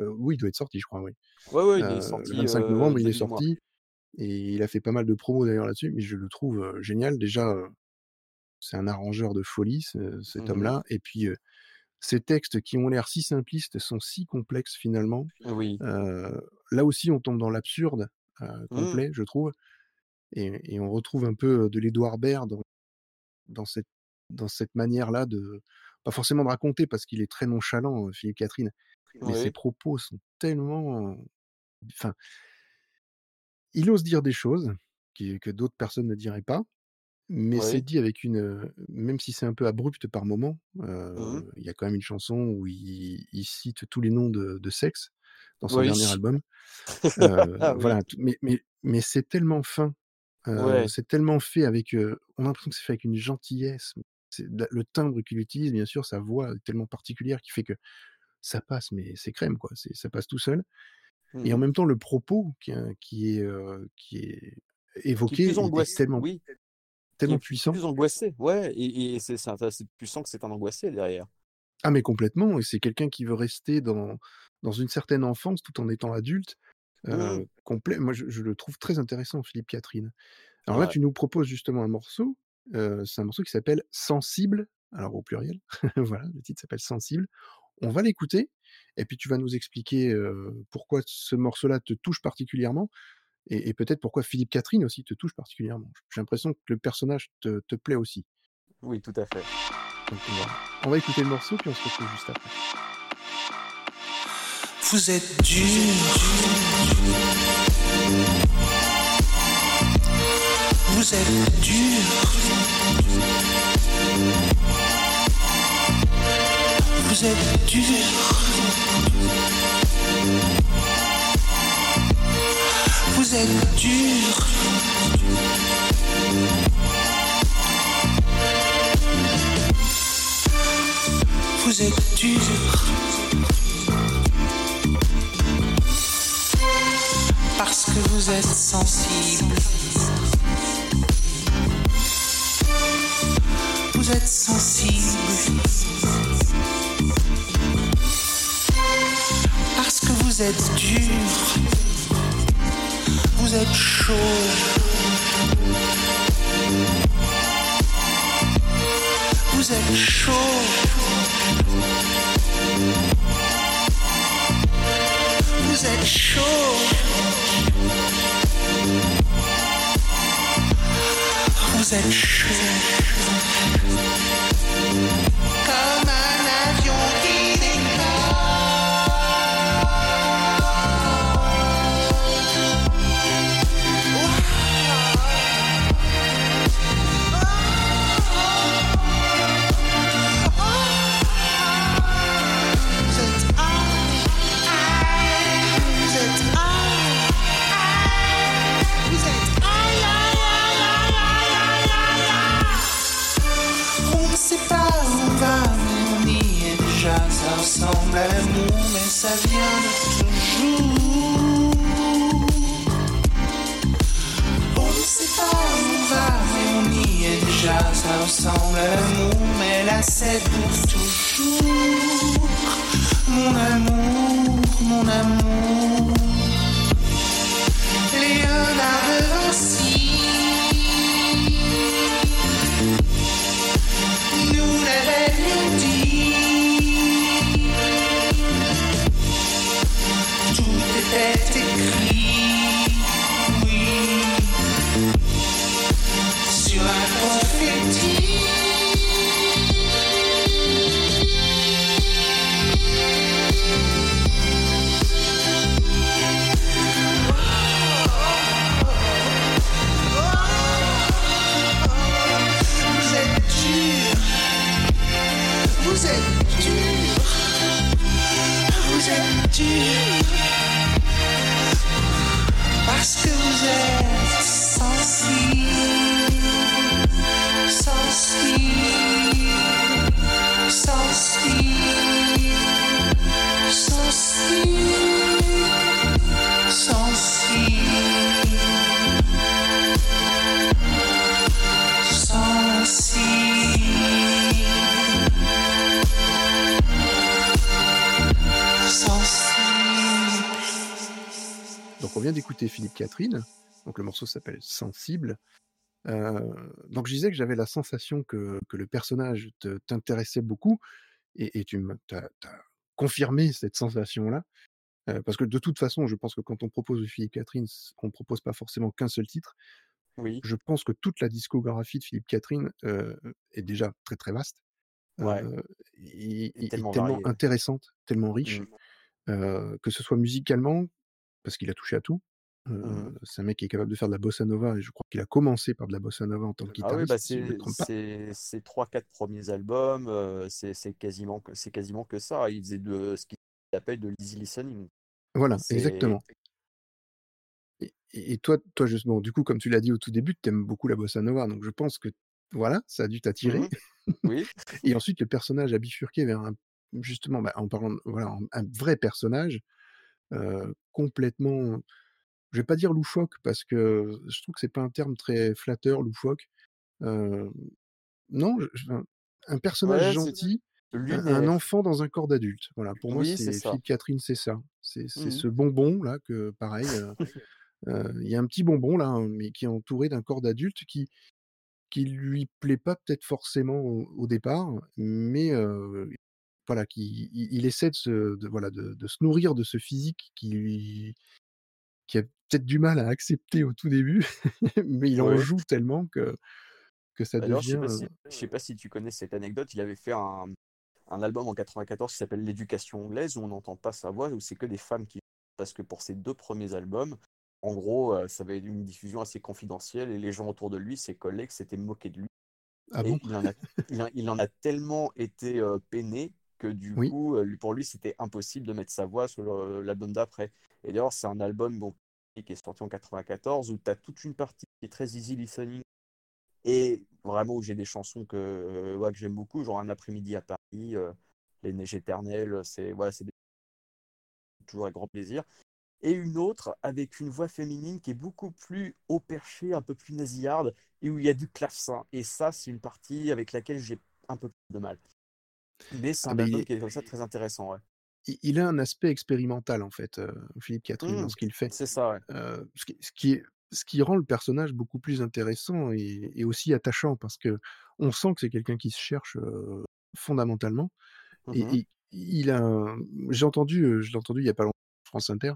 euh, oui, il doit être sorti, je crois, oui. ouais, ouais, il est Euh, sorti le 25 euh, novembre, il est début mois. sorti. Et il a fait pas mal de promos d'ailleurs là-dessus, mais je le trouve euh, génial. Déjà, euh, c'est un arrangeur de folie, ce- cet Mhm. homme-là. Et puis, euh, ces textes qui ont l'air si simplistes sont si complexes finalement. Oui. Euh, là aussi, on tombe dans l'absurde euh, Mhm. complet, je trouve. Et, et on retrouve un peu de l'Édouard Baird dans, dans cette, dans cette manière-là de, pas forcément de raconter, parce qu'il est très nonchalant, Philippe Catherine, mais ses propos sont tellement... Enfin, il ose dire des choses que d'autres personnes ne diraient pas, mais c'est dit avec une... Même si c'est un peu abrupt par moment, euh, Mhm. il y a quand même une chanson où il, il cite tous les noms de, de sexe dans son dernier album. Euh, Ah oui. voilà, mais, mais, mais c'est tellement fin, euh, Ouais. c'est tellement fait avec... on a l'impression que c'est fait avec une gentillesse. Le timbre qu'il utilise, bien sûr, sa voix est tellement particulière qui fait que ça passe, mais c'est crème, quoi. Ça passe tout seul. Et en Mhm. même temps, le propos qui, est- qui est, qui est Qui est évoqué plus est, tellement, Oui. Tellement puissant. plus angoissé. Ouais. Et, et c'est sens que c'est un angoissé derrière. Ah, mais complètement. Et c'est quelqu'un qui veut rester dans, dans une certaine enfance tout en étant adulte. Euh, Mhm. complet. Moi, je, je le trouve très intéressant, Philippe Catherine. Alors là, tu nous proposes justement un morceau. euh, c'est un morceau qui s'appelle Sensible. Alors au pluriel. voilà, le titre s'appelle Sensible. On va l'écouter. Et puis tu vas nous expliquer euh, pourquoi ce morceau-là te touche particulièrement. Et, et peut-être pourquoi Philippe Catherine aussi te touche particulièrement. J'ai l'impression que le personnage te, te plaît aussi. Oui, tout à fait. Donc on va, on va écouter le morceau, puis on se retrouve juste après. Vous êtes dur. Vous êtes dur. Vous êtes dur vous êtes dur. Vous êtes dur. Parce que vous êtes sensible. Vous êtes sensible. Parce que vous êtes dur. Vous êtes chaud. Vous êtes chaud. Vous êtes chaud. Vous êtes chaud. Comme un l'amour, mais ça vient de toujours. On ne sait pas où on va, mais on y est déjà. Ça ressemble à l'amour, mais là c'est pour toujours. Mon amour, mon amour. Catherine, donc le morceau s'appelle Sensible. Euh, donc je disais que j'avais la sensation que, que le personnage te- t'intéressait beaucoup, et, et tu m'as confirmé cette sensation-là, euh, parce que de toute façon, je pense que quand on propose de Philippe Catherine, on propose pas forcément qu'un seul titre. Oui, Je pense que toute la discographie de Philippe Catherine euh, est déjà très très vaste, ouais, euh, et tellement intéressante, tellement riche, Mm, euh, que ce soit musicalement, parce qu'il a touché à tout. Euh, mm. c'est un mec qui est capable de faire de la bossa nova, et je crois qu'il a commencé par de la bossa nova en tant que Ah oui, bah guitariste, si c'est ses trois quatre premiers albums, euh, c'est quasiment que c'est quasiment que ça. Il faisait de ce qu'il appelle de l'easy listening. Voilà, exactement. Et, toi, toi juste, bon, du coup, comme tu l'as dit au tout début, tu aimes beaucoup la bossa nova, donc je pense que voilà, ça a dû t'attirer. Mhm, oui, Et ensuite, le personnage a bifurqué vers un, justement, bah, en parlant, voilà, un un vrai personnage euh, complètement, je vais pas dire loufoque parce que je trouve que c'est pas un terme très flatteur, loufoque. Euh, non, je- un un personnage ouais, gentil, un, enfant dans un corps d'adulte. Voilà, pour moi, Oui, c'est. Philippe Catherine, c'est ça. C'est Mhm. ce bonbon là que, pareil, euh, euh, il y a un petit bonbon là, hein, mais qui est entouré d'un corps d'adulte qui qui lui plaît pas peut-être forcément au, au départ, mais euh, voilà, qui il, il essaie de se de, voilà de, de se nourrir de ce physique qui lui qui a peut-être du mal à accepter au tout début, mais il en Ouais. joue tellement que que ça je sais devient si euh, je sais pas si tu connais cette anecdote. Il avait fait un, un album en 94 qui s'appelle L'éducation anglaise où on n'entend pas sa voix, où c'est que des femmes qui parce que pour ses deux premiers albums, en gros, euh, ça avait une diffusion assez confidentielle et les gens autour de lui, ses collègues, s'étaient moqués de lui. ah bon? il en a, il en, il en a tellement été euh, peiné que du oui coup, pour lui, c'était impossible de mettre sa voix sur l'album d'après. Et d'ailleurs, c'est un album donc, qui est sorti en 94 où tu as toute une partie qui est très easy listening et vraiment où j'ai des chansons que, euh, ouais, que j'aime beaucoup, genre Un après-midi à Paris, euh, Les Neiges éternelles, c'est voilà, c'est des- toujours avec grand plaisir. et une autre avec une voix féminine qui est beaucoup plus haut perché, un peu plus nasillarde, et où il y a du clavecin. Et ça, c'est une partie avec laquelle j'ai un peu plus de mal. Mais c'est Ah un il album qui est comme ça très intéressant, ouais. Il a un aspect expérimental en fait, heu, Philippe Catherine dans Mmh, ce qu'il fait. c'est ça, ouais. Heu, ce qui ce qui est ce qui rend le personnage beaucoup plus intéressant et et aussi attachant parce qu'on sent que c'est quelqu'un qui se cherche, fondamentalement Mmh et il a j'ai entendu, je l'ai entendu il y a pas longtemps France Inter,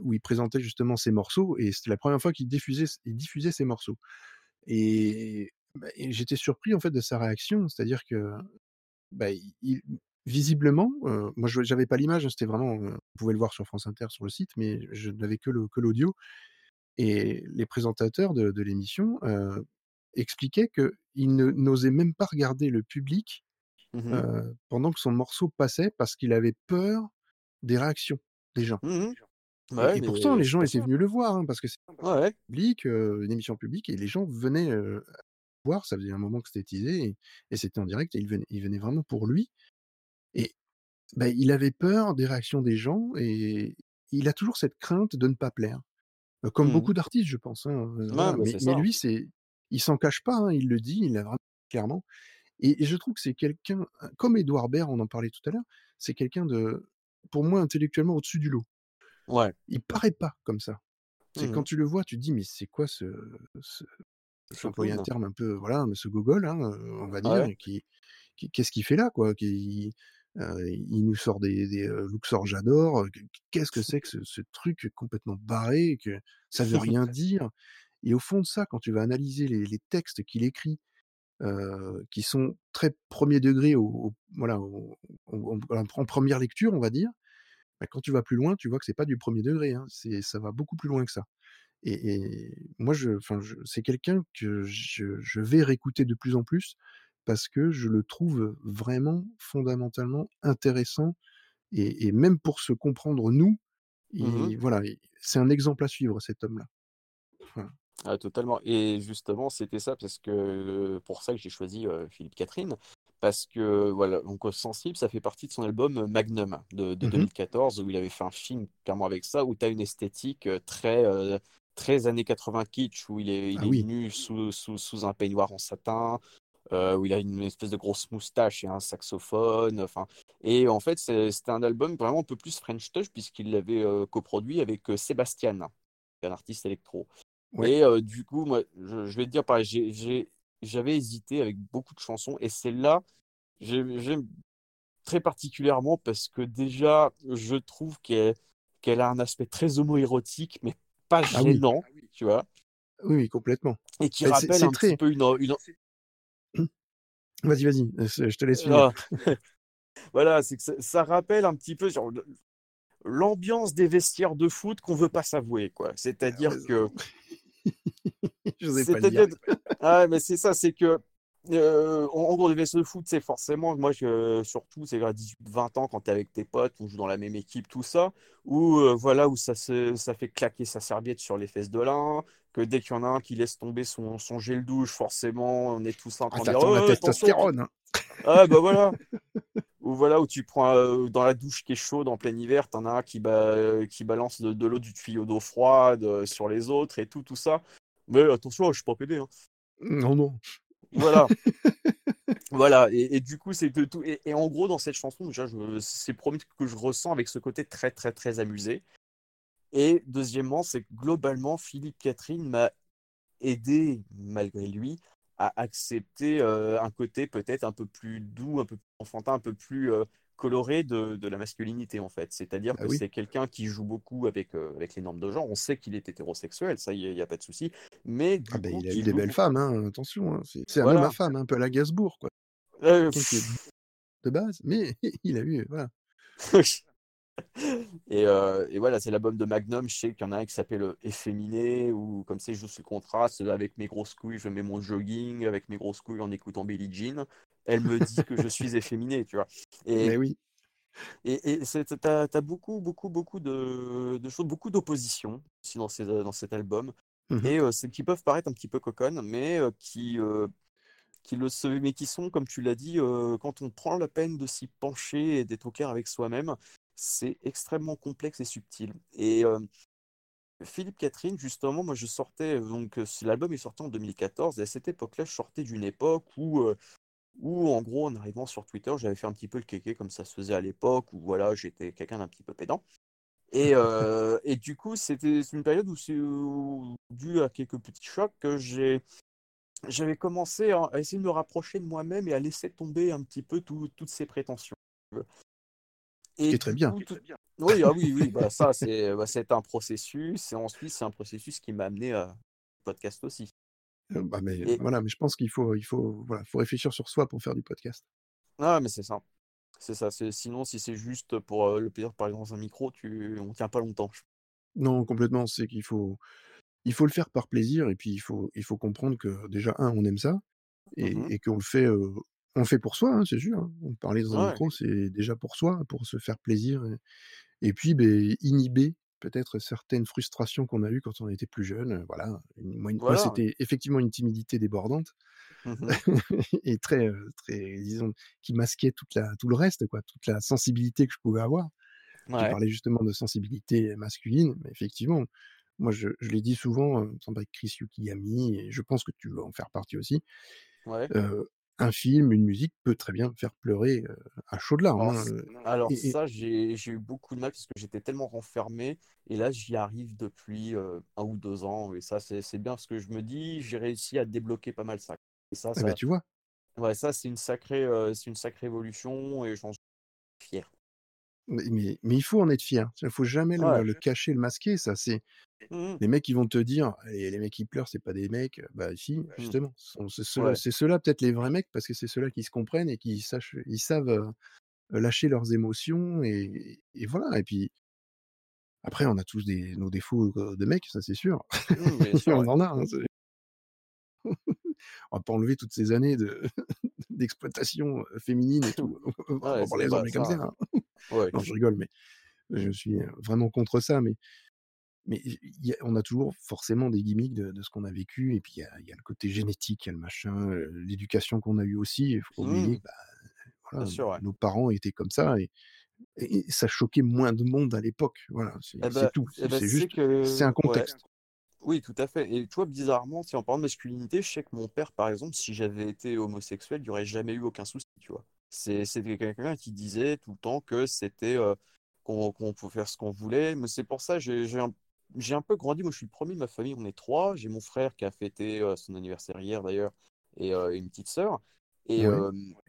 où il présentait justement ses morceaux et c'était la première fois qu'il diffusait il diffusait ses morceaux et bah et j'étais surpris en fait de sa réaction. C'est-à-dire que, bah, il visiblement, heu, moi je j'avais pas l'image, hein, c'était vraiment, heu, vous pouvez le voir sur France Inter sur le site, mais je n'avais que l'audio et les présentateurs de de l'émission, heu, expliquaient qu'ils n'osaient même pas regarder le public, Mmh mh. heu, pendant que son morceau passait parce qu'il avait peur des réactions des gens. Mmh mh. Bah Et pourtant les gens étaient venus le voir, hein, parce que c'est Ouais, ouais. public, une émission publique et les gens venaient, voir, ça faisait un moment que c'était teasé et et c'était en direct et ils venaient ils venaient vraiment pour lui et bah, il avait peur des réactions des gens et il a toujours cette crainte de ne pas plaire. Comme Mmh mh. beaucoup d'artistes je pense, hein, heu, Ouais, voilà, bah, mais lui c'est il s'en cache pas, hein, il le dit, il l'a vraiment clairement et et je trouve que c'est quelqu'un, comme Édouard Baird, on en parlait tout à l'heure, c'est quelqu'un de pour moi intellectuellement au-dessus du lot. Ouais. Il paraît pas comme ça. C'est Mmh quand tu le vois, tu te dis: «Mais c'est quoi ce ce» je vais Ce employer un terme un peu, voilà, mais ce gogol, hein, on va dire, Ouais. qui qui qu'est-ce qu'il fait là, quoi? Qui il nous sort des des, Luxor qu qu'est-ce que c'est que ce ce truc complètement barré, que ça veut rien dire? Et au fond de ça, quand tu vas analyser les les textes qu'il écrit, qui sont très 1er degré au au voilà, au au en 1re lecture, on va dire, bah, quand tu vas plus loin, tu vois que c'est pas du 1er degré, hein, c'est ça va beaucoup plus loin que ça. Et et moi je c'est quelqu'un que je je vais réécouter de plus en plus parce que je le trouve vraiment fondamentalement intéressant et et même pour se comprendre nous, Mmh mh. il voilà, il c'est un exemple à suivre cet homme-là. Voilà. Ah totalement et justement, c'était ça parce que pour ça que j'ai choisi, Philippe Catherine parce que voilà, donc, Sensible, ça fait partie de son album, Magnum de de Mmh mh. 2014 où il avait fait un film clairement avec ça, où tu as une esthétique, très, très années 80 kitsch, où il est il Ah est oui. nu sous sous sous un peignoir en satin, heu, où il a une espèce de grosse moustache et un saxophone, enfin et en fait, c'est c'était un album vraiment un peu plus French touch puisqu'il l'avait, heu, coproduit avec, heu, Sébastien, un artiste électro et heu, du coup, moi, je je vais te dire pareil, j'avais hésité avec beaucoup de chansons et celle-là, j'ai j'aime très particulièrement parce que déjà, je trouve qu'elle a un aspect très homo-érotique, mais pas Ah oui. gênant, tu vois? Oui, oui, complètement. Et qui rappelle un petit peu une. Vas-y, vas-y, c'est je te laisse finir. Ah! Voilà, c'est que ça ça rappelle un petit peu genre l'ambiance des vestiaires de foot qu'on veut pas s'avouer, quoi. C'est-à-dire que j'osais pas le dire. ah mais c'est ça, c'est que, heu, en gros, les de foot, c'est forcément moi je surtout, c'est vers 18-20 ans quand tu es avec tes potes, on joue dans la même équipe, tout ça, où, heu, voilà, où ça se ça fait claquer sa serviette sur les fesses de l'un, que dès qu'il y en a un qui laisse tomber son son gel douche, forcément, on est tous là en Ah, train de ça dire: la «Oh, tu» testostérone, hein. ah bah voilà! Ou voilà, où tu prends, heu, dans la douche qui est chaude en plein hiver, tu en as un qui ba qui balance de de l'eau du tuyau d'eau froide, sur les autres et tout, tout ça. Mais attention, je suis pas pédé, hein. Non, non. Voilà. Voilà et et du coup, c'est tout et et en gros, dans cette chanson, déjà, je c'est le 1er truc que je ressens avec ce côté très, très, très amusé et deuxièmement, c'est que globalement, Philippe Catherine m'a aidé, malgré lui, à accepter, heu, un côté peut-être un peu plus doux, un peu plus enfantin, un peu plus, heu, coloré de de la masculinité, en fait. C'est-à-dire Bah que oui. c'est quelqu'un qui joue beaucoup avec, heu, avec les normes de genre. On sait qu'il est hétérosexuel, ça, il y a pas de souci, mais Ah coup, il a eu des belles femmes, hein, attention, hein, c'est un homme à femme, un peu à la Gainsbourg, quoi. Est de base, mais il a eu voilà. Oui et voilà, c'est l'album de Magnum. Je sais qu'il y en a un qui s'appelle, heu, Efféminé ou comme c'est juste le contraste, avec mes grosses couilles, je mets mon jogging avec mes grosses couilles en écoutant Billie Jean. Elle me dit que je suis efféminé, tu vois? Et Mais oui. et tu as beaucoup, beaucoup, beaucoup de de choses, beaucoup d'opposition aussi dans ces dans cet album Mmh mh. et c'est qui peuvent paraître un petit peu coconnes, mais qui, heu, qui le mais qui sont, comme tu l'as dit, quand on prend la peine de s'y pencher et d'être au clair avec soi-même, c'est extrêmement complexe et subtil. Et Philippe Catherine, justement, moi je sortais, donc l'album est sorti en 2014, et à cette époque-là, je sortais d'une époque où, où, en gros, en arrivant sur Twitter, j'avais fait un petit peu le kéké comme ça se faisait à l'époque, où voilà, j'étais quelqu'un d'un petit peu pédant. Et, et du coup, c'était une période où, c'est- dû à quelques petits chocs, que j'ai j'avais commencé à, essayer de me rapprocher de moi-même et à laisser tomber un petit peu tout- toutes ces prétentions. Ce qui Et est très bien. tout- oui, ah oui, oui, bah ça c'est bah, c'est un processus et ensuite c'est un processus qui m'a amené à podcast aussi. Euh, bah, mais Et voilà, mais je pense qu'il faut, il faut, voilà, faut réfléchir sur soi pour faire du podcast. ah mais c'est ça, c'est ça. C'est sinon si c'est juste pour euh, le plaisir de parler dans un micro, tu on tient pas longtemps. Non, complètement. C'est qu'il faut, il faut le faire par plaisir et puis il faut, il faut comprendre que déjà un, on aime ça et, et qu'on le fait, euh, on fait pour soi, hein, c'est sûr. hein. On Parler dans un Ouais. micro, c'est déjà pour soi, pour se faire plaisir et, et puis ben, inhiber peut-être certaines frustrations qu'on a eues quand on était plus jeune. Voilà. Moi, moi, c'était effectivement une timidité débordante Mhm. et très, très, disons, qui masquait toute la, tout le reste, quoi, toute la sensibilité que je pouvais avoir. Tu Ouais. parlais justement de sensibilité masculine, mais effectivement, moi je, je l'ai dit souvent, par exemple avec Chris Yukiyami, et je pense que tu vas en faire partie aussi, Ouais. euh, un film, une musique peut très bien faire pleurer à chaudes larmes. Alors, hein, alors et- ça, j'ai eu beaucoup de mal parce que j'étais tellement renfermé. Et là, j'y arrive depuis euh, un ou deux ans. Et ça, c'est bien parce que je me dis, j'ai réussi à débloquer pas mal ça. Et ça, bah, ça, tu vois, ouais, ça c'est une sacrée, euh, c'est une sacrée évolution et j'en. Mais, mais il faut en être fier. Il faut jamais le, Ouais. le cacher, le masquer. Ça, c'est Mhm. les mecs qui vont te dire, les, les mecs qui pleurent, c'est pas des mecs. Bah si, justement, c'est Ouais. ceux-là peut-être les vrais mecs parce que c'est ceux-là qui se comprennent et qui sachent, ils savent euh, lâcher leurs émotions et, et voilà. Et puis Après, on a tous des, nos défauts de mecs, ça c'est sûr. Sûr, on ouais. en a. hein, c'est- on va pas enlever toutes ces années de d'exploitation euh, féminine et tout. on va Ouais, pas les comme ça. hein. Ouais, Non, je rigole, mais je suis euh, vraiment contre ça. Mais, mais il y a- on a toujours forcément des gimmicks de, de ce qu'on a vécu. Et puis, il y a, il y a le côté génétique, il y a le machin, euh, l'éducation qu'on a eue aussi. Il faut pas oublier que bah, bien voilà, sûr, ouais. nos parents étaient comme ça. Et, et ça choquait moins de monde à l'époque. Voilà, c'est Eh ben, tout. eh C'est ben, c'est juste, que, c'est un contexte. Oui, tout à fait. Et tu vois, bizarrement, si on parle de masculinité, je sais que mon père, par exemple, si j'avais été homosexuel, il n'y aurait jamais eu aucun souci, tu vois. C'est, c'était quelqu'un qui disait tout le temps que c'était euh, qu'on, qu'on pouvait faire ce qu'on voulait. Mais c'est pour ça, j'ai, j'ai un, j'ai un peu grandi. Moi, je suis le premier de ma famille, on est trois. J'ai mon frère qui a fêté euh, son anniversaire hier, d'ailleurs, et euh, une petite sœur. Et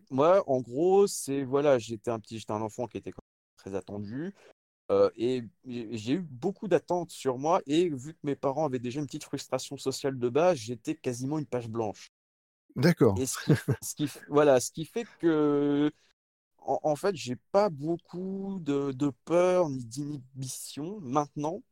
moi, en gros, c'est, voilà, j'étais un petit, j'étais un enfant qui était très attendu. Euh, et j'ai eu beaucoup d'attentes sur moi et vu que mes parents avaient déjà une petite frustration sociale de base, j'étais quasiment une page blanche. D'accord. Et ce qui, ce qui, voilà, ce qui fait que, en, en fait, j'ai pas beaucoup de, de peur ni d'inhibition maintenant.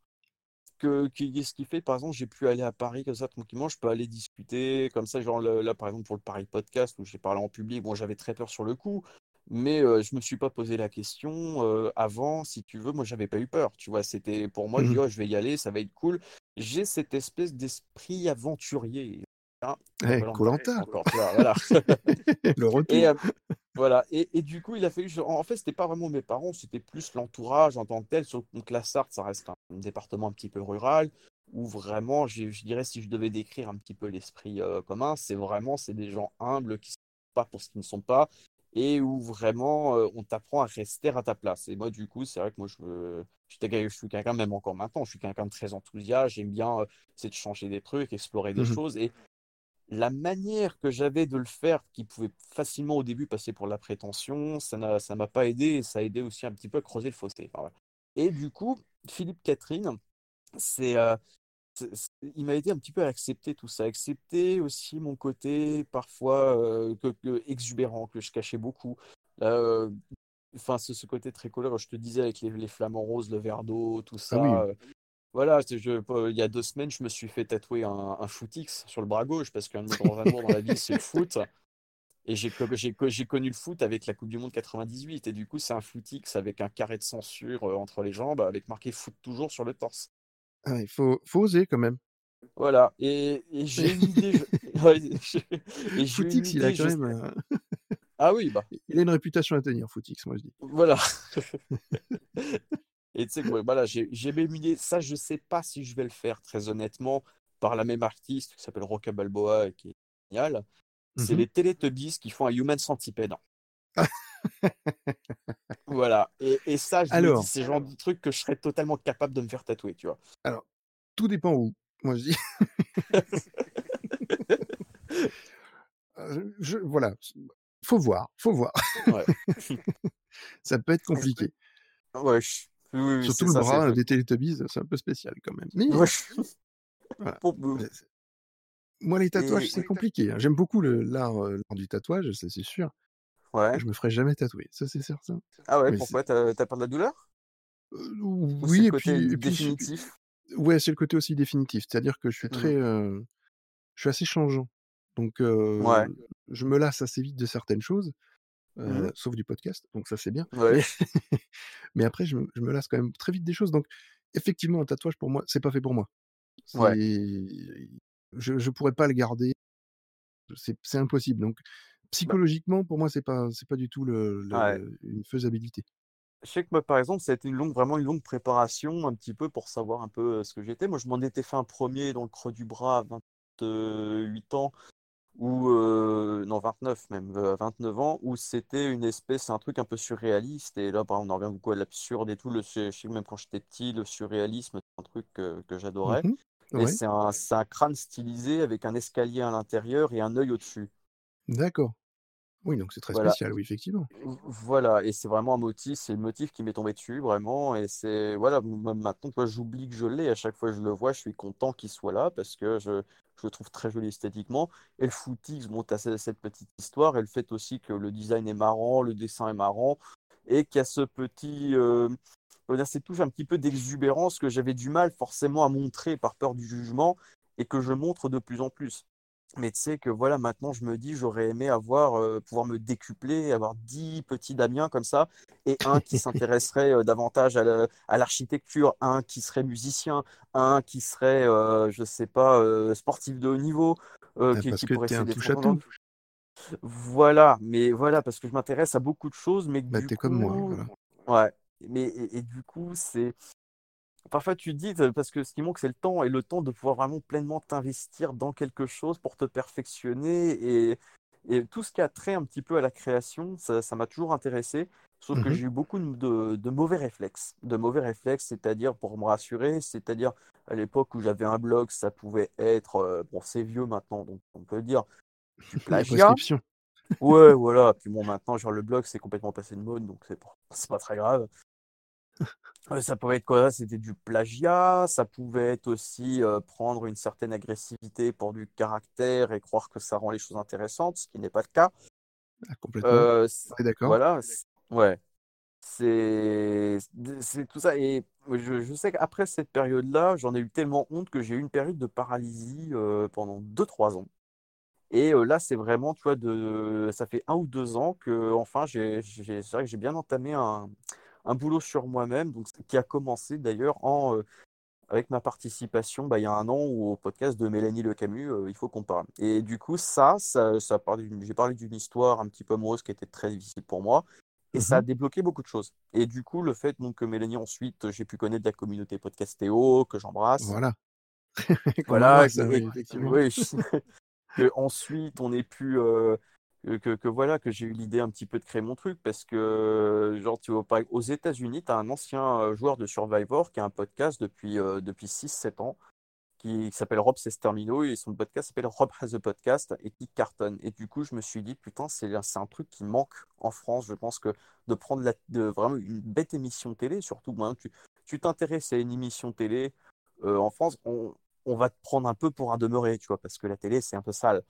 Que, que- ce qui fait, par exemple, j'ai pu aller à Paris comme ça tranquillement, je peux aller discuter comme ça, genre le- là, par exemple, pour le Paris Podcast où j'ai parlé en public, bon, j'avais très peur sur le coup, mais euh, je me suis pas posé la question euh, avant, si tu veux, moi, j'avais pas eu peur, tu vois, c'était pour moi, je dis, Mhm. oh, je vais y aller, ça va être cool. J'ai cette espèce d'esprit aventurier. Hein, voilà, Colanta, voilà. le retour. Et, euh, voilà. Et, et du coup, il a fallu. En fait, c'était pas vraiment mes parents, c'était plus l'entourage en tant que tel. Surtout que la Sarthe, ça reste un, département un petit peu rural où vraiment, je, je dirais, si je devais décrire un petit peu l'esprit euh, commun, c'est vraiment, c'est des gens humbles qui ne sont pas pour ce qu'ils ne sont pas et où vraiment euh, on t'apprend à rester à ta place. Et moi, du coup, c'est vrai que moi, je, suis quelqu'un, même encore maintenant, je suis quelqu'un de très enthousiaste. J'aime bien euh, c'est de changer des trucs, explorer des Mhm. choses. Et la manière que j'avais de le faire, qui pouvait facilement au début passer pour la prétention, ça ça m'a pas aidé et ça a aidé aussi un petit peu à creuser le fossé. Enfin. Et du coup, Philippe Catherine, c'est, euh, c'est- c'est- il m'a aidé un petit peu à accepter tout ça, accepter aussi mon côté parfois euh, que, que exubérant, que je cachais beaucoup. Euh, Enfin, ce, ce côté tricolore, je te disais avec les, les flamants roses, le verre d'eau, tout Ah oui. ça. euh, voilà, c'est- je, euh, il y a deux semaines, je me suis fait tatouer un, un footix sur le bras gauche parce qu'un de mes grands amours dans la vie, c'est le foot. Et j'ai co- j'ai co- j'ai connu le foot avec la Coupe du Monde 98. Et du coup, c'est un footix avec un carré de censure euh, entre les jambes, avec marqué foot toujours sur le torse. Ah, il faut, faut oser quand même. Voilà. Et, et j'ai une idée. je- ouais, et une Footix, il a quand je- même. euh, Ah oui, bah Il a une réputation à tenir, Footix, moi je dis. voilà. Et tu sais que moi, voilà, j'ai même une idée. Ça, je sais pas si je vais le faire, très honnêtement, par la même artiste qui s'appelle Roca Balboa et qui est génial. C'est Mhm. les Teletubbies qui font un Human Centipede. Voilà. Et, et ça, je Alors. c'est le genre de truc que je serais totalement capable de me faire tatouer, tu vois. Tout dépend où. Moi je dis. Euh, je, voilà. Faut voir, faut voir. Ouais. Ça peut être compliqué. Ouais, je- oui, oui, oui, Surtout le ça, bras des Teletubbies, c'est un peu spécial quand même. Mais. Ouais, Voilà. Moi, les tatouages, Et- c'est compliqué. hein. J'aime beaucoup euh, l'art du tatouage, ça c'est sûr. Ouais. Je me ferai jamais tatouer, ça c'est certain. Ah ouais, Mais pourquoi? T'as peur de la douleur? Euh, oui, et côté puis, et puis définitif? ouais, c'est le côté aussi définitif. C'est-à-dire que je suis Mhm. très, euh, je suis assez changeant. Donc, euh, Ouais. je me lasse assez vite de certaines choses, Mhm. sauf du podcast. Donc ça c'est bien. Ouais. Mais, mais après, je, me- je me lasse quand même très vite des choses. Donc, effectivement, un tatouage pour moi, c'est pas fait pour moi. Ouais. je, je pourrais pas le garder. C'est, c'est impossible. Donc, psychologiquement, pour moi, c'est pas, c'est pas du tout le, le- Bah Ouais. le- une faisabilité. Je sais que moi, par exemple, ça a été une longue, vraiment une longue préparation, un petit peu pour savoir un peu ce que j'étais. Moi, je m'en étais fait un premier dans le creux du bras à 28 ans, ou euh, non, 29 même, euh, 29 ans, où c'était une espèce, un truc un peu surréaliste. Et là, on en revient beaucoup à l'absurde et tout. Le, je sais que même quand j'étais petit, le surréalisme, c'est un truc que, que j'adorais. Ouais, c'est un, c'est un crâne stylisé avec un escalier à l'intérieur et un œil au-dessus. d'accord. Oui, donc c'est très Voilà. spécial, oui, effectivement. Voilà, et c'est vraiment un motif, c'est le motif qui m'est tombé dessus, vraiment, et c'est, voilà, maintenant, toi, j'oublie que je l'ai, à chaque fois que je le vois, je suis content qu'il soit là, parce que je, je le trouve très joli esthétiquement, et le footix, bon, t'as cette cette petite histoire, et le fait aussi que le design est marrant, le dessin est marrant, et qu'il y a ce petit, euh, cette touche un petit peu d'exubérance que j'avais du mal forcément à montrer par peur du jugement, et que je montre de plus en plus. Mais tu sais que voilà, maintenant je me dis, j'aurais aimé avoir, euh, pouvoir me décupler, avoir 10 petits Damiens comme ça, et un qui s'intéresserait euh, davantage à la- à l'architecture, un qui serait musicien, un qui serait, euh, je sais pas, sportif de haut niveau, Ah, qui, parce qui que pourrait un touche à tout. Voilà, mais voilà, parce que je m'intéresse à beaucoup de choses, mais Bah, du t'es comme moi, voilà. ouais, mais et, et du coup, c'est Parfois, tu dis, euh, parce que ce qui manque, c'est le temps, et le temps de pouvoir vraiment pleinement t'investir dans quelque chose pour te perfectionner, et, et tout ce qui a trait un petit peu à la création, ça, m'a toujours intéressé, sauf que Mhm. j'ai eu beaucoup de, de mauvais réflexes, de mauvais réflexes, c'est-à-dire, pour me rassurer, c'est-à-dire, à l'époque où j'avais un blog, ça pouvait être, euh, bon, c'est vieux maintenant, donc on peut dire, du La plagiat, ouais, voilà, puis bon, maintenant, genre, le blog, c'est complètement passé de mode, donc c'est pas, c'est pas très grave. Ça pouvait être quoi? C'était du plagiat, ça pouvait être aussi euh, prendre une certaine agressivité pour du caractère et croire que ça rend les choses intéressantes, ce qui n'est pas le cas. Ah, complètement. Euh, Ouais, d'accord. voilà, ouais. C'est tout ça. Et je, je sais qu'après cette période-là, j'en ai eu tellement honte que j'ai eu une période de paralysie euh, pendant 2-3 ans. Et là, c'est vraiment, tu vois, de, ça fait un ou deux ans que, enfin, j'ai- c'est vrai que j'ai bien entamé un, un boulot sur moi-même, donc qui a commencé d'ailleurs en, euh, avec ma participation, bah, il y a un an au podcast de Mélanie Le Camus, euh, il faut qu'on parle. Et du coup, ça, ça, ça j'ai parlé d'une histoire un petit peu amoureuse qui était très difficile pour moi. Et ça a Mhm. débloqué beaucoup de choses. Et du coup, le fait donc, que Mélanie, ensuite, j'ai pu connaître la communauté Podcastéo, que j'embrasse. Voilà. Voilà, et- oui, effectivement. oui, que ensuite on ait pu euh, que, que- voilà que j'ai eu l'idée un petit peu de créer mon truc parce que genre tu vois aux États-Unis tu as un ancien euh, joueur de Survivor qui a un podcast depuis euh, depuis 6-7 ans qui, qui s'appelle Rob Sestermino et son podcast s'appelle Rob Has a Podcast et qui cartonne et du coup je me suis dit putain c'est c'est un truc qui manque en France je pense que de prendre la, de vraiment une bête émission télé surtout moi tu tu t'intéresses à une émission télé euh, en France on on va te prendre un peu pour un demeuré, tu vois, parce que la télé, c'est un peu sale.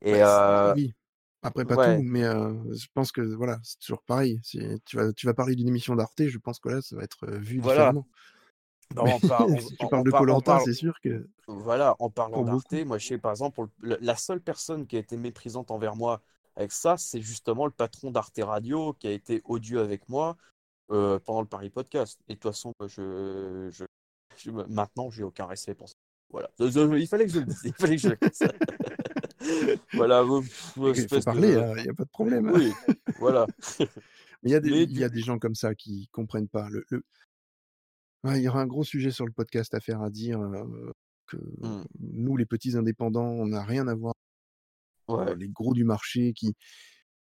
Et Bah, euh, oui. Après, pas ouais, tout, mais euh, je pense que voilà, c'est toujours pareil. C'est- Tu vas, tu vas parler d'une émission d'Arte, je pense que là, ça va être vu voilà. différemment. Bah, Mais on par- on- si tu on- parles on de Colanta, parle, c'est sûr que voilà, en parlant d'Arte, moi, je sais, par exemple, pour le- la seule personne qui a été méprisante envers moi avec ça, c'est justement le patron d'Arte Radio qui a été odieux avec moi euh, pendant le Paris Podcast. Et de toute façon, je, je, je- maintenant, j'ai aucun respect pour ça. Voilà. Il fallait que je le dise. Il fallait que je le dise. Voilà, vous- vous- Il faut parler, de. hein, il y a pas de problème, hein. Oui, voilà. Mais il y a des Mais il y a du des gens comme ça qui comprennent pas le le ouais, il y aura un gros sujet sur le podcast à faire, à dire, heu, que Mmh. nous, les petits indépendants, on n'a rien à voir Ouais. les gros du marché qui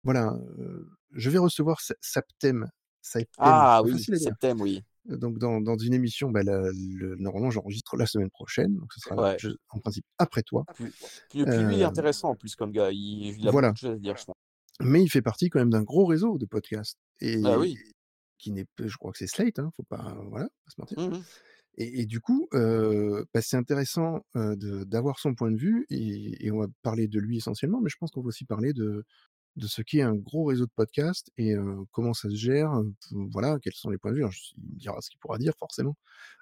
voilà, heu, je vais recevoir Sa Saptem Saptem, Ah oui, septembre, oui. Heu, donc dans dans une émission, la le normalement, j'enregistre la semaine prochaine, donc ce sera Ouais. je en principe après toi. Puis, puis, puis lui, il est Hem intéressant en plus comme gars. Il, il a voilà. beaucoup de choses à dire, je pense. Mais il fait partie quand même d'un gros réseau de podcasts et oui. qui n'est je crois que c'est Slate, hein, faut pas voilà, pas se mentir. Mmh mh. Et et du coup, heu, bah, c'est intéressant, de d'avoir son point de vue et et on va parler de lui essentiellement, mais je pense qu'on va aussi parler de de ce qu'est un gros réseau de podcasts et heu, comment ça se gère, voilà, quels sont les points de vue. Alors je il me dira ce qu'il pourra dire forcément.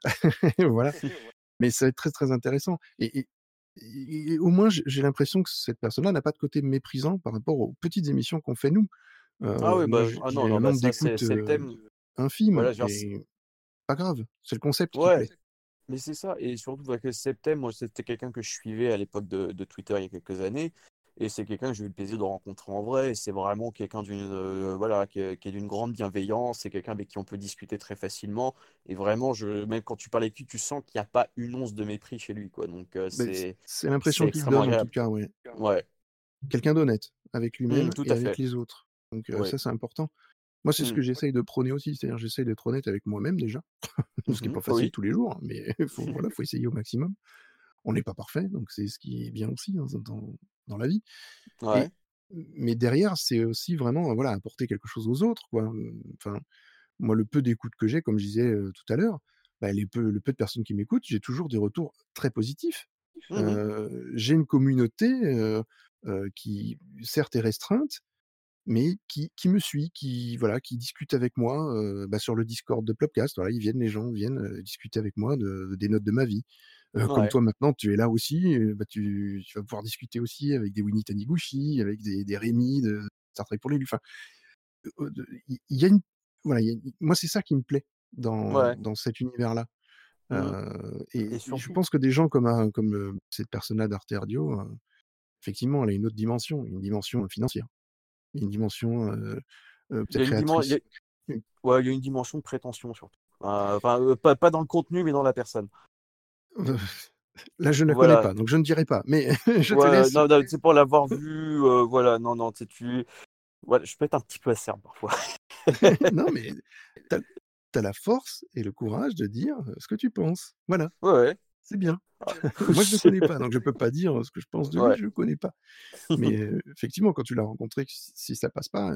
Voilà, mais ça va être très, très intéressant et et et et au moins j'ai l'impression que cette personne-là n'a pas de côté méprisant par rapport aux petites émissions qu'on fait nous. Ah Heu, oui, bah, ah non, non, bah c'est le thème. infime Voilà, genre, pas grave, c'est le concept Ouais, mais c'est ça. Et surtout, bah, que Septem, moi, c'était quelqu'un que je suivais à l'époque de, de Twitter il y a quelques années. Et c'est quelqu'un que j'ai eu le plaisir de rencontrer en vrai. C'est vraiment quelqu'un d'une, euh, voilà, qui est, d'une grande bienveillance. C'est quelqu'un avec qui on peut discuter très facilement. Et vraiment, je, même quand tu parles avec lui, tu sens qu'il n'y a pas une once de mépris chez lui, quoi. Donc, euh, Beh, c c'est, c'est l'impression qu'il donne en tout agréable. cas, ouais. Ouais. Quelqu'un d'honnête avec lui-même Mmh, et avec fait. les autres. Donc Ouais. ça, c'est important. Moi, c'est ce Mmh. que j'essaye de prôner aussi, c'est-à-dire j'essaye d'être honnête avec moi-même déjà, ce qui est Mhm, pas facile oui. tous les jours, hein, mais faut voilà, faut essayer au maximum. On n'est pas parfait, donc c'est ce qui est bien aussi dans dans la vie Ouais. et mais derrière, c'est aussi vraiment, voilà, apporter quelque chose aux autres, quoi. Mmh, enfin, moi, le peu d'écoute que j'ai, comme je disais, tout à l'heure, bah, les peu le peu de personnes qui m'écoutent, j'ai toujours des retours très positifs. Heu, j'ai une communauté, qui certes est restreinte, mais qui qui me suit, qui voilà, qui discute avec moi, bah, sur le Discord de Plopcast. Voilà, ils viennent les gens viennent, discuter avec moi de des notes de ma vie. Heu, comme toi maintenant, tu es là aussi, heu, bah, tu tu vas pouvoir discuter aussi avec des Winnie Taniguchi, avec des des Rémi de Star Trek pour les enfin, de il y a une voilà, il y a une moi, c'est ça qui me plaît dans Ouais. dans cet univers-là. Mmh. Et je pense que des gens comme un comme, cette personne-là d'Arte Radio, heu, effectivement, elle a une autre dimension, une dimension financière, une dimension, a peut-être il y a- ouais, il y a une dimension de prétention surtout. Euh, Enfin, euh, pas, pas dans le contenu, mais dans la personne. Là, je ne la connais pas, donc je ne dirai pas, mais je te Ouais, laisse non, non, c'est pour l'avoir vu, euh, voilà, non, non, tu sais, tu... Voilà, je peux être un petit peu acerbe parfois. non, mais tu as la force et le courage de dire, heu, ce que tu penses. Voilà, Ouais, ouais. c'est bien. Ah, Moi, je le connais pas, donc je peux pas dire, ce que je pense de lui, ouais. je le connais pas. Mais effectivement, quand tu l'as rencontré, si ça passe pas,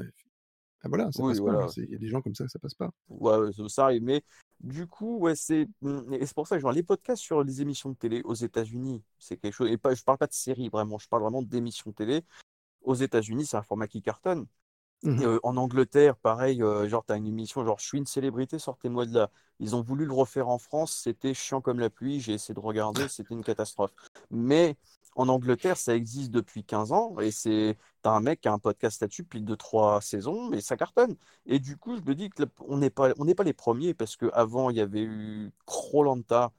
bah, voilà, ça Oui, passe pas, hein. voilà. Il y a des gens comme ça, ça passe pas. Ouais, ça, arrive. Mais du coup, ouais, c'est mm, et c'est pour ça que genre, les podcasts sur les émissions de télé aux États-Unis, c'est quelque chose. Et pas, je parle pas de séries vraiment, je parle vraiment d'émissions de télé. Aux États-Unis, c'est un format qui cartonne. Mmh euh, en Angleterre, pareil, euh, genre, t'as une émission, genre, je suis une célébrité, sortez-moi de là. Ils ont voulu le refaire en France, c'était chiant comme la pluie, j'ai essayé de regarder, c'était une catastrophe. Mais en Angleterre, ça existe depuis 15 ans, et c'est, t'as un mec qui a un podcast là-dessus depuis 2-3 saisons, mais ça cartonne. Et du coup, je me dis que on n'est pas, on n'est pas les premiers, parce qu'avant, il y avait eu Krolanta,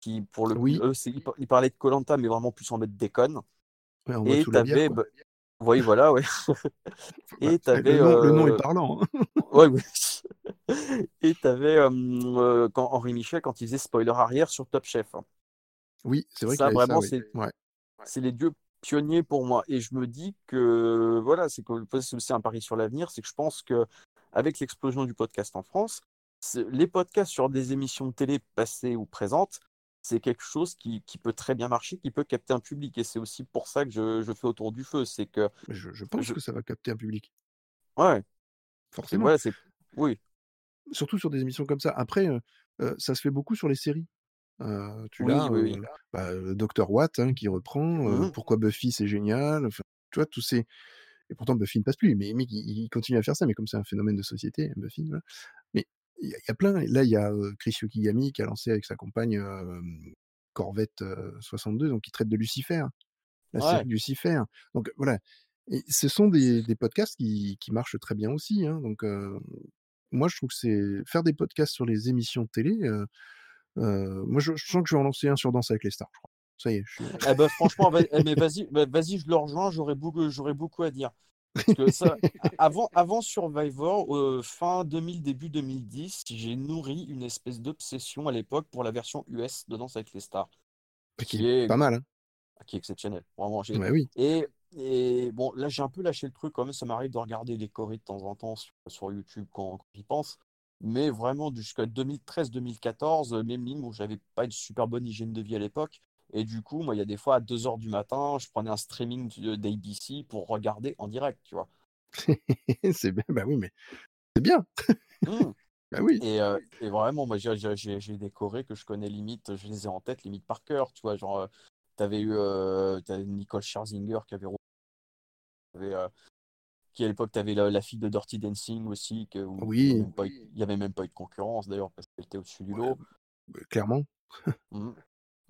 qui, pour le coup, Oui. eux, ils, par- ils parlaient de Kolanta, mais vraiment plus en mode déconne. Ouais, Et t'avais, bah, oui, voilà, ouais. Bah, Et eh, t'avais, le nom le nom est euh, parlant, hein. Ouais, ouais. Et t'avais euh, euh, quand Henri Michel, quand il faisait spoiler arrière sur Top Chef. hein. Oui, c'est vrai qu'il Ça, vraiment, c'est Ouais. C'est les dieux pionniers pour moi. Et je me dis que, voilà, c'est aussi un pari sur l'avenir, c'est que je pense que avec l'explosion du podcast en France, les podcasts sur des émissions de télé passées ou présentes, c'est quelque chose qui, qui peut très bien marcher, qui peut capter un public. Et c'est aussi pour ça que je, je fais autour du feu. C'est que, je je pense je... que ça va capter un public, ouais, forcément. voilà, oui, Surtout sur des émissions comme ça. Après, heu heu, ça se fait beaucoup sur les séries. Tu oui, l'as, oui, heu, oui. bah, heu, Docteur Watt, hein, qui reprend, Mhm. Pourquoi Buffy c'est génial, enfin, tu vois, tous ces et pourtant Buffy ne passe plus, mais mais il il continue à faire ça, mais comme c'est un phénomène de société, Buffy, voilà. Mais il y a il y a plein là, il y a, Chris Yukigami qui a lancé avec sa compagne, Corvette, heu, 62, donc qui traite de Lucifer, la série. Lucifer. Donc voilà et ce sont des des podcasts qui qui marchent très bien aussi, hein, donc moi je trouve que c'est faire des podcasts sur les émissions de télé, heu, moi je je sens que je vais en lancer un sur Danse avec les stars, je crois. Ça y est, je suis Eh ben, franchement, eh, mais vas-y, bah, vas-y, je le rejoins, j'aurais beaucoup, j'aurais beaucoup à dire. Parce que ça, avant, avant Survivor, euh, fin 2000, début 2010, j'ai nourri une espèce d'obsession à l'époque pour la version US de Danse avec les stars, qui qui est pas mal, hein. qui est exceptionnelle. Vraiment, oui. Et, et bon, là, j'ai un peu lâché le truc quand même. Ça m'arrive de regarder les chorés de temps en temps sur, sur YouTube quand, quand j'y pense. Mais vraiment, jusqu'à 2013-2014, euh, même ligne où j'avais pas une super bonne hygiène de vie à l'époque. Et du coup, moi, il y a des fois à 2h du matin, je prenais un streaming de- d'ABC pour regarder en direct, tu vois. c'est bien. Bah oui, mais c'est bien. Mm. Bah oui. Et, euh, et vraiment, moi, j'ai des chorés que je connais limite, je les ai en tête, limite par cœur, tu vois. Genre, euh, t'avais eu euh, Nicole Scherzinger qui avait avait, euh, qui à l'époque, tu avais la, la fille de Dirty Dancing aussi, que, où il n'y avait, même pas eu- il y avait même pas eu de concurrence d'ailleurs, parce qu'elle était au-dessus du lot. bah, clairement.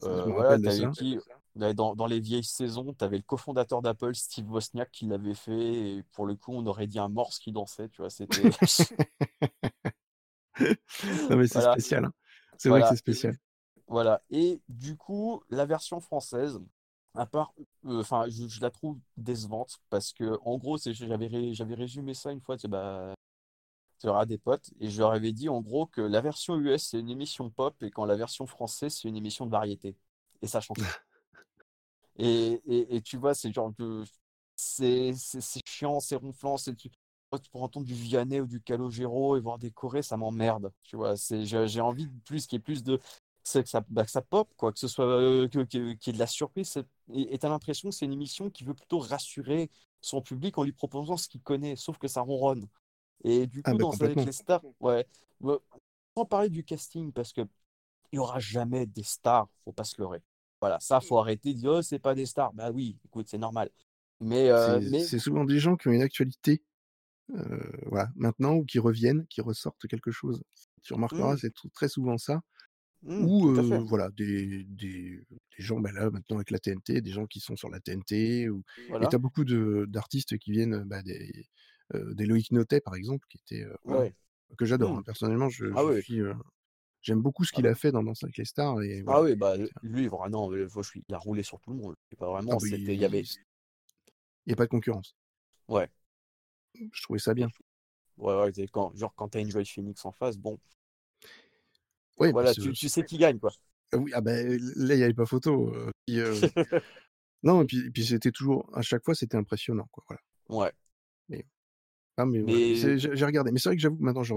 Je Euh, voilà, qui Ouais, dans, dans les vieilles saisons, tu avais le cofondateur d'Apple, Steve Wozniak, qui l'avait fait, et pour le coup, on aurait dit un morse qui dansait, tu vois, c'était... Non, mais c'est Voilà, spécial. hein. C'est vrai que c'est spécial. voilà. Et du coup, la version française, à part, euh, enfin, je, je la trouve décevante, parce que, en gros, c'est, j'avais, ré- j'avais résumé ça une fois, tu bah, tu auras des potes, et je leur avais dit en gros que la version US c'est une émission pop et quand la version française c'est une émission de variété. Et ça change. Et, et, et tu vois, c'est genre de. C'est c'est- c'est chiant, c'est ronflant, c'est tu, pourras entendre du Vianney ou du Calogero et voir des chorés, ça m'emmerde. Tu vois, c'est j'ai j'ai envie de plus, qu'il y ait plus de. C'est que ça, bah, que ça pop, quoi, que ce soit euh, qu'il y ait de la surprise. Et et t'as l'impression que c'est une émission qui veut plutôt rassurer son public en lui proposant ce qu'il connaît, sauf que ça ronronne. Et du Ah coup, bah dans avec les stars, ouais. Ouais. Sans parler du casting, parce que il n'y aura jamais des stars, faut pas se leurrer. Voilà, ça, faut arrêter de dire, oh, c'est pas des stars. Bah oui, écoute, c'est normal. Mais, euh, C'est mais c'est souvent des gens qui ont une actualité, euh, voilà, maintenant ou qui reviennent, qui ressortent quelque chose. Tu remarqueras, hum, c'est tout- très souvent ça. Hum, Ou euh, voilà, des, des, des gens, bah là maintenant avec la TNT, des gens qui sont sur la TNT. Ou... Et tu Voilà. as beaucoup de- d'artistes qui viennent, bah, des, euh, des Loïc Notet par exemple, qui était, euh, Ouais. que j'adore. Hein. Personnellement, je, Ah je oui. suis, j'aime beaucoup ce Ah, qu'il a fait dans Danse avec les stars. Et ah voilà. oui, bah lui, vraiment, faut- je suis- il a roulé sur tout le monde. Pas Ah vraiment, bah, il y il avait, n'y a pas de concurrence. ouais. Je trouvais ça bien. Ouais, ouais, quand, genre quand t'as Enjoy Phoenix en face, bon, Oui, voilà, tu, tu sais qui gagne, quoi. Ah oui, ah ben, là, il n'y avait pas photo. euh, puis, euh, non, et puis, et puis c'était toujours, à chaque fois, c'était impressionnant. Quoi, voilà. Ouais. Mais, ah, mais j'ai regardé. Mais c'est vrai que j'avoue que maintenant, je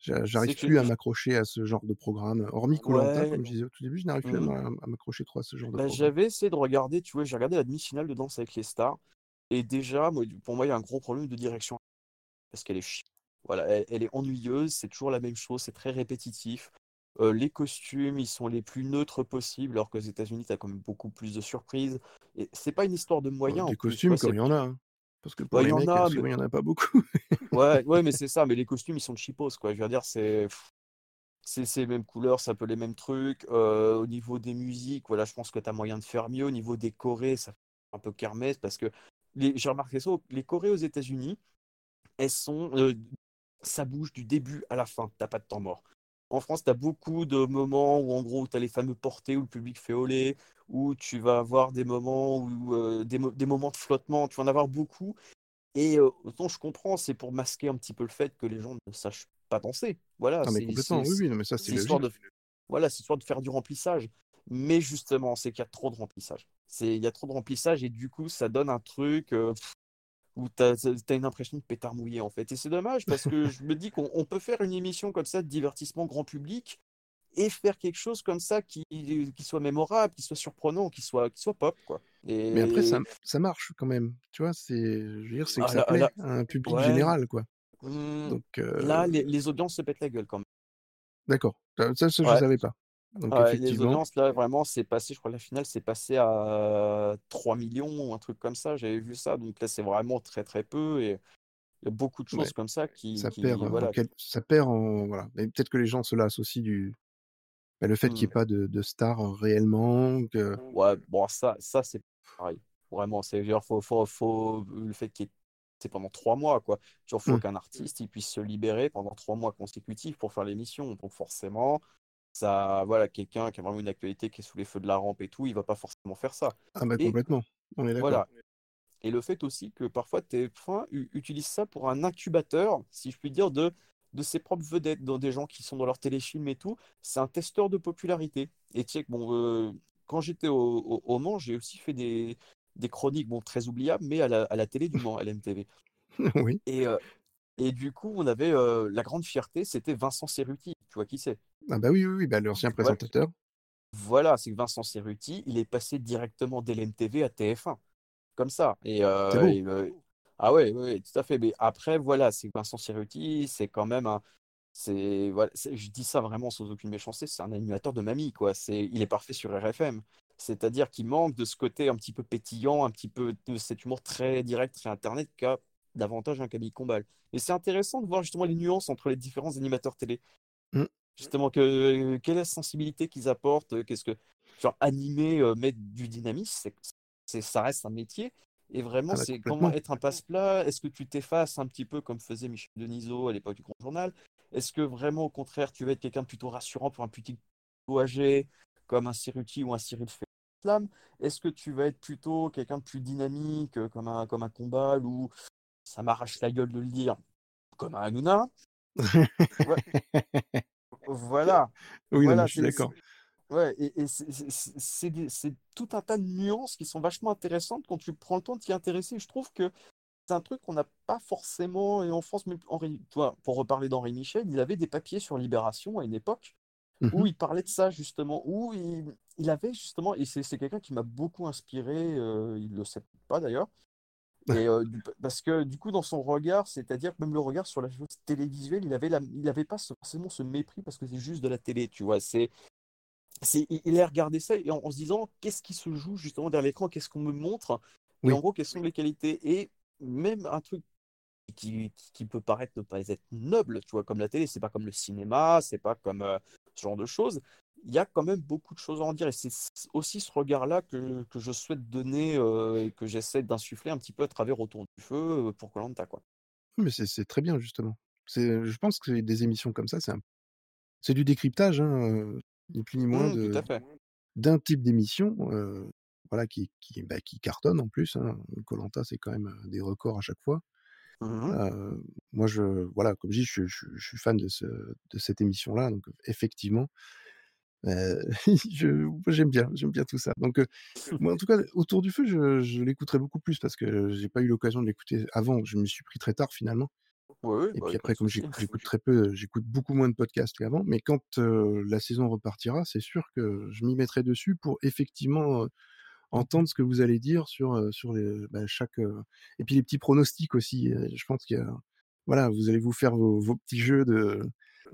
j'arrive que, plus à m'accrocher à ce genre de programme. Hormis Colanta, ouais. comme je disais au tout début, je n'arrive plus à à m'accrocher trop à ce genre de Bah, programme. j'avais essayé de regarder, tu vois, j'ai regardé la demi-finale de Danse avec les stars. Et déjà, moi, pour moi, il y a un gros problème de direction. Parce qu'elle est chiante. Voilà, elle, elle est ennuyeuse, c'est toujours la même chose, c'est très répétitif. Euh, les costumes, ils sont les plus neutres possibles, alors qu'aux États-Unis, tu as quand même beaucoup plus de surprises. Et c'est pas une histoire de moyens en des costumes, c'est. il y en a. hein. Parce que pour Ouais, les y en mecs, a, mais. il n'y en a pas beaucoup. Ouais, ouais, mais c'est ça, mais les costumes, ils sont cheapos, quoi. Je veux dire, c'est. C'est les mêmes couleurs, c'est un peu les mêmes trucs. Euh, au niveau des musiques, voilà, je pense que tu as moyen de faire mieux. Au niveau des chorés, ça fait un peu kermesse parce que les- j'ai remarqué ça, les chorés aux États-Unis, elles sont, euh, ça bouge du début à la fin, t'as pas de temps mort. En France, tu as beaucoup de moments où, en gros, tu as les fameux portés où le public fait olé, où tu vas avoir des moments, où, euh, des, mo- des moments de flottement, tu vas en avoir beaucoup. Et euh, autant je comprends, c'est pour masquer un petit peu le fait que les gens ne sachent pas danser. Voilà, Ah, mais c'est complètement, c'est- oui, oui, non, mais ça, c'est c'est histoire de, voilà, c'est histoire de faire du remplissage. Mais justement, c'est qu'il y a trop de remplissage. Il y a trop de remplissage et du coup, ça donne un truc euh, pff, où tu as, une impression de pétard mouillé en fait. Et c'est dommage parce que je me dis qu'on on peut faire une émission comme ça de divertissement grand public et faire quelque chose comme ça qui, qui soit mémorable, qui soit surprenant, qui soit, qui soit pop, quoi. Mais après, ça, ça marche quand même. Tu vois, c'est, je veux dire, c'est que ah, ça là, plaît là, à un public ouais, général, quoi. hum, Donc, là, euh, les, les audiences se pètent la gueule quand même. d'accord. Ça, ça, je Ouais. savais pas. Donc, Ouais, les audiences, là, vraiment, c'est passé, je crois, la finale, c'est passé à 3 millions ou un truc comme ça. J'avais vu ça. Donc là, c'est vraiment très, très peu. Et il y a beaucoup de ouais, choses comme ça qui, ça qui perd en voilà. quel... ça perd en voilà. Mais peut-être que les gens cela associent du bah, le fait qu'il n'y ait Hmm. pas de, de stars réellement. Que... Ouais, bon, ça, ça c'est pareil. Vraiment, c'est genre, faut, faut, faut, le fait qu'il y ait- c'est pendant trois mois, quoi. Genre, faut Hum, qu'un artiste, il puisse se libérer pendant trois mois consécutifs pour faire l'émission. Donc, forcément, ça, voilà, quelqu'un qui a vraiment une actualité qui est sous les feux de la rampe et tout, il va pas forcément faire ça. Ah bah Et complètement, on est d'accord. voilà. Et le fait aussi que parfois TF1 u- utilise ça pour un incubateur, si je puis dire, de, de ses propres vedettes, dans des gens qui sont dans leurs téléfilms et tout. C'est un testeur de popularité. Et tu sais que bon, euh, quand j'étais au, au, au Mans, j'ai aussi fait des, des chroniques, bon, très oubliables, mais à la, à la télé du Mans, à l'MTV. Oui. Et, euh, et du coup, on avait euh, la grande fierté, c'était Vincent Cerruti. Tu vois qui c'est? Ah bah oui, oui, oui, bah l'ancien présentateur. voilà, c'est que Vincent Cerruti, il est passé directement dès l'MTV à TF1. comme ça. Et, euh, et, euh, ah ouais, tout à fait. Mais après, voilà, c'est Vincent Cerruti, c'est quand même un. C'est, voilà, je dis ça vraiment sans aucune méchanceté, c'est un animateur de mamie, quoi. C'est, il est parfait sur RFM. C'est-à-dire qu'il manque de ce côté un petit peu pétillant, un petit peu de cet humour très direct, très internet, qu'a davantage un Camille Combal. Et c'est intéressant de voir justement les nuances entre les différents animateurs télé. Mm. Justement, que, quelle est la sensibilité qu'ils apportent, qu'est-ce que, genre, animer, euh, mettre du dynamisme, c'est, ça reste un métier. Et vraiment, Ah bah c'est comment être un passe-plat? Est-ce que tu t'effaces un petit peu comme faisait Michel Denisot à l'époque du Grand Journal? Est-ce que vraiment, au contraire, tu vas être quelqu'un de plutôt rassurant pour un petit âgé, comme un Cerruti ou un Cyril Flam? Est-ce que tu vas être plutôt quelqu'un de plus dynamique, euh, comme un, comme un Combal, ou ça m'arrache la gueule de le dire, comme un Hanouna? Ouais, voilà, Oui, non, je suis c'est, d'accord. Ouais, et, et c'est tout un tas de nuances qui sont vachement intéressantes quand tu prends le temps de t'y intéresser. Je trouve que c'est un truc qu'on n'a pas forcément et en France, mais Henri, toi, pour reparler d'Henri Michel, il avait des papiers sur Libération à une époque où Mhm. il parlait de ça justement, où il, il avait justement, et c'est quelqu'un qui m'a beaucoup inspiré, euh, il le sait pas d'ailleurs, et euh, du- parce que du coup dans son regard, c'est-à-dire que même le regard sur la chose télévisuelle, il avait la, il avait pas forcément ce mépris parce que c'est juste de la télé, tu vois, c'est c'est, il a regardé ça et en, en se disant qu'est-ce qui se joue justement derrière l'écran, qu'est-ce qu'on me montre, et en Oui. gros, quelles sont les qualités? Et même un truc qui, qui, qui peut paraître ne pas être noble, tu vois, comme la télé, c'est pas comme le cinéma, c'est pas comme euh, ce genre de choses. Il y a quand même beaucoup de choses à en dire et c'est aussi ce regard-là que, que je souhaite donner euh, et que j'essaie d'insuffler un petit peu à travers Autour du feu euh, pour Koh-Lanta, quoi. Mais c'est très bien justement. Je pense que des émissions comme ça, c'est un du décryptage, hein, heu, ni plus ni moins fait. d'un type d'émission, voilà, qui qui, bah, qui cartonne en plus, hein. koh c'est quand même, des records à chaque fois. Heu, moi je voilà, comme je dis, je je je suis fan de ce de cette émission-là, donc effectivement, moi j'aime bien, j'aime bien tout ça. Donc heu, moi en tout cas, Autour du feu, je je l'écouterai beaucoup plus parce que j'ai pas eu l'occasion de l'écouter avant. Je m'y suis pris très tard finalement. Et bah, puis après, comme souci. j'écoute très peu, j'écoute beaucoup moins de podcasts qu'avant, mais quand, la saison repartira, c'est sûr que je m'y mettrai dessus pour effectivement, entendre ce que vous allez dire sur, sur les bah, chaque, et puis les petits pronostics aussi, je pense a voilà, vous allez vous faire vos vos petits jeux de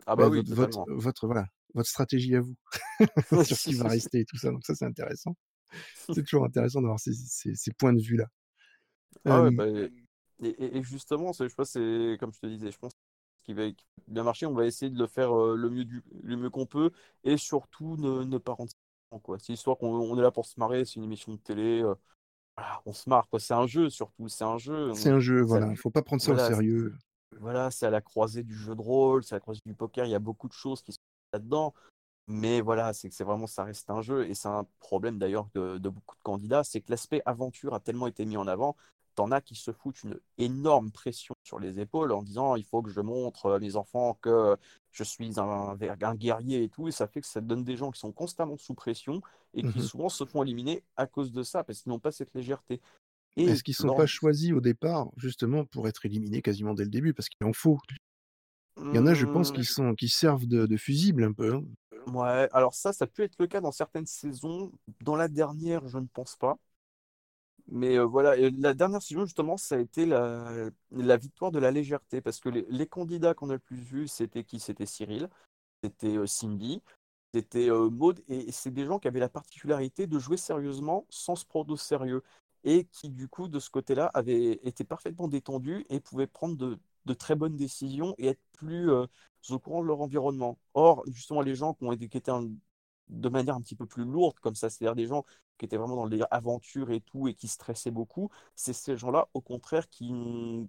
Ah bah, bah oui, votre votre votre voilà, votre stratégie à vous sur ce qui va rester et tout ça, donc ça, c'est intéressant. C'est toujours intéressant d'avoir ces ces ces points de vue-là. Ah ouais, bah, et, justement, je pense c'est comme je te disais, je pense ce qui va bien marcher, on va essayer de le faire le mieux du, le mieux qu'on peut et surtout ne, ne pas chiant, quoi. C'est histoire qu'on on est là pour se marrer, c'est une émission de télé, euh, voilà, on se marre quoi. C'est un jeu surtout, c'est un jeu. c'est un jeu, c'est à- voilà, faut pas prendre ça au voilà, sérieux. voilà, c'est à la croisée du jeu de rôle, c'est à la croisée du poker. Il y a beaucoup de choses qui sont là-dedans. Mais voilà, c'est que c'est vraiment, ça reste un jeu. Et c'est un problème d'ailleurs de, de beaucoup de candidats, c'est que l'aspect aventure a tellement été mis en avant. T'en as qui se foutent une énorme pression sur les épaules en disant il faut que je montre à mes enfants que je suis un, un guerrier et tout. Et ça fait que ça donne des gens qui sont constamment sous pression et qui Mmh souvent se font éliminer à cause de ça, parce qu'ils n'ont pas cette légèreté. Et Est-ce qu'ils sont lors pas choisis au départ, justement, pour être éliminés quasiment dès le début? Parce qu'il en faut. Il y en a, je pense, qui sont qui servent de de fusible un peu, hein. Ouais, alors ça, ça peut être le cas dans certaines saisons. Dans la dernière, je ne pense pas. Mais euh, voilà, et la dernière saison, justement, ça a été la, la victoire de la légèreté. Parce que les, les candidats qu'on a le plus vus, c'était qui? C'était Cyril, c'était euh, Cindy, c'était euh, Maud. Et c'est des gens qui avaient la particularité de jouer sérieusement sans se prendre au sérieux. Et qui, du coup, de ce côté-là, avaient été parfaitement détendus et pouvaient prendre de, de très bonnes décisions et être plus euh, au courant de leur environnement. Or, justement, les gens qui ont été qui étaient un- de manière un petit peu plus lourde, comme ça, c'est-à-dire des gens qui étaient vraiment dans les aventures et tout et qui stressaient beaucoup, c'est ces gens-là, au contraire, qui,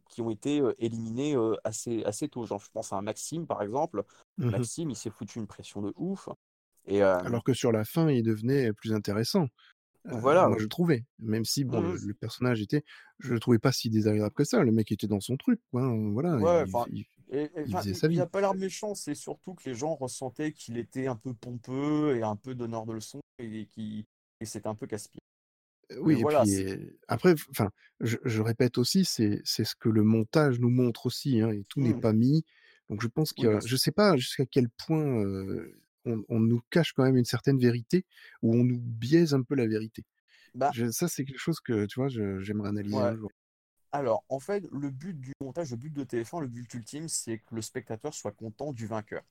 qui ont été euh, éliminés euh, assez, assez tôt. Genre, je pense à un Maxime, par exemple. Mmh Maxime, il s'est foutu une pression de ouf. Et Alors que sur la fin, il devenait plus intéressant. Voilà. moi je trouvais. Même si bon le Mhm. le personnage était je le trouvais pas si désagréable que ça. Le mec était dans son truc hein, voilà, Ouais, il il et, et, il faisait il sa il a vie. pas l'air méchant, c'est surtout que les gens ressentaient qu'il était un peu pompeux et un peu donneur de leçons et qui et c'était un peu casse-pied. Oui et voilà, puis, après enfin, je je répète aussi, c'est ce que le montage nous montre aussi, hein et tout n'est Mhm. pas mis. Donc je pense Oui, qu'il y bien a je sais pas jusqu'à quel point, on on nous cache quand même une certaine vérité ou on nous biaise un peu la vérité. Bah, Je ça c'est quelque chose que, tu vois, j'aimerais analyser ouais. un jour. Alors, en fait, le but du montage, le but de TF1, le but ultime, c'est que le spectateur soit content du vainqueur.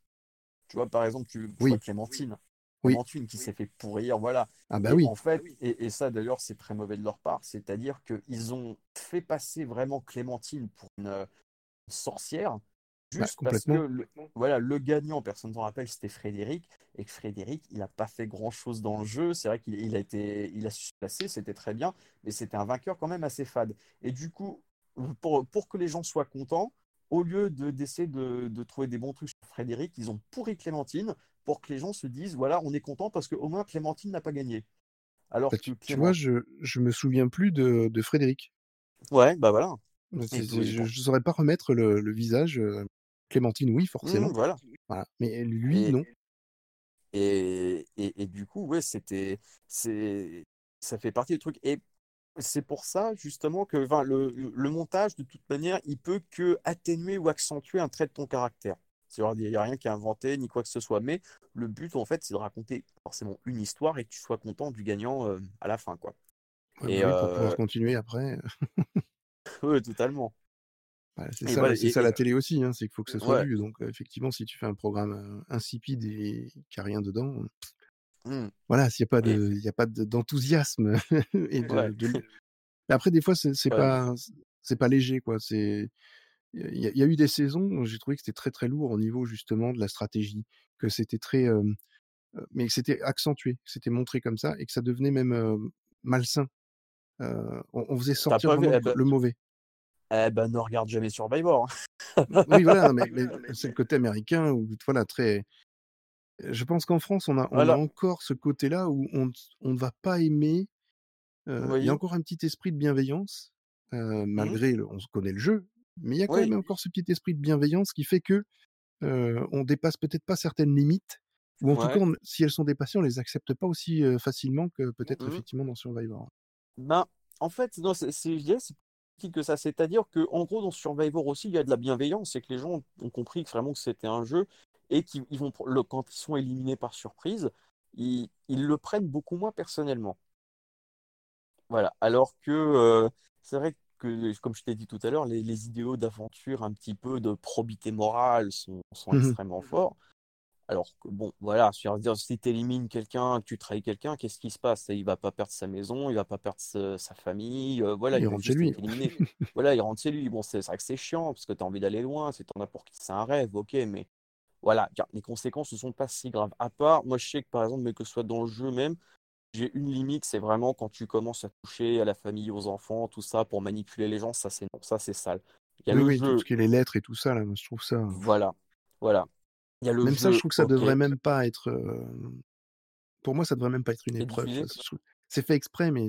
Tu vois, par exemple, tu, tu vois Oui, Clémentine. oui. Clémentine qui s'est fait pourrir, voilà. Ah bah Et oui. en fait, et, et ça d'ailleurs, c'est très mauvais de leur part, c'est-à-dire qu'ils ont fait passer vraiment Clémentine pour une, euh, sorcière, Bah juste parce que le, voilà, le gagnant, personne ne s'en rappelle, c'était Frédéric, et que Frédéric, il n'a pas fait grand-chose dans le jeu. C'est vrai qu'il il a été, il a su se placer, c'était très bien, mais c'était un vainqueur quand même assez fade. Et du coup, pour, pour que les gens soient contents, au lieu de d'essayer de, de trouver des bons trucs sur Frédéric, ils ont pourri Clémentine pour que les gens se disent, voilà, on est content parce qu'au moins Clémentine n'a pas gagné. Bah Alors que tu tu vois, je je me souviens plus de de Frédéric. ouais, bah voilà. Je je saurais pas remettre le le visage, heu, Clémentine oui Mmh, forcément, voilà. voilà, mais lui Et, non. Et, et, et du coup, ouais, c'était, c'est, ça fait partie du truc. Et c'est pour ça, justement, que le, le montage, de toute manière, il peut que atténuer ou accentuer un trait de ton caractère. C'est-à-dire, il n'y a rien qui est inventé, ni quoi que ce soit. Mais le but, en fait, c'est de raconter forcément une histoire et que tu sois content du gagnant euh, à la fin, quoi. Ouais, Et bah oui, pour pouvoir euh, continuer après, ouais, totalement. Bah, c'est ça voilà. Et, ça la télé aussi, hein, c'est qu'il faut que ça soit ouais. vu donc effectivement, si tu fais un programme, insipide et qu'il y a rien dedans, Mmh. voilà, s'il y a pas de il y a pas de d'enthousiasme et de ouais. de l mais après des fois c'est Ouais. pas c'est pas léger quoi, c'est il y a il y a eu des saisons où j'ai trouvé que c'était très, très lourd au niveau justement de la stratégie, que c'était très, mais que c'était accentué, que c'était montré comme ça et que ça devenait même, malsain. On on faisait sortir vu? le Eh co ben, le mauvais. Eh ben, ne regarde jamais Survivor. Oui voilà, mais mais c'est le côté américain où voilà très je pense qu'en France on a on a Voilà. encore ce côté-là où on ne on ne va pas aimer, heu, il y a encore un petit esprit de bienveillance, heu, Mmh. malgré le on se connaît le jeu, mais il y a quand Oui. même encore ce petit esprit de bienveillance qui fait que, heu, on dépasse peut-être pas certaines limites ou en tout cas on si elles sont dépassées, on les accepte pas aussi, heu, facilement que peut-être Mmh. effectivement dans Survivor. Ben, en fait, non, c'est, c'est- que ça. C'est-à-dire que, en gros, dans Survivor aussi, il y a de la bienveillance. C'est que les gens ont compris que vraiment que c'était un jeu et qu'ils ils vont, le, quand ils sont éliminés par surprise, ils, ils le prennent beaucoup moins personnellement. Voilà. Alors que euh, c'est vrai que, comme je t'ai dit tout à l'heure, les, les idéaux d'aventure, un petit peu de probité morale sont, sont Mmh extrêmement forts. Alors bon, voilà, je veux dire, si tu élimines quelqu'un, que tu trahis quelqu'un, qu'est-ce qui se passe? Il va pas perdre sa maison, il va pas perdre sa, sa famille, euh, voilà, Il rentre chez lui. Voilà, il rentre chez lui. Bon, c'est vrai que c'est chiant parce que tu as envie d'aller loin, c'est t'en as pour qui? C'est un rêve, ok, mais voilà, les conséquences ne sont pas si graves. À part, moi je sais que par exemple, mais que ce soit dans le jeu même, j'ai une limite, c'est vraiment quand tu commences à toucher à la famille, aux enfants, tout ça, pour manipuler les gens, ça c'est non, ça c'est sale. Il y a Oui, le oui, tout ce jeu, qui est les lettres et tout ça là, je trouve ça voilà, voilà. Il y a le même ça je trouve que ça ok, devrait même pas être, Pour moi, ça devrait même pas être une épreuve, c'est fait exprès, mais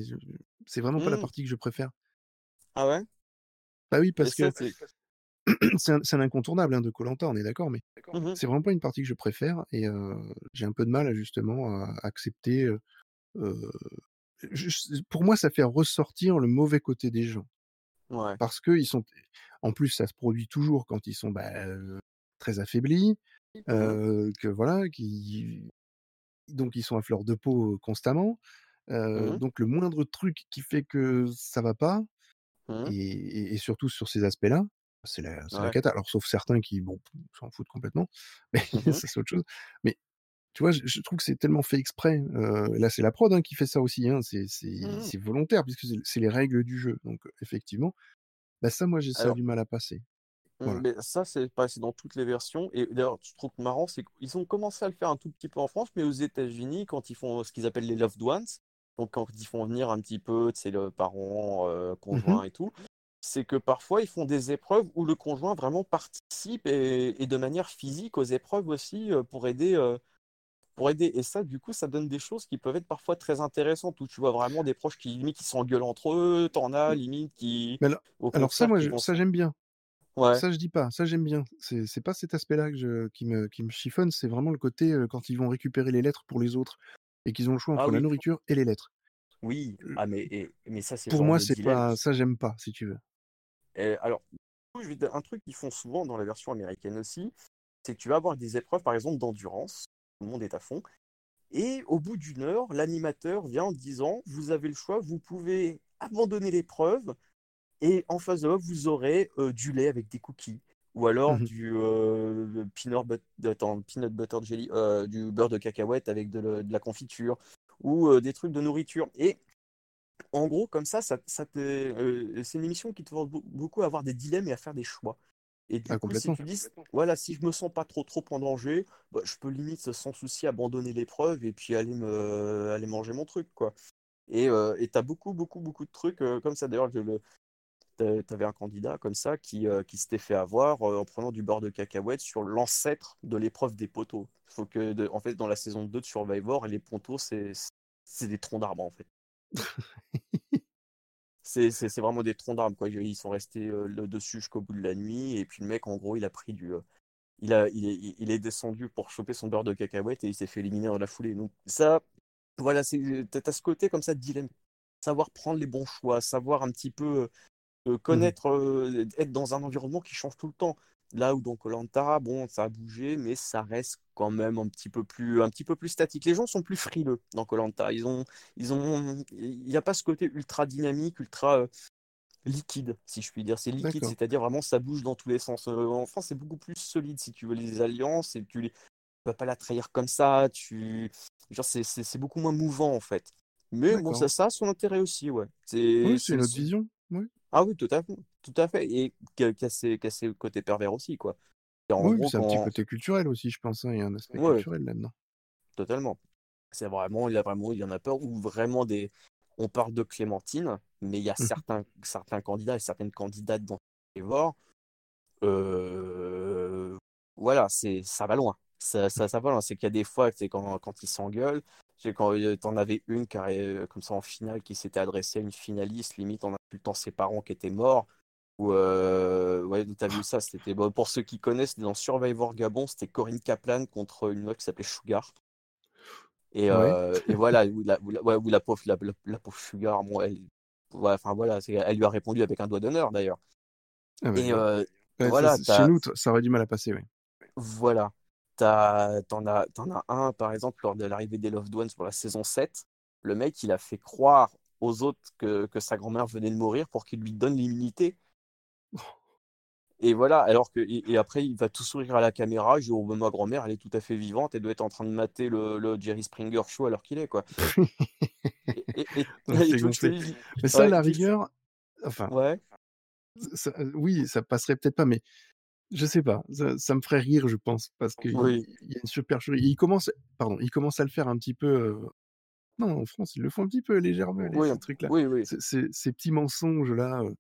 c'est vraiment pas la Hmm, partie que je préfère. Ah ouais? Bah oui, parce ça, que c'est. un c'est un incontournable, hein, de koh on est d'accord, mais Mhm. c'est vraiment pas une partie que je préfère et j'ai un peu de mal justement à accepter, pour moi, ça fait ressortir le mauvais côté des gens. Ouais. Parce qu'ils sont en plus, ça se produit toujours quand ils sont, bah, très affaiblis, Heu, que voilà, qui donc ils sont à fleur de peau constamment, Mhm. donc le moindre truc qui fait que ça va pas Mhm. et surtout sur ces aspects-là, c'est la c'est la Ouais. cata. Alors sauf certains qui, bon, s'en foutent complètement, mais ça c'est autre chose. Mais tu vois, je je trouve que c'est tellement fait exprès, là c'est la prod, hein, qui fait ça aussi, hein, c'est volontaire puisque c'est les règles du jeu, donc effectivement, bah, ça moi j'ai ça du mal à passer. Voilà. mais ça, c'est dans toutes les versions. Et d'ailleurs, je trouve marrant, c'est qu'ils ont commencé à le faire un tout petit peu en France, mais aux États-Unis, quand ils font ce qu'ils appellent les loved ones, donc quand ils font venir un petit peu, c'est le parent, euh, Mmh conjoint et tout, c'est que parfois ils font des épreuves où le conjoint vraiment participe et, et de manière physique aux épreuves aussi euh, pour aider, euh, pour aider. Et ça, du coup, ça donne des choses qui peuvent être parfois très intéressantes, où tu vois vraiment des proches qui, limite, qui s'engueulent entre eux, t'en as, limite, qui... Mais alors, ça, moi, qui je- vont ça j'aime bien. Ouais. Ça, je dis pas. Ça, j'aime bien. C'est pas cet aspect-là qui, me, qui me chiffonne. C'est vraiment le côté euh, quand ils vont récupérer les lettres pour les autres et qu'ils ont le choix Ah entre la nourriture et les lettres. oui. Ah, mais, et- mais ça, c'est Pour moi, c'est pas. Ça, j'aime pas, si tu veux. Et alors, je vais un truc qu'ils font souvent dans la version américaine aussi, c'est que tu vas avoir des épreuves, par exemple, d'endurance, tout le monde est à fond, et au bout d'une heure, l'animateur vient en disant, vous avez le choix, vous pouvez abandonner l'épreuve, et en face de vous, vous aurez euh, du lait avec des cookies, ou alors Mhm. du euh, peanut, but- attends, peanut butter jelly, euh, du beurre de cacahuète avec de, le- de la confiture, ou des trucs de nourriture. Et en gros, comme ça, ça, ça te- c'est une émission qui te force beau- beaucoup à avoir des dilemmes et à faire des choix. Et du Ah, coup, si complètement. tu dis, voilà, si je me sens pas trop trop en danger, bah, je peux limite sans souci abandonner l'épreuve et puis aller me aller manger mon truc, quoi. Et euh, et t'as beaucoup beaucoup beaucoup de trucs euh, comme ça. D'ailleurs, le- t'a- t'avais un candidat comme ça qui euh, qui s'était fait avoir euh, en prenant du beurre de cacahuète sur l'ancêtre de l'épreuve des poteaux. Faut que, de- en fait, dans la saison 2 de Survivor, les poteaux, c'est des troncs d'arbres en fait. C'est vraiment des troncs d'arbres, quoi. Ils sont restés euh, le dessus jusqu'au bout de la nuit. Et puis le mec, en gros, il a pris du. il, a, il, est, il est descendu pour choper son beurre de cacahuète et il s'est fait éliminer dans la foulée. Donc, ça, voilà, t'as ce côté comme ça de dilemme. Savoir prendre les bons choix, savoir un petit peu euh, connaître, euh, être dans un environnement qui change tout le temps. Là où dans Colanta, bon, ça a bougé, mais ça reste quand même un petit peu plus, un petit peu plus statique. Les gens sont plus frileux dans Colanta. Ils ont, ils ont, il n'y a pas ce côté ultra dynamique, ultra euh, liquide, si je puis dire. C'est liquide, c'est-à-dire vraiment ça bouge dans tous les sens. En France, c'est beaucoup plus solide si tu veux les alliances et tu les, tu vas pas la trahir comme ça. Tu, genre, c'est, beaucoup moins mouvant en fait. Mais bon, ça, ça a son intérêt aussi, ouais. C'est, Oui, c'est c'est- vision. Oui, ah oui, tout à fait, tout à fait. Et qui a, qui a ses, qui a ses côtés pervers aussi, quoi. En oui c'est un petit côté culturel aussi, je pense. hein, Il y a un aspect Ouais, culturel là-dedans. totalement. C'est vraiment, il y a vraiment, il y en a peur ou vraiment des. On parle de Clémentine, mais il y a Mhm. certains, certains candidats et certaines candidates dans Survivor. Euh... Voilà, c'est, ça va loin. Ça, ça, ça va loin. C'est qu'il y a des fois, c'est quand, quand ils s'engueulent. C'est quand euh, t'en avais une qui, euh, comme ça en finale qui s'était adressée à une finaliste, limite en insultant ses parents qui étaient morts. Ou euh, ouais, t'as vu ça, c'était bon, pour ceux qui connaissent dans Survivor Gabon, c'était Corinne Kaplan contre une meuf qui s'appelait Sugar. Et, Ouais. euh, et voilà, où la, où la, ouais, où la pauvre, la, la- pauvre Sugar, bon, elle, ouais, enfin voilà, elle lui a répondu avec un doigt d'honneur d'ailleurs. Ah, bah, Et voilà. euh, ça, voilà, t'as, chez nous, ça aurait du mal à passer. Oui. voilà, t'as, t'en as, t'en as un par exemple lors de l'arrivée des Loved Ones pour la saison 7, le mec il a fait croire aux autres que, que sa grand-mère venait de mourir pour qu'il lui donne l'immunité. Et voilà, alors que et, et après il va tout sourire à la caméra, je dis oh, ma grand-mère elle est tout à fait vivante, elle doit être en train de mater le, le Jerry Springer show alors qu'il est quoi. Et, et, Mais ça, Ouais, la rigueur, enfin, ouais, ça- euh, oui, ça passerait peut-être pas, mais je sais pas. Ça, ça me ferait rire, je pense, parce qu'il oui, y a une supercherie. Il commence, pardon, il commence à le faire un petit peu. En France, ils le font un petit peu légèrement, oui, ces trucs-là. oui, oui. Ces, petits mensonges-là. euh,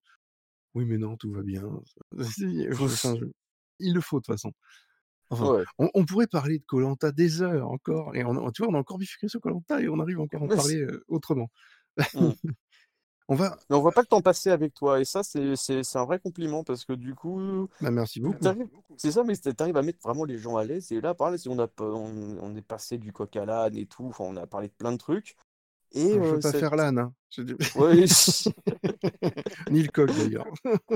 Oui, mais non, tout va bien. Enfin, je- Il le faut, de toute façon. Enfin, Ouais. on, on pourrait parler de Colanta des heures encore. Et on, tu vois, on a encore bifurqué sur Colanta et on arrive encore à en parler euh, autrement. Mm. On va. Mais on voit pas le temps passer avec toi, et ça, c'est un vrai compliment parce que du coup, Bah, merci beaucoup. c'est ça, mais t'arrives à mettre vraiment les gens à l'aise. Et là, par là, si on, a, pas- on, on est passé du coq à l'âne et tout, enfin, on a parlé de plein de trucs. Et Je veux euh, pas cette- faire l'âne, hein. Ouais, ni le coq d'ailleurs.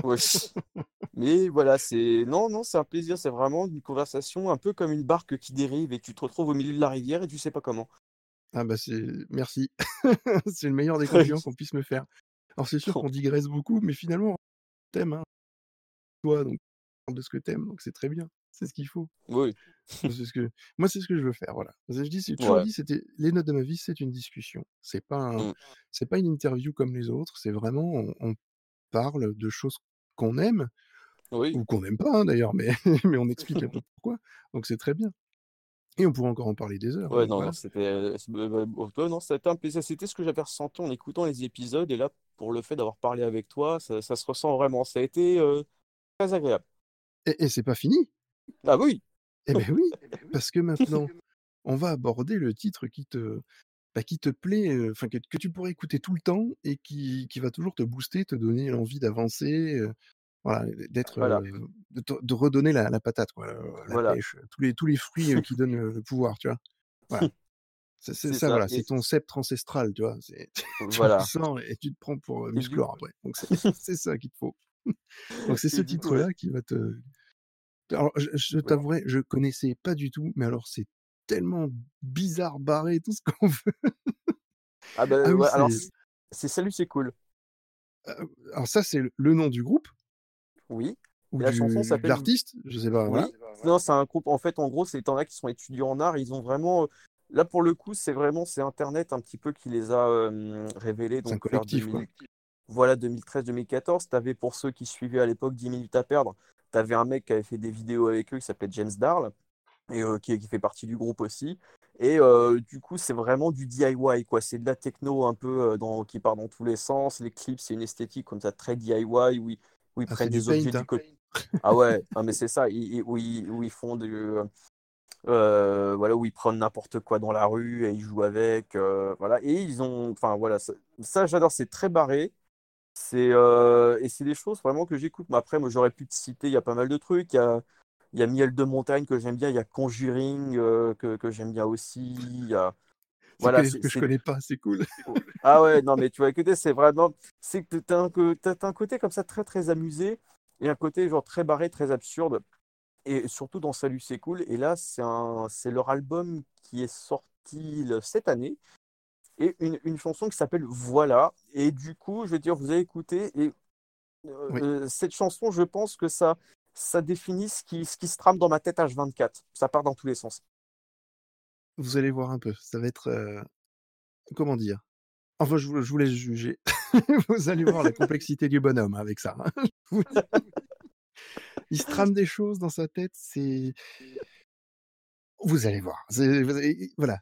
ouais. Mais voilà, c'est non, non, c'est un plaisir, c'est vraiment une conversation un peu comme une barque qui dérive et tu te retrouves au milieu de la rivière et tu sais pas comment. Ah bah c'est merci. c'est le meilleur des compliments qu'on puisse me faire. Alors c'est sûr qu'on digresse beaucoup, mais finalement t'aimes hein. toi donc parle de ce que t'aimes donc c'est très bien. C'est ce qu'il faut. Oui, C'est ce que moi c'est ce que je veux faire voilà. Je dis c'est toujours Ouais. dit c'était les notes de ma vie c'est une discussion. C'est pas un- Mm. c'est pas une interview comme les autres. C'est vraiment on, on parle de choses qu'on aime oui. ou qu'on n'aime pas hein, d'ailleurs, mais mais on explique un peu pourquoi. Donc c'est très bien. Et on pourrait encore en parler des heures. Ouais, non, voilà. non, c'était euh, euh, euh, un plaisir. C'était ce que j'avais ressenti en écoutant les épisodes et là, pour le fait d'avoir parlé avec toi, ça, ça se ressent vraiment. Ça a été euh, très agréable. Et, et c'est pas fini. Ah oui, Eh ben oui, parce que maintenant, on va aborder le titre qui te bah, qui te plaît, heu, enfin que que tu pourrais écouter tout le temps et qui qui va toujours te booster, te donner l'envie d'avancer, heu, voilà, d'être, Voilà, de redonner la la patate quoi, heu, la voilà, pêche, tous les tous les fruits, qui donnent le le pouvoir, tu vois? Voilà, c'est ça ça. voilà, c'est ton sceptre ancestral, tu vois? C'est tu voilà. sens et tu te prends pour, heu, Et du Musclor après, donc c'est ça qu'il te faut. Donc c'est ce titre-là qui va te alors je je t'avouerai, je connaissais pas du tout, mais alors c'est tellement bizarre, barré, tout ce qu'on veut. Ah Ah bah, oui, ouais, alors c'est Salut c'est cool. heu, alors ça, c'est le nom du groupe Oui, ou la chanson du s'appelle l'artiste? Je sais pas, voilà. non, c'est un groupe en fait, en gros, c'est en as qui sont étudiants en art, ils ont vraiment, là, pour le coup, c'est vraiment c'est internet un petit peu qui les a, révélés un donc vers collectif, quoi. 2000 voilà 2013-2014. Tu avais pour ceux qui suivaient à l'époque 10 minutes à perdre, tu avais un mec qui avait fait des vidéos avec eux qui s'appelait James Darl et qui qui fait partie du groupe aussi et du coup, c'est vraiment du DIY quoi. C'est de la techno un peu, dans qui part dans tous les sens. Les clips, c'est une esthétique comme ça très DIY où ils où ils Ah, prennent des objets du hein? co ah ouais, non mais c'est ça, ils où ils où ils font du, heu, voilà, où ils prennent n'importe quoi dans la rue et ils jouent avec, heu, voilà et ils ont enfin voilà, ça ça j'adore, c'est très barré. C'est, heu et c'est des choses vraiment que j'écoute. Mais après, moi, j'aurais pu te citer, il y a pas mal de trucs. Il y a il y a Miel de montagne que j'aime bien, il y a Conjuring, que que j'aime bien aussi. Il y a C'est que voilà, c'est que je connais pas, c'est cool. oh ah ouais, non, mais tu vas écouter, c'est vraiment c'est que tu as un as un côté comme ça très, très amusé et un côté genre très barré, très absurde et surtout dans Salut c'est cool et là, c'est leur album qui est sorti cette année et une une chanson qui s'appelle Voilà et du coup, je vais dire, vous avez écouté et Oui, Heu cette chanson, je pense que ça ça définit ce qui ce qui se trame dans ma tête H24. Ça part dans tous les sens. vous allez voir un peu, ça va être, heu, comment dire? Enfin, je je vous laisse juger. Vous allez voir la complexité du bonhomme avec ça, hein. Il se trame des choses dans sa tête, c'est vous allez voir, c'est vous allez voilà,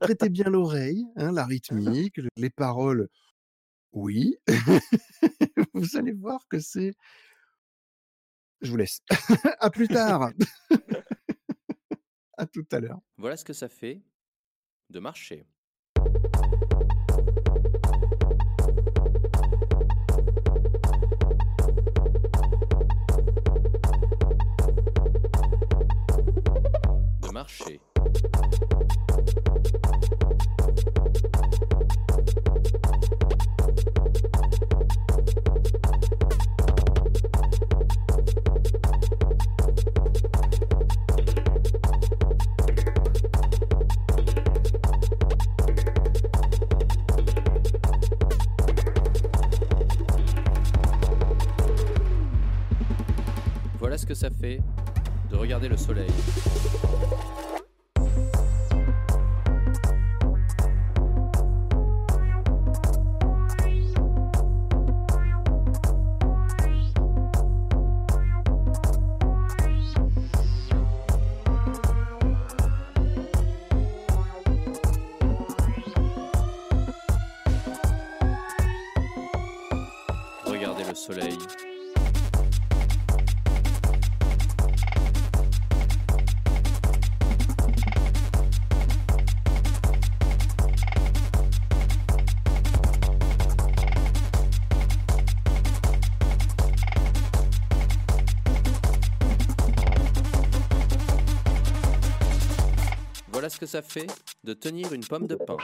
prêtez bien l'oreille, hein, la rythmique, le les paroles, oui. Vous allez voir que c'est je vous laisse. À plus tard. À tout à l'heure. Voilà ce que ça fait de marcher. Ça fait de tenir une pomme de pain.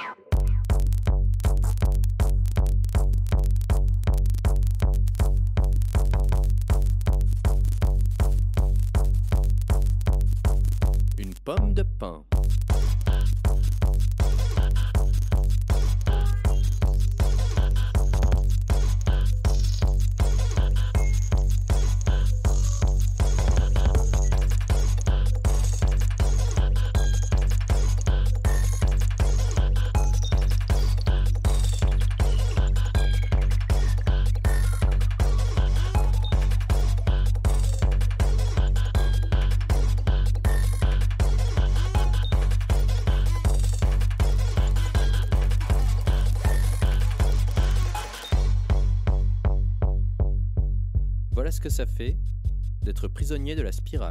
De la spirale.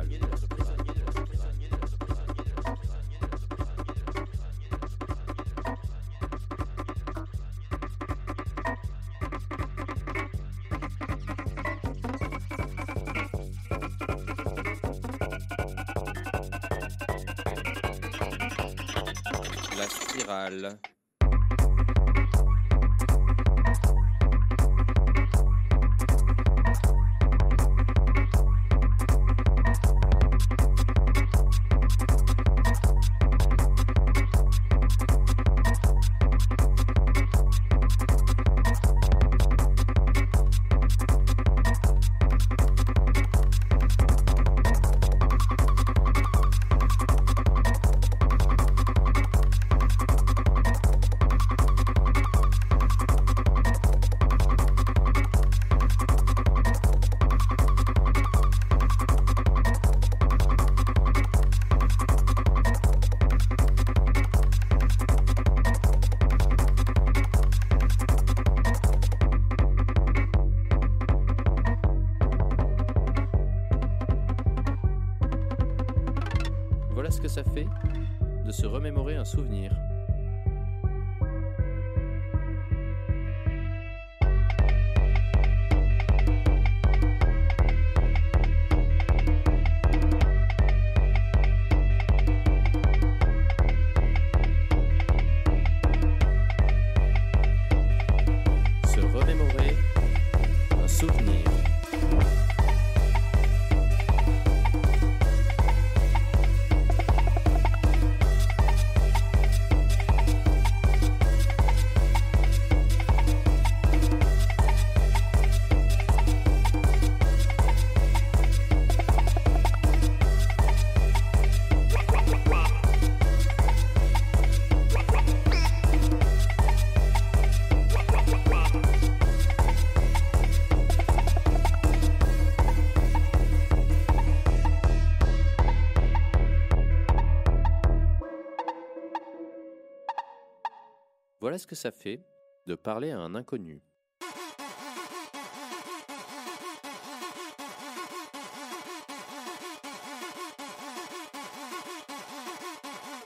Voilà ce que ça fait de parler à un inconnu.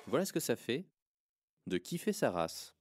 Voilà ce que ça fait de kiffer sa race.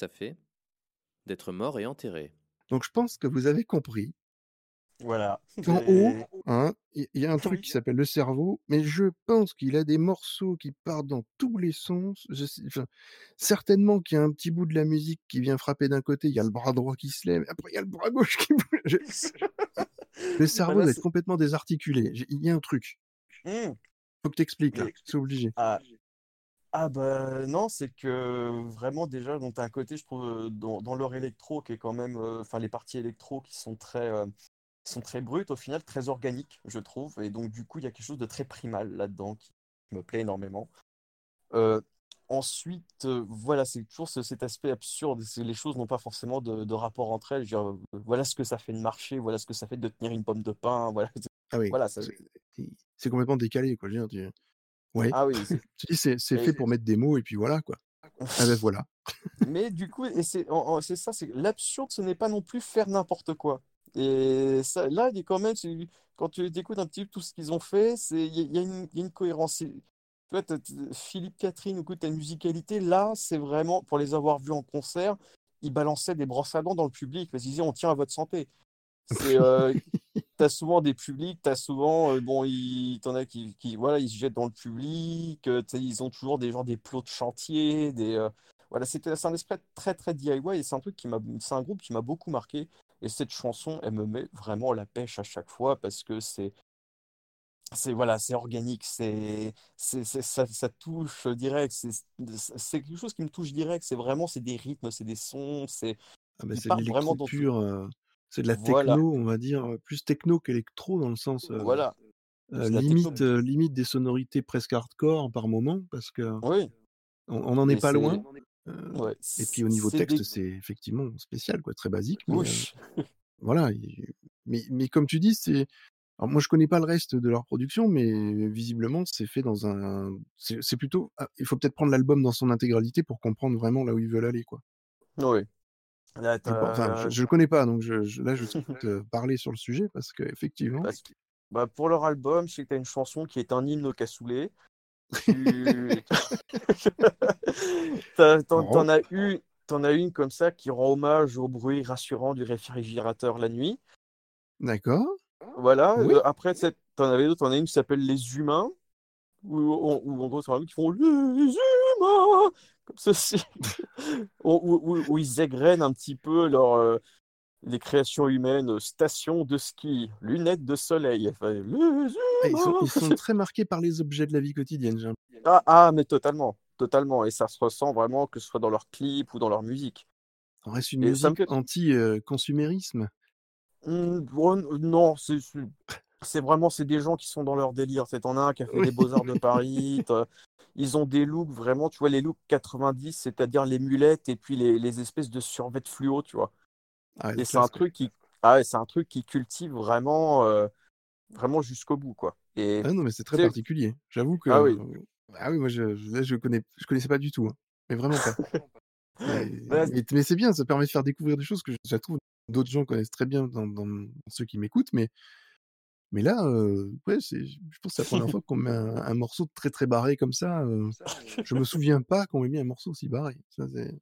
Ça fait d'être mort et enterré. Donc je pense que vous avez compris Voilà. Et- haut, hein, il il y a un truc qui s'appelle le cerveau, mais je pense qu'il a des morceaux qui partent dans tous les sens. Je sais- enfin, certainement qu'il y a un petit bout de la musique qui vient frapper d'un côté, il y a le bras droit qui se lève, après il y a le bras gauche qui bouge. Le cerveau Voilà, doit être complètement désarticulé. Il y a un truc. Hmm. Faut que t'expliques là. C'est obligé. Ah, ah bah non, c'est que vraiment déjà, donc t'as un côté, je trouve, euh, dans, dans l'heure électro qui est quand même, euh, enfin les parties électro qui sont très, euh, qui sont très brutes au final, très organiques, je trouve, et donc du coup il y a quelque chose de très primal là-dedans qui me plaît énormément. Ensuite, voilà, c'est toujours ce- cet aspect absurde, c'est les choses n'ont pas forcément de, de rapport entre elles. Je veux dire, voilà ce que ça fait de marcher, voilà ce que ça fait de tenir une pomme de pain, voilà, Ah oui. voilà, ça- C'est complètement décalé, quoi. Je veux dire, tu- Ouais. ah oui, c'est- fait pour mettre des mots et puis voilà, quoi. Ah ben voilà. Mais du coup, et c'est ça, c'est l'absurde, ce n'est pas non plus faire n'importe quoi. Et ça, là, il est quand même, quand tu écoutes un petit peu tout ce qu'ils ont fait, c'est il y, a- une, il y a une cohérence. Tu vois, Philippe Catherine, écoute, ta musicalité, là, c'est vraiment, pour les avoir vus en concert, ils balançaient des brosses à dents dans le public, parce qu'ils disaient, on tient à votre santé. C'est, euh, t'as souvent des publics, t'as souvent, euh, bon, il t'en as qui, qui, voilà, ils se jettent dans le public, euh, ils ont toujours des gens, des plots de chantier, des, euh, voilà, c'était, c'est un esprit très, très DIY et c'est un truc qui m'a, c'est un groupe qui m'a beaucoup marqué. Et cette chanson, elle me met vraiment la pêche à chaque fois parce que c'est, c'est, voilà, c'est organique, c'est, c'est, ça, ça touche direct, c'est, quelque chose qui me touche direct, c'est vraiment, c'est des rythmes, c'est des sons, c'est, Ah il c'est vraiment dans pur. C'est de la Voilà. techno, on va dire, plus techno qu'électro dans le sens. Voilà. Techno. limite, des sonorités presque hardcore par moment parce qu'on Oui, on n'en est mais pas loin. Ouais, et puis au niveau texte, des c'est effectivement spécial quoi, très basique mais voilà mais mais comme tu dis, c'est moi je connais pas le reste de leur production, mais visiblement c'est fait dans un c'est c'est plutôt ah, il faut peut-être prendre l'album dans son intégralité pour comprendre vraiment là où ils veulent aller quoi. Oui. Là, Je enfin je le connais pas donc je je là je heu, parler sur le sujet parce que bah, pour leur album, as une chanson qui est un hymne au cassoulet. Tu tu as eu tu en as une comme ça qui rend hommage au bruit rassurant du réfrigérateur la nuit. D'accord. Voilà, Oui. heu, après tu sais, tu en avais d'autres, tu en as une qui s'appelle Les Humains, où où où en gros, c'est qui font: «Les humains!» Comme ceci. Où où où où ils égrènent un petit peu leur, heu, les créations humaines, heu, station de ski, lunettes de soleil, enfin: «Les Ah ils sont humains!» ils sont très marqués par les objets de la vie quotidienne, Ah ah, mais totalement, totalement et ça se ressent vraiment que ce soit dans leurs clips ou dans leur musique ça reste une et me musique fait anti, heu, consumérisme. mmh, non, c'est c'est c'est vraiment c'est des gens qui sont dans leur délire. Tu en as un qui a fait les Oui. beaux-arts de Paris, ils ont des looks vraiment, tu vois, les looks 90, c'est-à-dire les mulettes et puis les les espèces de survêtements fluo, tu vois? Ah Et c'est un truc qui ah ouais, c'est un truc qui cultive vraiment, heu, vraiment jusqu'au bout, quoi et Ah non mais c'est très particulier. J'avoue que ah oui, ah oui moi je je connais je connaissais pas du tout, hein, mais vraiment pas. Et mais mais c'est bien, ça permet de faire découvrir des choses que je je trouve d'autres gens connaissent très bien dans dans ceux qui m'écoutent, mais mais là, ouais, c'est je pense que c'est la première fois qu'on met un un morceau très, très barré comme ça, heu, je me souviens pas qu'on ait mis un morceau aussi barré. Ça c'est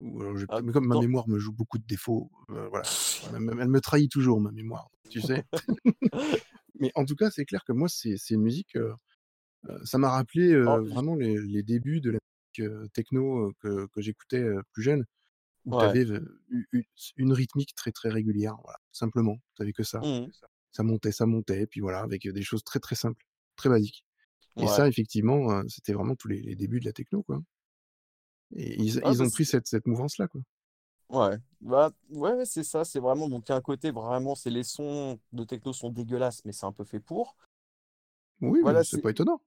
ou alors j'ai ah, mais comme ma mémoire me joue beaucoup de défauts, voilà, elle me elle me trahit toujours ma mémoire, tu sais? Mais en tout cas, c'est clair que moi c'est c'est une musique, ça m'a rappelé, oh, vraiment les les débuts de la musique, techno, que que j'écoutais, plus jeune. Où tu avais, une rythmique très, très régulière, voilà, simplement. Tu avais que ça. Mmh Ça montait, ça montait, et puis voilà, avec, des choses très, très simples, très basiques. Et ça, effectivement, c'était vraiment tous les les débuts de la techno, quoi. Et ils Ah ils ont pris cette cette mouvance-là, quoi. ouais. Bah, ouais, c'est ça, c'est vraiment donc il y a un côté vraiment c'est les sons de techno sont dégueulasses, mais c'est un peu fait pour. Oui, Voilà, c'est pas étonnant.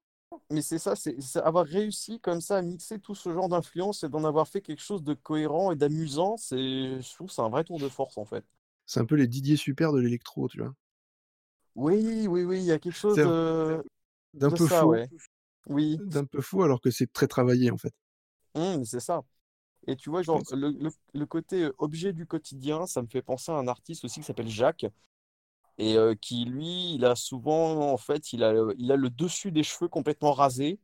mais c'est ça, c'est avoir réussi comme ça à mixer tout ce genre d'influences et d'en avoir fait quelque chose de cohérent et d'amusant, c'est je trouve c'est un vrai tour de force, en fait. C'est un peu les Didier Super de l'électro, tu vois? Oui, oui, oui, il y a quelque chose de d'un de peu ça, ouais. Oui, d'un peu faux alors que c'est très travaillé, en fait, mmh, c'est ça et tu vois, genre, le le le côté, objet du quotidien, ça me fait penser à un artiste aussi qui s'appelle Jacques et qui lui, il a souvent en fait, il a, il a le dessus des cheveux complètement rasé,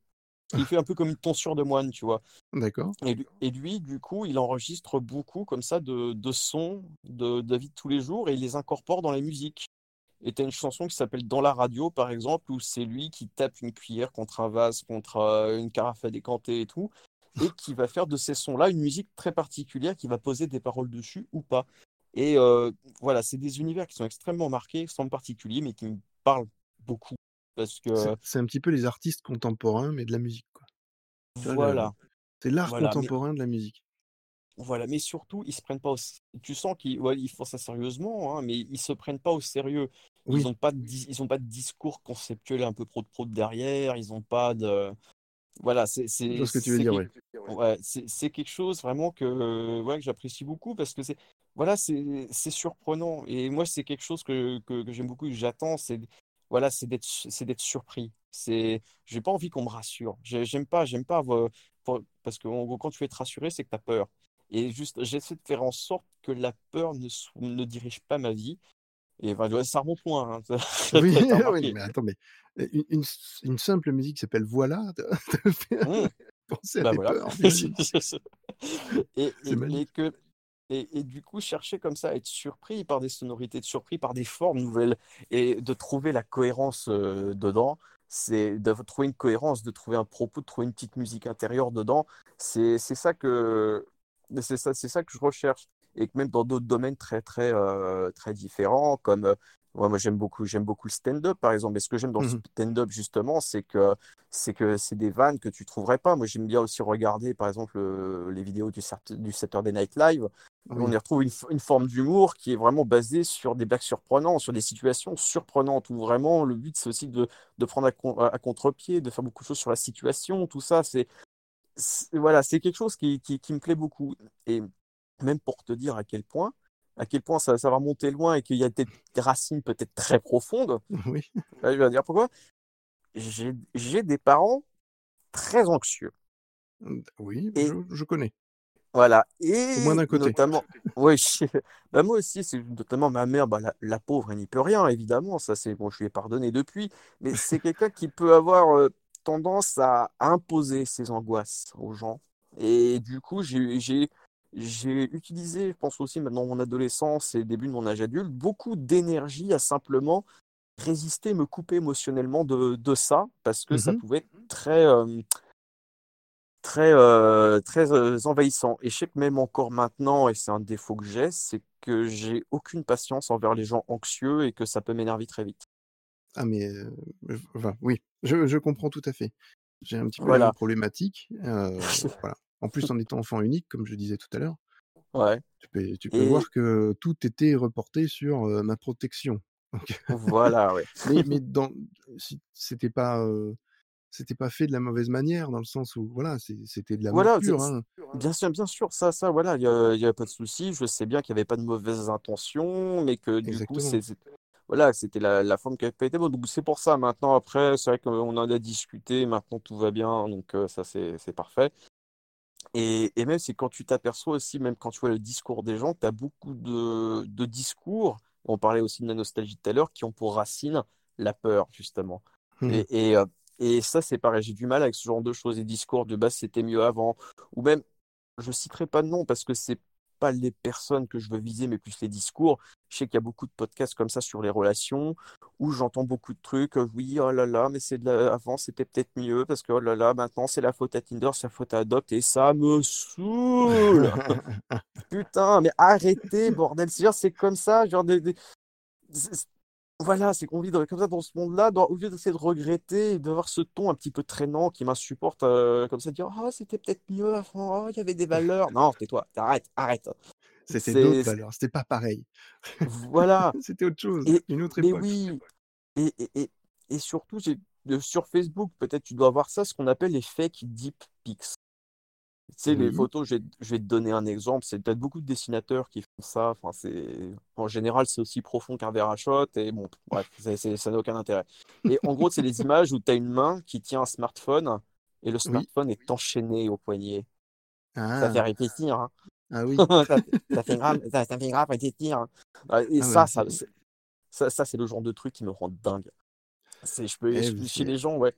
qui fait un peu comme une tonsure de moine, tu vois? D'accord. Et lui et lui, du coup, il enregistre beaucoup comme ça de de sons de de la vie de tous les jours et il les incorpore dans la musique. Et tu as une chanson qui s'appelle «Dans la radio», par exemple, où c'est lui qui tape une cuillère contre un vase, contre, heu, une carafe à décanter et tout et qui va faire de ces sons-là une musique très particulière, qui va poser des paroles dessus ou pas. Et heu, voilà, c'est des univers qui sont extrêmement marqués, extrêmement particuliers, mais qui me parlent beaucoup parce C'est que c'est un petit peu les artistes contemporains, mais de la musique, quoi. Voilà, c'est l'art voilà, mais contemporain de la musique. Voilà, mais surtout, ils se prennent pas au tu sens qu'ils ouais, ils font ça sérieusement, hein, mais ils se prennent pas au sérieux. Ils Oui, ont pas de ils ont pas de discours conceptuel un peu prout-prout derrière, ils ont pas de voilà, c'est ce que tu veux dire, quel oui. ouais, c'est quelque chose vraiment que, ouais, que j'apprécie beaucoup parce que c'est voilà, c'est c'est surprenant et moi, c'est quelque chose que que que j'aime beaucoup et que j'attends, c'est voilà, c'est d'être surpris. C'est j'ai pas envie qu'on me rassure. J'ai j'aime pas j'aime pas avoir parce gros, quand tu veux être rassuré, c'est que tu as peur. Et juste, j'essaie de faire en sorte que la peur ne, ne dirige pas ma vie. Et ouais, ça remonte loin, hein. Oui, oui, mais attends, mais heu, une une simple musique qui s'appelle «Voilà» te fait Mmh, penser à bah voilà. peurs. Et, et, et magique. que et, et du coup, chercher comme ça à être surpris par des sonorités, être surpris par des formes nouvelles et de trouver la cohérence euh, dedans, c'est de trouver une cohérence, de trouver un propos, de trouver une petite musique intérieure dedans. C'est ça que c'est ça, c'est ça que je recherche. Et que même dans d'autres domaines très très euh, très différents, comme euh, Ouais, moi j'aime beaucoup, j'aime beaucoup le stand-up par exemple. Et ce que j'aime dans le Mmh stand-up justement, c'est que c'est que c'est des vannes que tu trouverais pas. Moi j'aime bien aussi regarder par exemple euh, les vidéos du, du Saturday Night Live. On y retrouve une, forme d'humour qui est vraiment basée sur des blagues surprenantes, sur des situations surprenantes. Où vraiment le but c'est aussi de, de prendre à, à contre-pied, de faire beaucoup de choses sur la situation. Tout ça, c'est- voilà, c'est quelque chose qui, qui, qui me plaît beaucoup. Et même pour te dire à quel point, à quel point ça, ça va monter loin et qu'il y a des racines peut-être très profondes. Oui. Là, je vais dire pourquoi. J'ai des parents très anxieux. Mmh, oui, Et je je connais. voilà. Au moins Et d'un côté. notamment, oui, bah moi aussi, c'est notamment ma mère, bah, la, la pauvre, elle n'y peut rien, évidemment. Ça, c'est bon, je lui ai pardonné depuis. Mais c'est quelqu'un qui peut avoir euh, tendance à, imposer ses angoisses aux gens. Et du coup, j'ai utilisé, je pense aussi maintenant mon adolescence et début de mon âge adulte, beaucoup d'énergie à simplement résister, me couper émotionnellement de, de ça, parce que ça Mmh pouvait être très, euh, très, euh, très euh, envahissant. Et je sais que même encore maintenant, et c'est un défaut que j'ai, c'est que j'ai aucune patience envers les gens anxieux et que ça peut m'énerver très vite. Ah mais, enfin, oui, je je comprends tout à fait. J'ai un petit peu la même Voilà. problématique, heu, voilà. En plus, en étant enfant unique, comme je disais tout à l'heure, Ouais. tu peux tu peux Et voir que tout était reporté sur, ma protection. Donc voilà, ouais. mais mais dans c'était pas, c'était pas fait de la mauvaise manière, dans le sens où voilà, c'était de l'amour Voilà, c'est- pur, c'est- hein. bien sûr, bien sûr, ça, ça, voilà, il il y a pas de souci. Je sais bien qu'il n'y avait pas de mauvaises intentions, mais que du coup, Exactement. c'est- voilà, c'était la, la forme qui n'avait pas été bonne. Donc, c'est pour ça, maintenant, après, c'est vrai qu'on en a discuté, maintenant tout va bien, donc euh, ça, c'est, c'est parfait. Et, et même, c'est quand tu t'aperçois aussi, même quand tu vois le discours des gens, tu as beaucoup de, de discours, on parlait aussi de la nostalgie tout à l'heure, qui ont pour racine la peur, justement. Mmh mh. Et, et, euh, et ça, c'est pareil, j'ai du mal avec ce genre de choses, les discours de base, c'était mieux avant. Ou même, je citerai pas de nom parce que c'est pas les personnes que je veux viser, mais plus les discours. Je sais qu'il y a beaucoup de podcasts comme ça sur les relations où j'entends beaucoup de trucs. euh, Oui, oh là là, mais c'est de la- avant, c'était peut-être mieux parce que oh là là, maintenant, c'est la faute à Tinder, c'est la faute à Adopt et ça me saoule. Putain, mais arrêtez, bordel. C'est comme ça, genre, des, des- voilà, c'est qu'on vit dans- comme ça dans ce monde-là, dans- au lieu d'essayer de regretter et d'avoir ce ton un petit peu traînant qui m'insupporte, euh, comme ça, de dire, ah, c'était peut-être mieux avant, oh, il y avait des valeurs. Non, tais-toi, arrête, arrête. C'était d'autres C'est, valeurs, c'était pas pareil. voilà. C'était autre chose, Et, une autre mais époque. oui, et, et, et, et surtout, j'ai, de- sur Facebook, peut-être tu dois voir ça, ce qu'on appelle les fake deep pics. Tu sais, les photos, je vais, je vais te donner un exemple. C'est peut-être beaucoup de dessinateurs qui font ça. Enfin, c'est... En général, c'est aussi profond qu'un verre à shot. Et bon, bref, ça n'a aucun intérêt. Et en gros, c'est des images où tu as une main qui tient un smartphone et le Oui. smartphone est enchaîné au poignet. Ça Ah! fait réfléchir. Hein. Ah oui. ça, ça fait grave, ça, ça fait grave réfléchir. hein. Ah, Et Ah ça, ouais, ça, ça, ça, c'est le genre de truc qui me rend dingue. Je peux, eh je- chez les gens, ouais,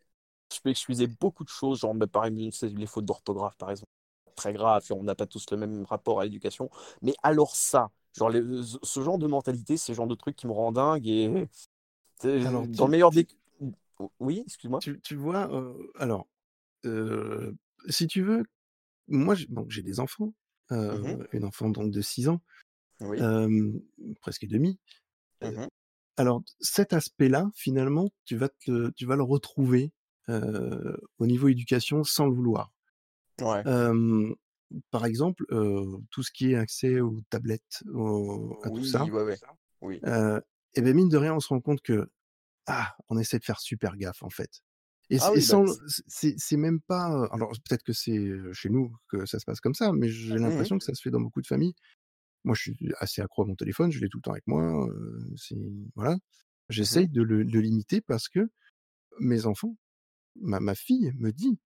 je peux excuser beaucoup de choses, genre, bah, c'est les fautes d'orthographe, par exemple. Très grave, on n'a pas tous le même rapport à l'éducation. Mais alors ça, genre, les- ce genre de mentalité, c'est le genre de truc qui me rend dingue. Et alors dans le meilleur des... Oui, excuse-moi. tu tu vois, alors, si tu veux, moi bon, j'ai des enfants, Mhm. une enfant donc de 6 ans, Oui. presque demi. Mhm. alors cet aspect-là, finalement, tu vas te tu vas le retrouver, au niveau éducation sans le vouloir. Ouais. Par exemple, tout ce qui est accès aux tablettes, aux à tout ça, ouais, ouais. Oui. heu et beh, mine de rien, on se rend compte que, ah, on essaie de faire super gaffe, en fait et Ah oui, c'est- même pas, alors peut-être que c'est, chez nous que ça se passe comme ça, mais j'ai Mhm. l'impression que ça se fait dans beaucoup de familles. Moi, je suis assez accro à mon téléphone, je l'ai tout le temps avec moi, voilà. Mhm. J'essaye de le de limiter parce que mes enfants, ma ma fille me dit,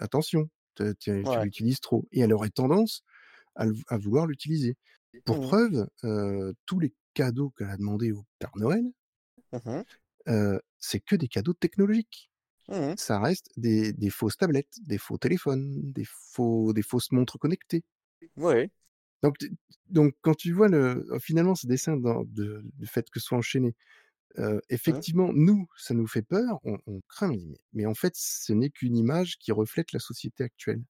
«Attention, te tu l'utilises trop» et elle aurait tendance à vouloir l'utiliser. Pour Mhm. preuve, tous les cadeaux qu'elle a demandés au Père Noël, heu, c'est que des cadeaux technologiques. Mhm. Ça reste des des fausses tablettes, des faux téléphones, des faux des fausses montres connectées. Ouais. Donc donc quand tu vois le finalement ce dessin dans de du fait que ce soit enchaîné, Mhm. effectivement, nous, ça nous fait peur, on on craint, «Mais en fait, ce n'est qu'une image qui reflète la société actuelle».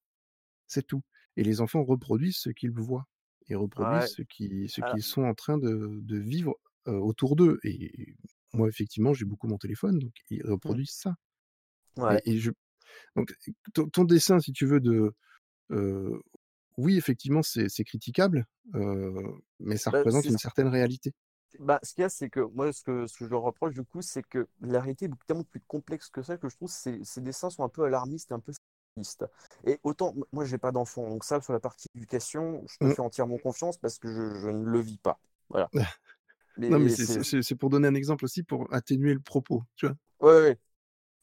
C'est tout et les enfants reproduisent ce qu'ils voient et reproduisent Ouais. ce qu'ils sont en train de de vivre autour d'eux et moi, effectivement, j'ai beaucoup mon téléphone, donc ils Mmh. reproduisent ça Ouais. et et je donc ton ton dessin, si tu veux, de, oui, effectivement, c'est critiquable, mais ça Bah, représente une ce certaine réalité. Bah, ce qu'il y a, c'est que moi, ce que ce que je leur reproche, du coup, c'est que la réalité est beaucoup tellement plus complexe que ça, que je trouve ces ces dessins sont un peu alarmistes et un peu simplistes et autant moi, j'ai pas d'enfant, donc ça, sur la partie éducation, je te Mmh. fais entièrement confiance parce que je je ne le vis pas. Voilà. Non, mais Mais c'est pour donner un exemple aussi, pour atténuer le propos, tu vois? ouais, ouais,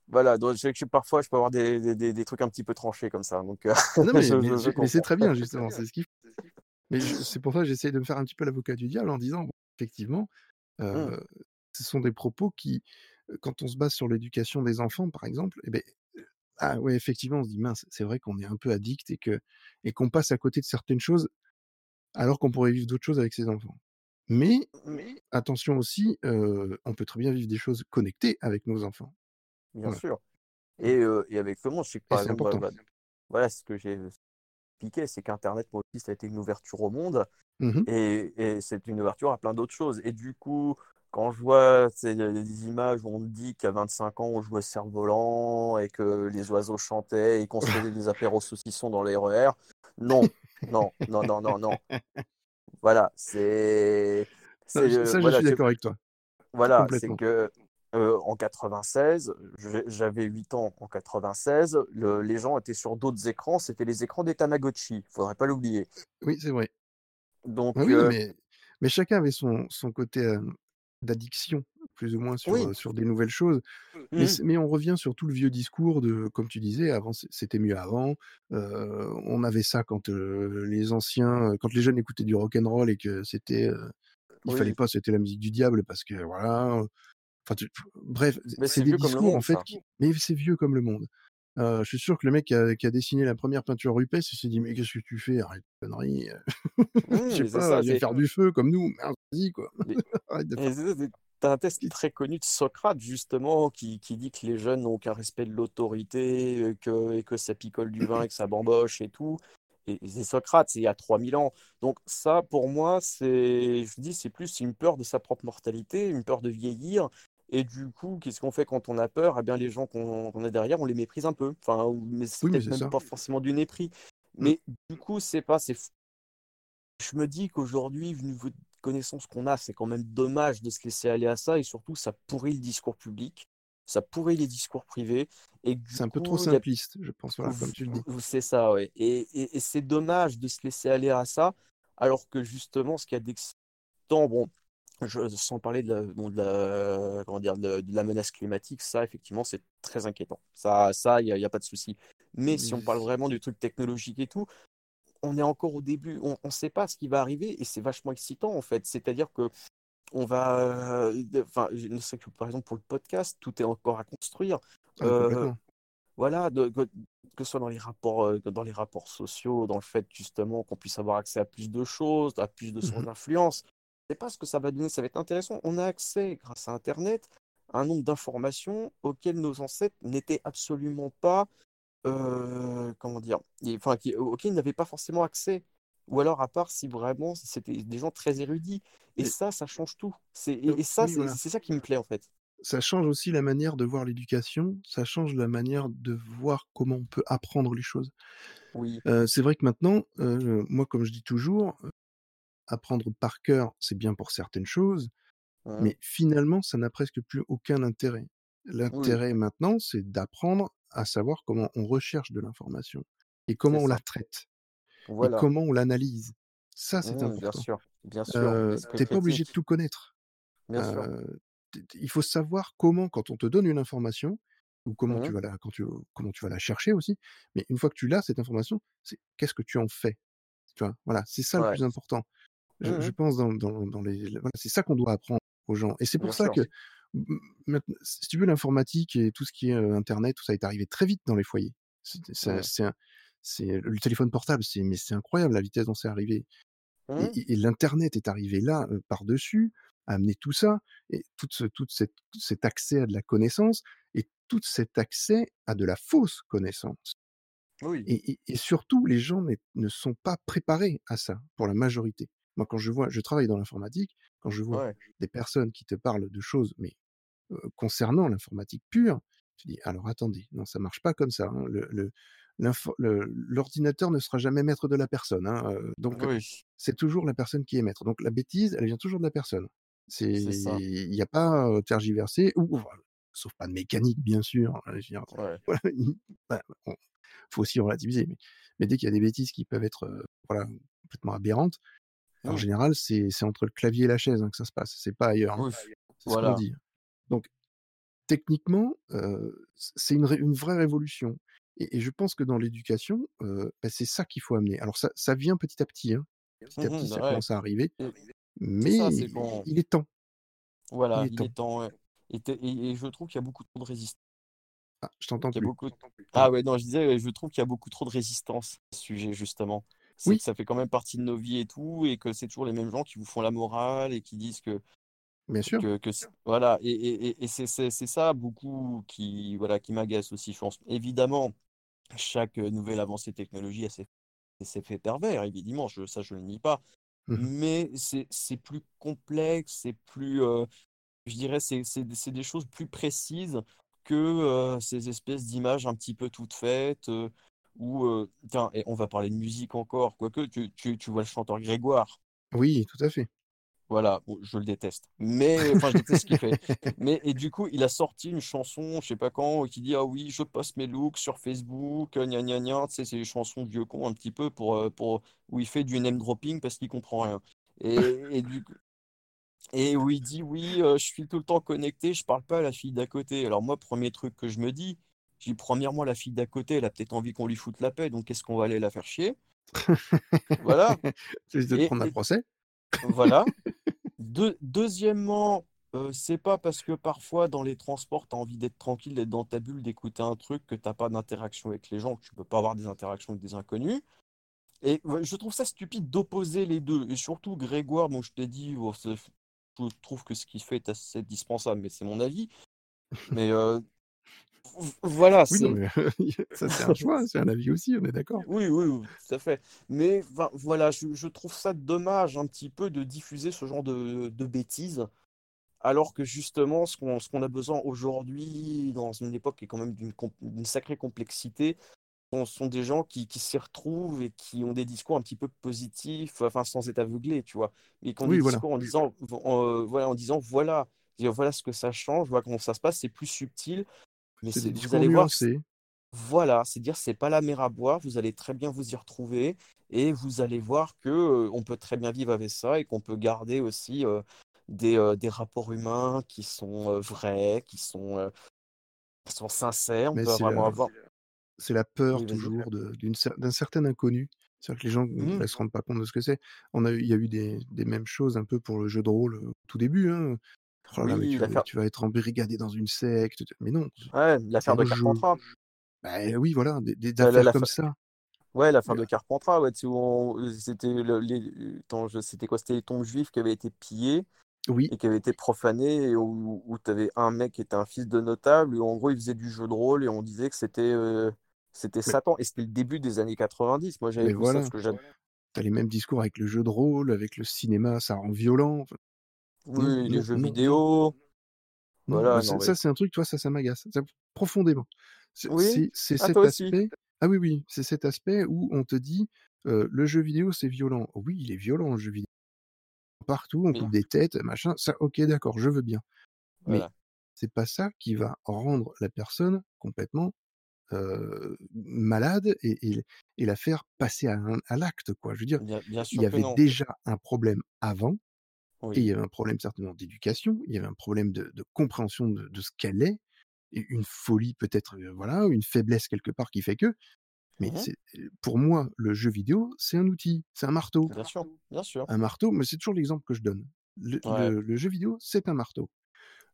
voilà, donc je sais que je parfois, je peux avoir des des des des trucs un petit peu tranchés comme ça, donc heu, Non, mais mais c'est mais très bien, justement, c'est ce qu'il faut. Mais je c'est pour ça que j'essaye de me faire un petit peu l'avocat du diable en disant: «Bon, effectivement, Mmh. ce sont des propos qui, quand on se base sur l'éducation des enfants, par exemple beh, heu, ah ouais, effectivement, on se dit: «Mince, c'est vrai qu'on est un peu addict et que et qu'on passe à côté de certaines choses, alors qu'on pourrait vivre d'autres choses avec ses enfants». Mais Mais attention aussi, on peut très bien vivre des choses connectées avec nos enfants. bien Voilà. sûr et et avec le monde, je sais que, Et par c'est exemple, bah bah, voilà, ce que j'ai c'est qu'internet, moi aussi, ça a été une ouverture au monde Mmh mh. et et c'est une ouverture à plein d'autres choses et du coup, quand je vois, des images où on me dit qu'à 25 ans, on jouait cerf-volant et que les oiseaux chantaient et qu'on se faisait des apéros saucissons dans les RER. Non, non, non, non, non, non. Voilà, c'est ça, je voilà, suis d'accord avec toi, voilà, c'est que, heu, en 96, je j'avais 8 ans en 96, le les gens étaient sur d'autres écrans, c'était les écrans des Tamagotchi, faudrait pas l'oublier. Oui, c'est vrai. Ah Donc oui, non, heu, mais mais chacun avait son son côté, d'addiction, plus ou moins sur, oui, sur des nouvelles choses. Mais mmh c'est mais on revient sur tout le vieux discours de comme tu disais, avant c'était mieux avant, on avait ça quand, les anciens, quand les jeunes écoutaient du rock and roll et que c'était, il fallait oui, pas, c'était la musique du diable parce que voilà, enfin tu bref, c'est des vieux comme le discours en monde fait qui mais c'est vieux comme le monde. Heu, je suis sûr que le mec qui a qui a dessiné la 1re peinture rupestre, il s'est dit: «Mais qu'est-ce que tu fais? Arrête tes conneries, heu, je Oui, sais pas, ça, c'est faire du feu comme nous, merde, vas-y quoi, mais arrête de faire tu un test ci». très connu de Socrate justement qui qui dit que les jeunes n'ont aucun respect de l'autorité, heu, que et que ça picole du vin et que ça bamboche et tout et et c'est Socrate, c'est il y a 3000 ans. Donc ça, pour moi, c'est je dis, c'est plus une peur de sa propre mortalité, une peur de vieillir et du coup, qu'est-ce qu'on fait quand on a peur? Eh bien, les gens qu'on a derrière, on les méprise un peu. Enfin, mais c'est Oui, peut-être même ça. pas forcément du mépris. Mmh. Mais du coup, c'est pas c'est je me dis qu'aujourd'hui, vu niveau de connaissances qu'on a, c'est quand même dommage de se laisser aller à ça et surtout ça pourrit le discours public, ça pourrit les discours privés et C'est un peu trop a simpliste, je pense, voilà, comme tu le dis. c'est ça, et et et c'est dommage de se laisser aller à ça, alors que justement ce qu'il y a d'excitant, bon, je sans parler de la bon, de la comment dire? De de la menace climatique, ça effectivement, c'est très inquiétant. Ça ça, il y a il y a pas de souci. Mais si on parle Mais vraiment du truc technologique et tout, on est encore au début, on ne sait pas ce qui va arriver et c'est vachement excitant en fait. C'est-à-dire que on va, de enfin, ne sais que par exemple pour le podcast, tout est encore à construire. ah complètement. voilà, de que que ce soit dans les rapports, heu, dans les rapports sociaux, dans le fait justement qu'on puisse avoir accès à plus de choses, à plus de Mmh d'influence. Je sais pas ce que ça va donner, ça va être intéressant. On a accès grâce à internet à un nombre d'informations auxquelles nos ancêtres n'étaient absolument pas Heu, comment dire? Et enfin qui auxquels ils n'avaient pas forcément accès. Ou alors à part si vraiment c'était des gens très érudits et Mais ça, ça change tout. C'est heu, et et ça, oui, c'est voilà. c'est ça qui me plaît, en fait. Ça change aussi la manière de voir l'éducation, ça change la manière de voir comment on peut apprendre les choses. Oui. Heu, c'est vrai que maintenant, moi, comme je dis toujours, apprendre par cœur, c'est bien pour certaines choses, mais finalement, ça n'a presque plus aucun intérêt. Oui, L'intérêt maintenant, c'est d'apprendre à savoir comment on recherche de l'information et comment on la traite et comment on l'analyse. Ça, c'est Mmh, bien important. sûr, bien sûr, l'esprit tu pas obligé de tout connaître. Bien sûr. Il faut savoir comment, quand on te donne une information ou comment tu Mmh vas la quand tu comment tu vas la chercher aussi, mais une fois que tu l'as cette information, c'est qu'est-ce que tu en fais? Tu vois? Voilà, c'est ça le plus important. Je je Mmh pense dans dans dans les voilà, c'est ça qu'on doit apprendre aux gens et c'est Bien pour ça sûr. que si tu veux l'informatique et tout ce qui est, internet, tout ça est arrivé très vite dans les foyers. Mmh. c'est le téléphone portable, c'est mais c'est incroyable la vitesse dont c'est arrivé. Et Mmh et et l'internet est arrivé là, par-dessus, a amené tout ça et toute ce cette cet accès à de la connaissance et tout cet accès à de la fausse connaissance Oui. et surtout les gens ne sont pas préparés à ça, pour la majorité. Moi, quand je vois je travaille dans l'informatique, quand je vois Ouais. des personnes qui te parlent de choses, mais concernant l'informatique pure, tu dis: «Alors attendez, non ça marche pas comme ça, hein, le l'ordinateur ne sera jamais maître de la personne, hein, donc Oui, c'est toujours la personne qui est maître». Donc la bêtise, elle vient toujours de la personne. C'est il y a pas à tergiverser ou sauf pas de mécanique bien sûr, hein, Ouais. voilà, il bah, faut aussi relativiser, mais mais dès qu'il y a des bêtises qui peuvent être, voilà, complètement aberrantes, en Mmh. général, c'est entre le clavier et la chaise, hein, que ça se passe, c'est pas ailleurs, hein. C'est ce qu'on dit. Donc techniquement, c'est une une vraie révolution et et je pense que dans l'éducation, bah, c'est ça qu'il faut amener. Alors ça ça vient petit à petit, hein. Petit à petit, Mmh ça ouais. commence à arriver, mais ça, il est temps, il voilà, il est temps, ouais. Et et et je trouve qu'il y a beaucoup trop de résistance. Ah, je t'entends plus. beaucoup Ah, ouais, non, je disais, je trouve qu'il y a beaucoup trop de résistance à ce sujet, justement. Oui, que ça fait quand même partie de nos vies et tout, et que c'est toujours les mêmes gens qui vous font la morale et qui disent que bien sûr. que voilà et et et c'est ça beaucoup qui, voilà, qui m'agace aussi, je pense. Évidemment, chaque, heu, nouvelle avancée technologique a ses ses effets pervers, évidemment, je ça, je le nie pas. Mmh mh. Mais c'est plus complexe, c'est plus, heu, je dirais, c'est des choses plus précises que, heu, ces espèces d'images un petit peu toutes faites, ou, heu, tiens et on va parler de musique encore, quoique tu tu tu vois le chanteur Grégoire? Oui, tout à fait. Voilà, bon, je le déteste, mais enfin, je déteste ce qu'il fait. Mais et du coup, il a sorti une chanson, je sais pas quand, qui dit: «Ah oui, je poste mes looks sur Facebook, gna gna gna». Tu sais, c'est des chansons vieux cons un petit peu pour, pour où il fait du name dropping parce qu'il comprend rien et et du coup et où il dit: «Oui, je suis tout le temps connecté, je parle pas à la fille d'à côté». Alors moi, premier truc que je me dis, je dis: «Premièrement, la fille d'à côté, elle a peut-être envie qu'on lui foute la paix, donc est-ce qu'on va aller la faire chier?» Voilà risques de et prendre un procès. voilà. Deux deuxièmement, heu, c'est pas parce que parfois dans les transports, tu as envie d'être tranquille, d'être dans ta bulle, d'écouter un truc, que tu as pas d'interaction avec les gens, que tu peux pas avoir des interactions avec des inconnus et je trouve ça stupide d'opposer les 2 et surtout Grégoire, bon je t'ai dit, c'est je trouve que ce qu'il fait est assez dispensable, mais c'est mon avis. Mais, heu, v voilà, Oui, non, c'est mais ça, c'est un choix, c'est un avis aussi, on est d'accord. oui, oui, oui, tout à fait. Mais voilà, je je trouve ça dommage un petit peu de diffuser ce genre de de bêtises Alors que justement, ce qu'on qu'on a besoin aujourd'hui, dans une époque qui est quand même d'une com sacrée complexité, sont sont des gens qui qui s'y retrouvent et qui ont des discours un petit peu positifs, enfin sans être aveuglés, tu vois? Ont des Oui, voilà, discours en disant heu, voilà, en disant: «Voilà, voilà ce que ça change, voilà comment ça se passe, c'est plus subtil, mais c'est vous allez voir que c» nuancés. voilà, c'est dire: «C'est pas la mer à boire, vous allez très bien vous y retrouver et vous allez voir que, on peut très bien vivre avec ça et qu'on peut garder aussi, des, des rapports humains qui sont, vrais, qui sont, qui sont sincères. On Mais peut c'est vraiment la avoir» c'est la peur oui, toujours d'un certain inconnu. C'est-à-dire que les gens, mmh, Mmh. se rendent pas compte de ce que c'est. On a eu il y a eu des des mêmes choses un peu pour le jeu de rôle, au tout début, hein. «Oh là là, mais Oui, tu vas tu vas être embrigadé dans une secte», mais non, ouais, l'affaire de. Carpentras. Bah, oui, voilà, des des la affaires comme ça. ouais, l'affaire Heu, de Carpentras, ouais, où on euh, c'était le les je c'était quoi? C'était les tombes juives qui avaient été pillées oui, et qui avaient été profanées et où où tu avais un mec qui était un fils de notable et en gros, il faisait du jeu de rôle et on disait que c'était, heu, c'était Satan et c'était le début des années 90. Moi, j'avais vu ça voilà, parce que j'ad tu as les mêmes discours avec le jeu de rôle, avec le cinéma, ça rend violent, non, oui, les non, jeux non, vidéo, voilà, mais ça, c'est un truc, toi, ça, ça m'agace, profondément. C'est oui? c'est Ah, cet aussi? aspect ah oui, oui, c'est cet aspect où on te dit, heu: «Le jeu vidéo, c'est violent». Oui, il est violent, le jeu vidéo. Partout, on Mais coupe des têtes, machin, ça, OK, d'accord, je veux bien. Mais voilà, c'est pas ça qui va rendre la personne complètement, heu, malade et et et la faire passer à l'acte, quoi. Je veux dire, bien bien il y avait non. déjà un problème avant et il y avait un problème certainement d'éducation, il y avait un problème de de compréhension de de ce qu'elle est et une folie peut-être, voilà, une faiblesse quelque part qui fait que mais Mmh c'est, pour moi, le jeu vidéo, c'est un outil, c'est un marteau. Bien sûr, bien sûr. Un marteau, mais c'est toujours l'exemple que je donne. Le Ouais. le le jeu vidéo, c'est un marteau.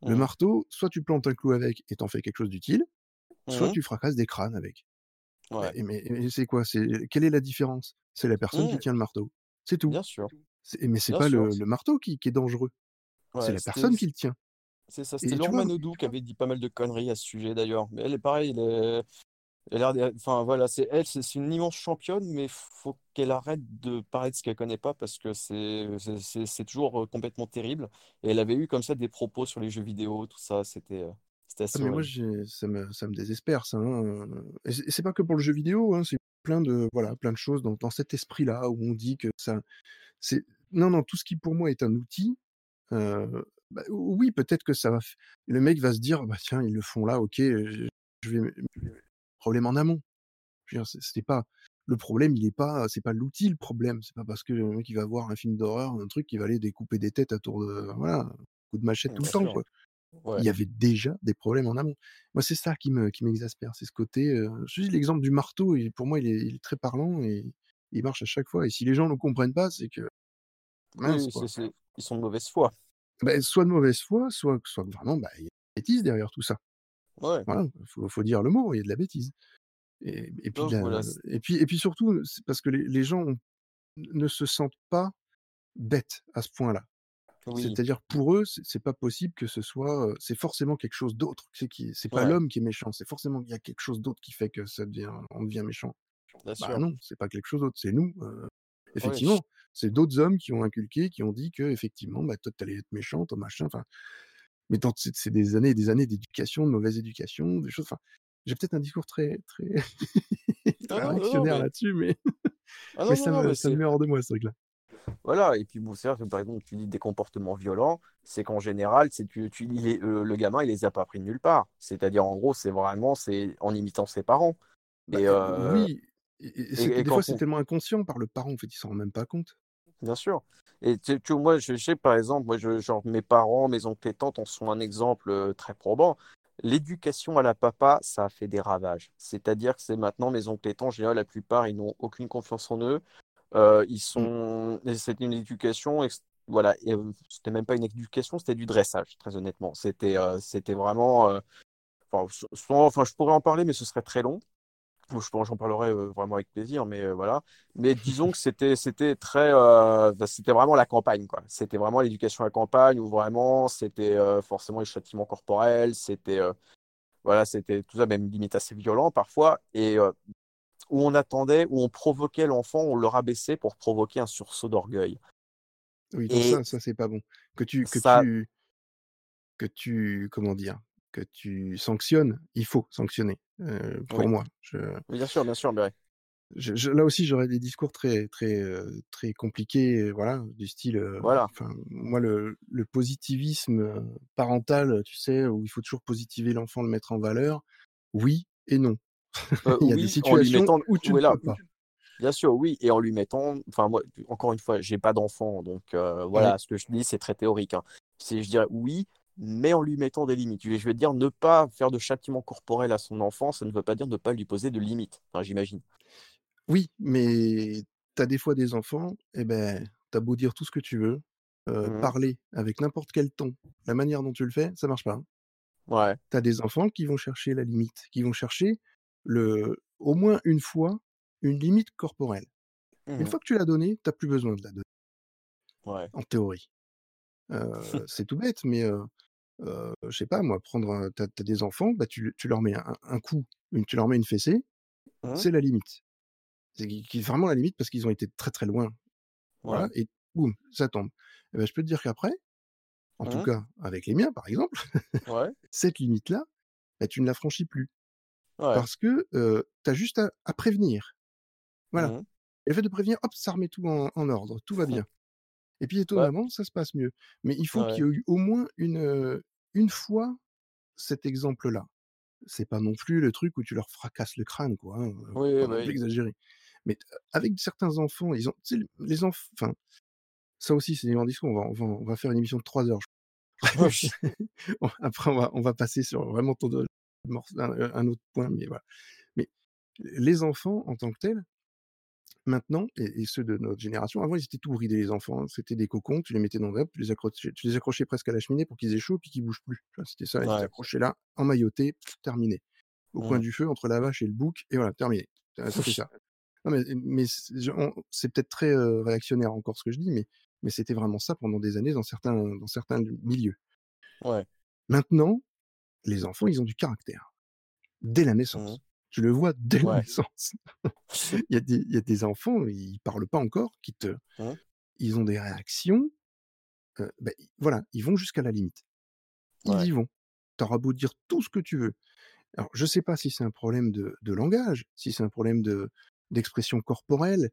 Le Mmh marteau, soit tu plantes un clou avec et tu en fais quelque chose d'utile, soit Mmh tu fracasses des crânes avec. Ouais. Mais mais mais c'est quoi? C'est quelle est la différence? C'est la personne qui tient le marteau. C'est tout. bien sûr, mais c'est pas sûr. le le marteau qui qui est dangereux, c'est la personne qui le tient c'est ça, c'était Laure vois? Manodou qui avait dit pas mal de conneries à ce sujet d'ailleurs. Mais elle est pareil, elle est Elle a Enfin, voilà, c'est elle, c'est une immense championne, mais faut qu'elle arrête de parler de ce qu'elle connaît pas parce que c'est toujours complètement terrible. Et elle avait eu comme ça des propos sur les jeux vidéo, tout ça, c'était Ah, assez mais moi, ça me ça me désespère ça, hein, et c'est et c'est pas que pour le jeu vidéo, hein, c'est plein de voilà, plein de choses dans dans cet esprit-là où on dit que ça c'est non, non, tout ce qui pour moi est un outil, heu, bah, oui, peut-être que ça va le mec va se dire: «Bah, tiens, ils le font là, OK, je vais problème en amont». C'était pas le problème, il est pas c'est pas l'outil le problème. C'est pas parce que le mec il va voir un film d'horreur, un truc, qu'il va aller découper des têtes à tour de voilà, coup de machette tout le temps, sûr. quoi. Ouais. Il y avait déjà des problèmes en amont. Moi, c'est ça qui me qui m'exaspère, c'est ce côté, heu, je dis l'exemple du marteau et pour moi, il est il est très parlant et il marche à chaque fois et si les gens ne le comprennent pas, c'est que mince, oui, ils sont de mauvaise foi. Beh, soit de mauvaise foi, soit soit vraiment, bah, il y a une bêtise derrière tout ça. Ouais. Voilà, faut faut dire le mot, il y a de la bêtise et et puis Donc de la voilà, et puis et puis surtout, c'est parce que les les gens ont ne se sentent pas bêtes à ce point-là. oui, C'est-à-dire pour eux, c'est pas possible que ce soit, heu, c'est forcément quelque chose d'autre, c'est qui c'est pas ouais, l'homme qui est méchant, c'est forcément qu'il y a quelque chose d'autre qui fait que ça devient on devient méchant. Bien Bah sûr. non, c'est pas quelque chose d'autre, c'est nous, effectivement, c'est d'autres hommes qui ont inculqué, qui ont dit qu'effectivement, bah, toi, tu allais être méchant, toi, machin, enfin, mais c'est des années et des années d'éducation, de mauvaise éducation, des choses, enfin, j'ai peut-être un discours très très réactionnaire mais là-dessus, mais ah mais non, ça non, me mais ça me met hors de moi, ce truc-là. voilà. Et puis bon, c'est vrai que par exemple, tu dis des comportements violents, c'est qu'en général, c'est tu, tu il est- euh, le gamin, il les a pas appris de nulle part. C'est-à-dire, en gros, c'est vraiment c'est en imitant ses parents. Bah, Et, euh, oui et et et, des fois, c'est on, tellement inconscient par le parent, en fait, il s'en rend même pas compte. Bien sûr. Et tu, tu vois, moi, je, je sais, par exemple, moi, je, genre, mes parents, mes oncles et tantes en sont un exemple très probant. L'éducation à la papa, ça a fait des ravages. C'est-à-dire que c'est maintenant, mes oncles et tantes, général, la plupart, ils n'ont aucune confiance en eux. Euh, ils Mmh. sont... C'est une éducation, voilà, et, euh, c'était même pas une éducation, c'était du dressage, très honnêtement. C'était euh, c'était vraiment... Enfin, so- soit- enfin, je pourrais en parler, mais ce serait très long. Je pense- j'en parlerai euh, vraiment avec plaisir, mais euh, voilà. Mais disons que c'était c'était très euh, bah, c'était vraiment la campagne quoi. C'était vraiment l'éducation à la campagne où vraiment c'était euh, forcément les châtiments corporels, c'était voilà, c'était tout ça même limite assez violent parfois et où on attendait, où on provoquait l'enfant, on le rabaissait pour provoquer un sursaut d'orgueil. Oui, Et ça ça, c'est pas bon. Que tu que ça tu que tu comment dire? Que tu sanctionnes, il faut sanctionner, pour oui, moi. Je bien sûr, bien sûr, mais ouais. je je là aussi, j'aurais des discours très très, très compliqués, voilà, du style, voilà. enfin, moi, le le positivisme, parental, tu sais, où il faut toujours positiver l'enfant, le mettre en valeur, oui et non. Euh, Il y a des oui, situations mettant où tu ne voilà, peux pas. Bien sûr, oui, et en lui mettant, enfin moi, encore une fois, j'ai pas d'enfant, donc euh, Ouais. voilà, ce que je dis, c'est très théorique. hein. C'est, je dirais oui, mais en lui mettant des limites. Je vais dire ne pas faire de châtiment corporel à son enfant, ça ne veut pas dire ne pas lui poser de limites, j'imagine. Oui, mais tu as des fois des enfants, et ben, tu as beau dire tout ce que tu veux, heu, Mhm. parler avec n'importe quel ton, la manière dont tu le fais, ça marche pas, hein. Ouais. Tu as des enfants qui vont chercher la limite, qui vont chercher le au moins une fois, une limite corporelle. Une Mhm. fois que tu l'as donnée, tu as plus besoin de la donner, Ouais. en théorie. Heu, c'est tout bête, mais heu heu, je sais pas moi, prendre tu as des enfants, bah, tu tu leur mets un un coup, une tu leur mets une fessée, Mhm. c'est la limite. C'est vraiment la limite parce qu'ils ont été très, très loin, voilà Ouais. et boum, ça tombe. Et bah, je peux te dire qu'après, en tout Mhm. cas avec les miens par exemple, Ouais. cette limite-là, bah, tu ne la franchis plus Ouais. parce que, heu, tu as juste à à prévenir. Voilà. Mhm. Et le fait de prévenir, hop, ça remet tout en en ordre, tout va bien. Et puis étonnamment, ça se passe mieux. Mais il faut qu'il y ait eu au moins une, une fois cet exemple-là. C'est pas non plus le truc où tu leur fracasses le crâne quoi, hein, Oui, oui, bah oui. exagérer. Mais avec certains enfants, ils ont tu sais les enf enfin, ça aussi c'est des grands discours, on va on va on va faire une émission de 3 heures, je après on va on va passer sur vraiment ton un un autre point, mais voilà. Mais les enfants en tant que tels, maintenant et et ceux de notre génération, avant ils étaient tout bridés les enfants, hein. C'était des cocons, tu les mettais dans hop, tu les accrochais tu les accrochais presque à la cheminée pour qu'ils aient chaud puis qu'ils bougent plus. C'était ça, ils étaient Ouais. accrochés là, emmaillotés, terminé. Au coin Mhm. du feu, entre la vache et le bouc et voilà, terminé. C'était ça. Non mais c'est peut-être très, heu, réactionnaire encore ce que je dis, mais mais c'était vraiment ça pendant des années dans certains dans certains milieux. Ouais. Maintenant, les enfants, ils ont du caractère, dès la Mhm. naissance. Tu le vois dès la naissance. Il y a des il y a des enfants, ils parlent pas encore, qui te Mmh. ils ont des réactions, heu, bah, voilà, ils vont jusqu'à la limite. Ils Ouais. y vont. Tu auras beau dire tout ce que tu veux. Alors, je sais pas si c'est un problème de de langage, si c'est un problème de d'expression corporelle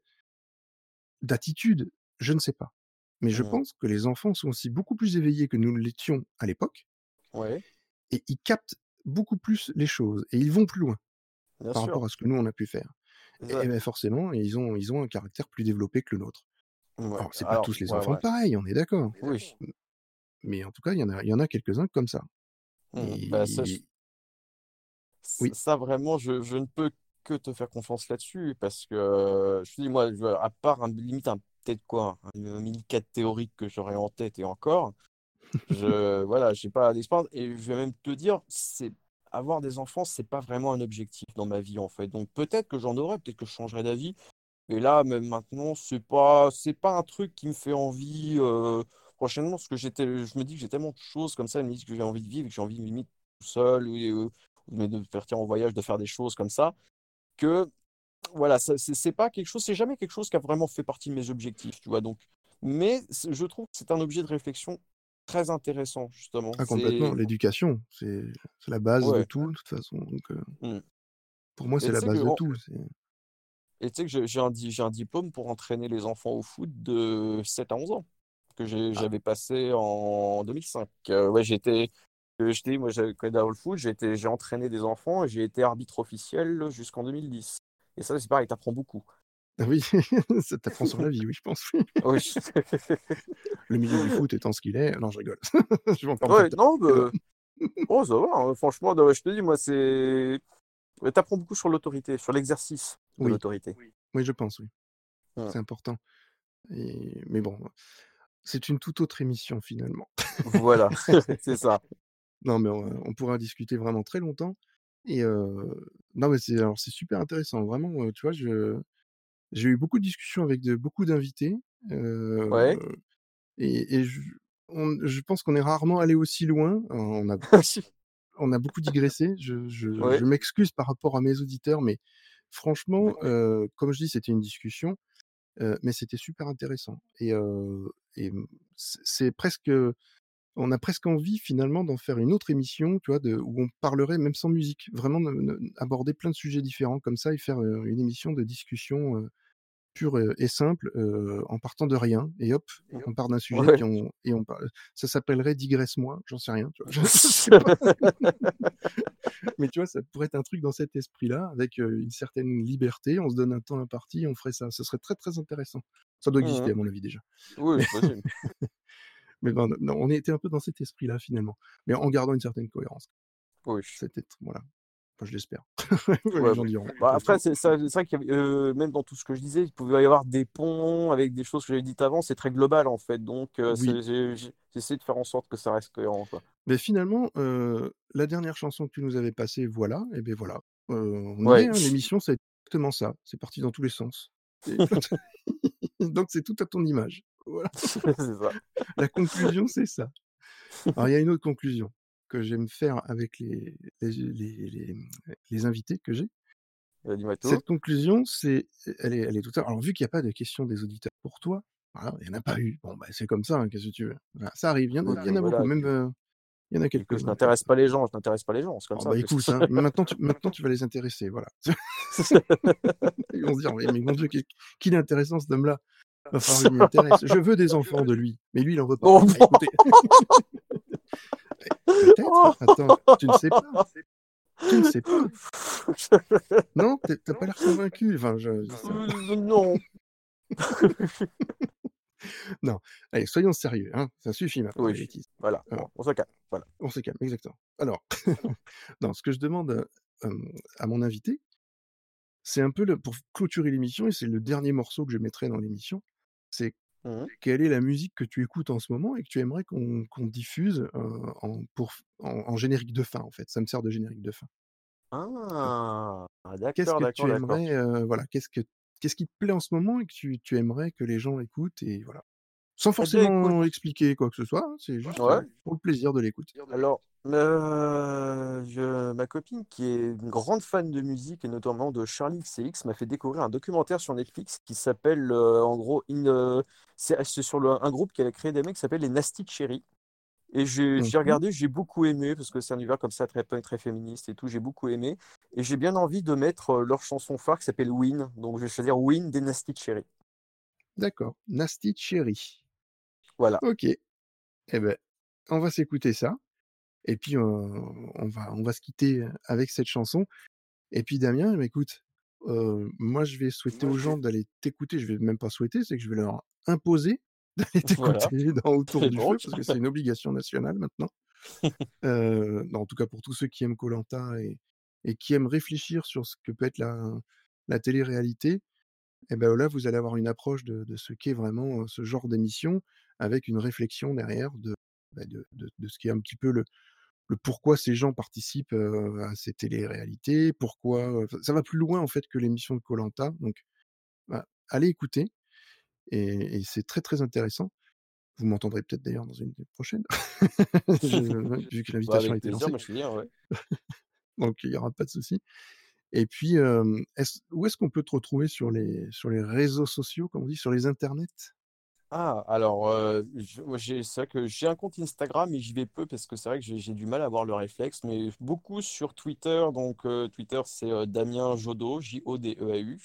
d'attitude, je ne sais pas. Mais je Mmh. pense que les enfants sont aussi beaucoup plus éveillés que nous l'étions à l'époque Ouais, et ils captent beaucoup plus les choses et ils vont plus loin bien par sûr. rapport à ce que nous on a pu faire. Et beh, forcément, ils ont ils ont un caractère plus développé que le nôtre. Ouais. Alors, c'est pas tous les ouais, enfants ouais. pareils, on est d'accord. Oui. Mais en tout cas, il y en a il y en a quelques-uns comme ça. Mmh. Bah, ça, je oui. ça vraiment, je je ne peux que te faire confiance là-dessus parce que, je te dis, moi, je à part un limite un peut-être quoi, un mini théorique que j'aurais en tête et encore, je voilà, j'ai pas d'expérience et je vais même te dire, c'est avoir des enfants, c'est pas vraiment un objectif dans ma vie, en fait. Donc peut-être que j'en aurai, peut-être que je changerai d'avis. Et là, même maintenant, c'est pas c'est pas un truc qui me fait envie, heu, prochainement, parce que j'étais je me dis que j'ai tellement de choses comme ça, limite que j'ai envie de vivre que j'ai envie limite tout seul et heu, mais de partir en voyage, de faire des choses comme ça, que voilà, c'est pas quelque chose c'est jamais quelque chose qui a vraiment fait partie de mes objectifs, tu vois? Donc mais je trouve que c'est un objet de réflexion très intéressant, justement. Ah complètement, l'éducation, c'est la base de tout, de toute façon, donc heu, Mmh. pour moi, c'est la base que de tout, et tu sais que j'ai un di j'ai un diplôme pour entraîner les enfants au foot de 7 à 11 ans, que Ah. j'avais passé en 2005. Heu, ouais, j'étais moi, quand dans le foot, j'ai entraîné des enfants et j'ai été arbitre officiel jusqu'en 2010. Et ça, c'est pareil, tu apprends beaucoup. Ah oui, ça t'apprend sur la vie, oui, je pense, oui. Le milieu du foot étant ce qu'il est non, je rigole. Je vais en parler Ouais, non, bah, oh ça va, hein, franchement, non, je te dis, moi, c'est tu apprends beaucoup sur l'autorité, sur l'exercice de Oui. l'autorité. Oui, je pense, oui. C'est important. Et mais bon, c'est une toute autre émission finalement. Voilà, c'est ça. Non, mais on on pourra discuter vraiment très longtemps et heu, non, mais c'est alors c'est super intéressant, vraiment, heu, tu vois, je j'ai eu beaucoup de discussions avec de beaucoup d'invités, Ouais. et et je on je pense qu'on est rarement allés aussi loin. On a on a beaucoup digressé. Je je Ouais. je m'excuse par rapport à mes auditeurs, mais franchement, comme je dis, c'était une discussion, mais c'était super intéressant et c'est presque, on a presque envie finalement d'en faire une autre émission, tu vois, de où on parlerait même sans musique, vraiment ne ne aborder plein de sujets différents comme ça et faire, heu, une émission de discussion, heu, pure, heu et simple, en partant de rien et hop, on part d'un sujet Ouais. puis on et on parle ça s'appellerait «Digresse-moi», j'en sais rien, tu vois? Je je sais pas. Mais tu vois, ça pourrait être un truc dans cet esprit-là, avec, une certaine liberté, on se donne un temps imparti, on ferait ça. Ce serait très, très intéressant. Ça doit Mmh exister à mon avis déjà. Oui, c'est possible. mais ben, non, on était un peu dans cet esprit-là finalement, mais en gardant une certaine cohérence. Oui. C'était voilà. Enfin, je l'espère. Ouais, bah après c'est vrai qu'il heu, même dans tout ce que je disais, il pouvait y avoir des ponts avec des choses que j'avais dites avant, c'est très global, en fait, donc heu, Oui. j'essaie de faire en sorte que ça reste cohérent, quoi. Mais finalement, heu, la dernière chanson que tu nous avais passée, voilà et beh, voilà, heu, on Ouais. est, hein, l'émission, c'est exactement ça, c'est parti dans tous les sens et donc c'est tout à ton image. Voilà. C'est ça. La conclusion, c'est ça. Alors il y a une autre conclusion que j'aime faire avec les les les les, les invités que j'ai. Tout. Cette conclusion, c'est elle est elle est toute simple. Alors vu qu'il y a pas de questions des auditeurs pour toi, voilà, il y en a pas eu. Bon, bah, c'est comme ça, hein, qu'est-ce que tu veux? Voilà, ça arrive, il y en a Oui, il y en a beaucoup, même, il y en a que je quelques-uns comme n'intéresse pas les gens, je n'intéresse pas les gens, c'est comme Oh ça, bah, écoute, hein, maintenant tu maintenant tu vas les intéresser, voilà. Ils vont se dire: «Mais mon Dieu, qu'il est intéressant cet homme-là, va falloir que je m'y intéresse. Je veux des enfants de lui, mais lui il en veut pas». Oh peut-être, attends, tu ne sais pas. Tu ne sais pas. Non, tu es tu as pas l'air convaincu, enfin je. Heu, non. Non, allez, soyons sérieux, hein, ça suffit maintenant Oui, voilà, Alors on se calme, voilà. on se calme, exactement. Alors, non, ce que je demande, heu, hem, à mon invité c'est un peu le pour clôturer l'émission et c'est le dernier morceau que je mettrai dans l'émission, c'est Mmh mh. quelle est la musique que tu écoutes en ce moment et que tu aimerais qu'on diffuse, en pour f en en générique de fin, en fait? Ça me sert de générique de fin. Ah! Ah Qu'est-ce d'accord, que d'accord, tu aimerais, voilà, qu'est-ce que qu'est-ce qui te plaît en ce moment et que tu tu aimerais que les gens écoutent et voilà. Sans Eh forcément expliquer quoi que ce soit, hein, c'est juste, ouais. heu, pour le plaisir de l'écoute. Alors, euh, je- ma copine, qui est une grande fan de musique et notamment de Charlie XCX, m'a fait découvrir un documentaire sur Netflix qui s'appelle, euh, en gros, euh, c'est sur le- un groupe qui a créé des mecs qui s'appelle les Nasty Cherry. Et j'ai Mmh regardé, j'ai beaucoup aimé parce que c'est un univers comme ça très punk, très féministe et tout. J'ai beaucoup aimé et j'ai bien envie de mettre euh, leur chanson phare qui s'appelle Win. Donc je vais choisir Win des Nasty Cherry. D'accord. Nasty Cherry. Voilà. OK. Eh beh, on va s'écouter ça et puis, on va on va se quitter, avec cette chanson et puis Damien, écoute, moi je vais souhaiter aux gens d'aller t'écouter, je vais même pas souhaiter, c'est que je vais leur imposer d'aller Voilà. t'écouter dans Autour du feu donc, parce que c'est une obligation nationale maintenant. Non, en tout cas pour tous ceux qui aiment koh et et qui aiment réfléchir sur ce que peut être la la télé-réalité et ben là, vous allez avoir une approche de de ce qu'est vraiment, ce genre d'émission avec une réflexion derrière de, bah, de de de ce qui est un petit peu le le pourquoi ces gens participent, à ces télé-réalités, pourquoi, ça va plus loin en fait que l'émission de koh donc bah, allez écouter et et c'est très, très intéressant. Vous m'entendrez peut-être d'ailleurs dans une des prochaines. Je vu que bah, l'invitation a été lancée, moi je suis bien, ouais. donc il y aura pas de souci et puis, où est-ce qu'on peut te retrouver sur les sur les réseaux sociaux, comme on dit, sur les internets? Ah, alors, euh, je- moi, j'ai, c'est vrai que j'ai un compte Instagram, mais j'y vais peu parce que c'est vrai que j'ai j'ai du mal à avoir le réflexe, mais beaucoup sur Twitter. Donc, euh, Twitter, c'est euh, Damien Jodot, J-O-D-E-A-U.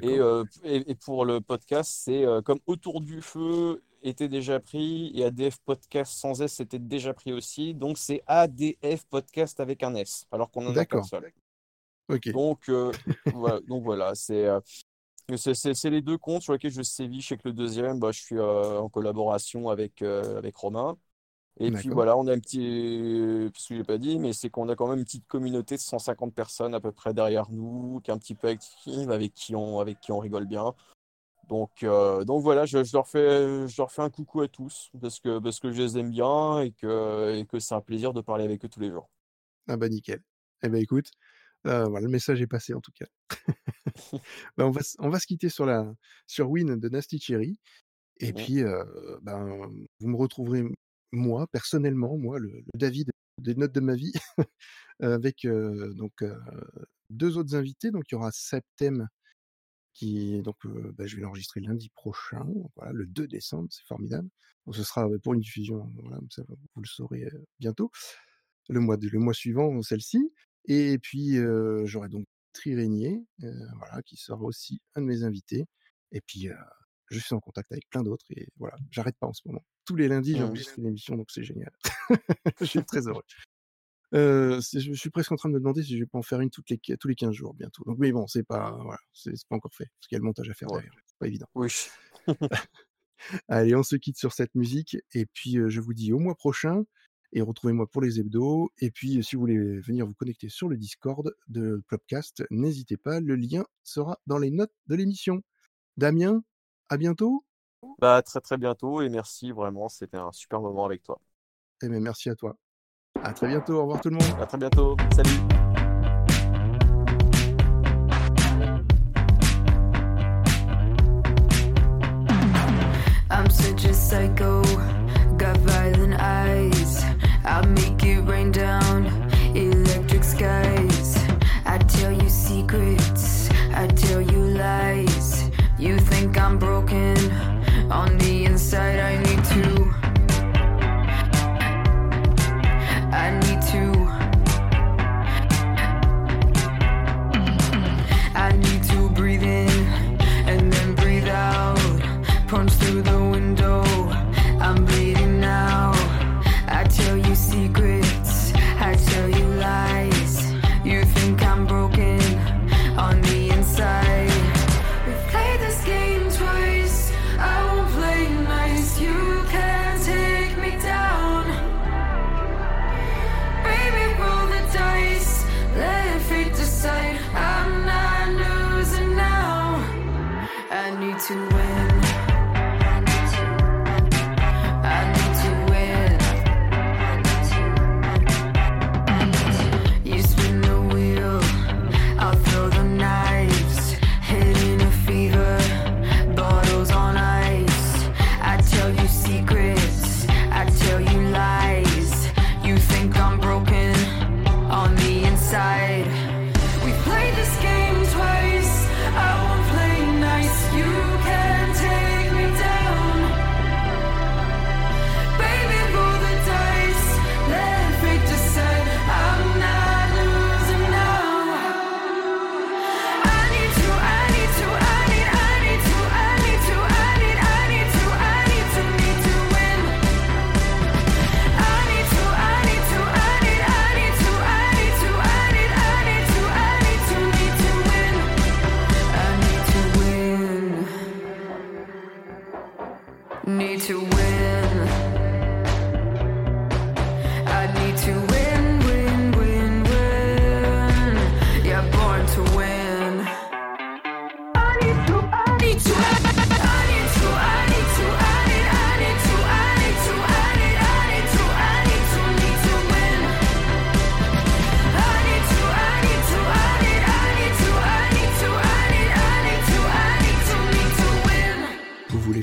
Et, D'accord. euh, et, et pour le podcast, c'est euh, comme Autour du feu était déjà pris et ADF Podcast sans S était déjà pris aussi. Donc, c'est ADF Podcast avec un S, alors qu'on en a qu'un D'accord. seul. OK. Donc, euh, voilà, donc voilà, c'est euh, c'est les deux comptes sur lesquels je sévis. Je sais que le deuxième, bah, je suis euh, en collaboration avec, euh, avec Romain. Et puis voilà, on a un petit, parce que j'ai pas dit, mais c'est qu'on a quand même une petite communauté de 150 personnes à peu près derrière nous, qui est un petit peu active, avec qui on, avec qui on rigole bien. Donc, euh, donc voilà, je, je leur fais, je leur fais un coucou à tous, parce que, parce que je les aime bien et que, et que c'est un plaisir de parler avec eux tous les jours. Ah bah, nickel. Eh ben écoute, voilà, le message est passé en tout cas. Bah, on va se on va se quitter sur la sur Win de Nasty Cherry et Mhm. puis, ben, vous me retrouverez moi, personnellement, moi, le le David des notes de ma vie, avec, donc, heu, 2 autres invités. Donc il y aura Septem qui donc, bah, je vais l'enregistrer lundi prochain, donc voilà, le 2 décembre, c'est formidable. Donc ce sera, pour une diffusion, voilà, comme ça vous le saurez, bientôt. Le mois de le mois suivant, celle-ci et puis, j'aurai donc Tri Régnier, heu, voilà, qui sera aussi un de mes invités et puis, je suis en contact avec plein d'autres et voilà, j'arrête pas en ce moment. Tous les lundis, Mhm. j'enregistre une émission, donc c'est génial. Je suis très heureux. Je suis presque en train de me demander si je vais pas en faire une toutes les qui tous les 15 jours bientôt. Donc mais bon, c'est pas voilà, c'est pas encore fait, parce qu'il y a le montage à faire Ouais. derrière, c'est pas évident. Oui. Allez, on se quitte sur cette musique et puis, je vous dis au mois prochain et retrouvez-moi pour les hebdos et puis, si vous voulez venir vous connecter sur le Discord de Plopcast, n'hésitez pas, le lien sera dans les notes de l'émission. Damien, à bientôt Bah, très très bientôt et merci vraiment, c'était un super moment avec toi. et ben merci à toi. À très bientôt, au revoir tout le monde. À très bientôt, salut. I'm such a psycho. I'll make it rain down, electric skies. I tell you secrets, I tell you lies. You think I'm broken, on the inside I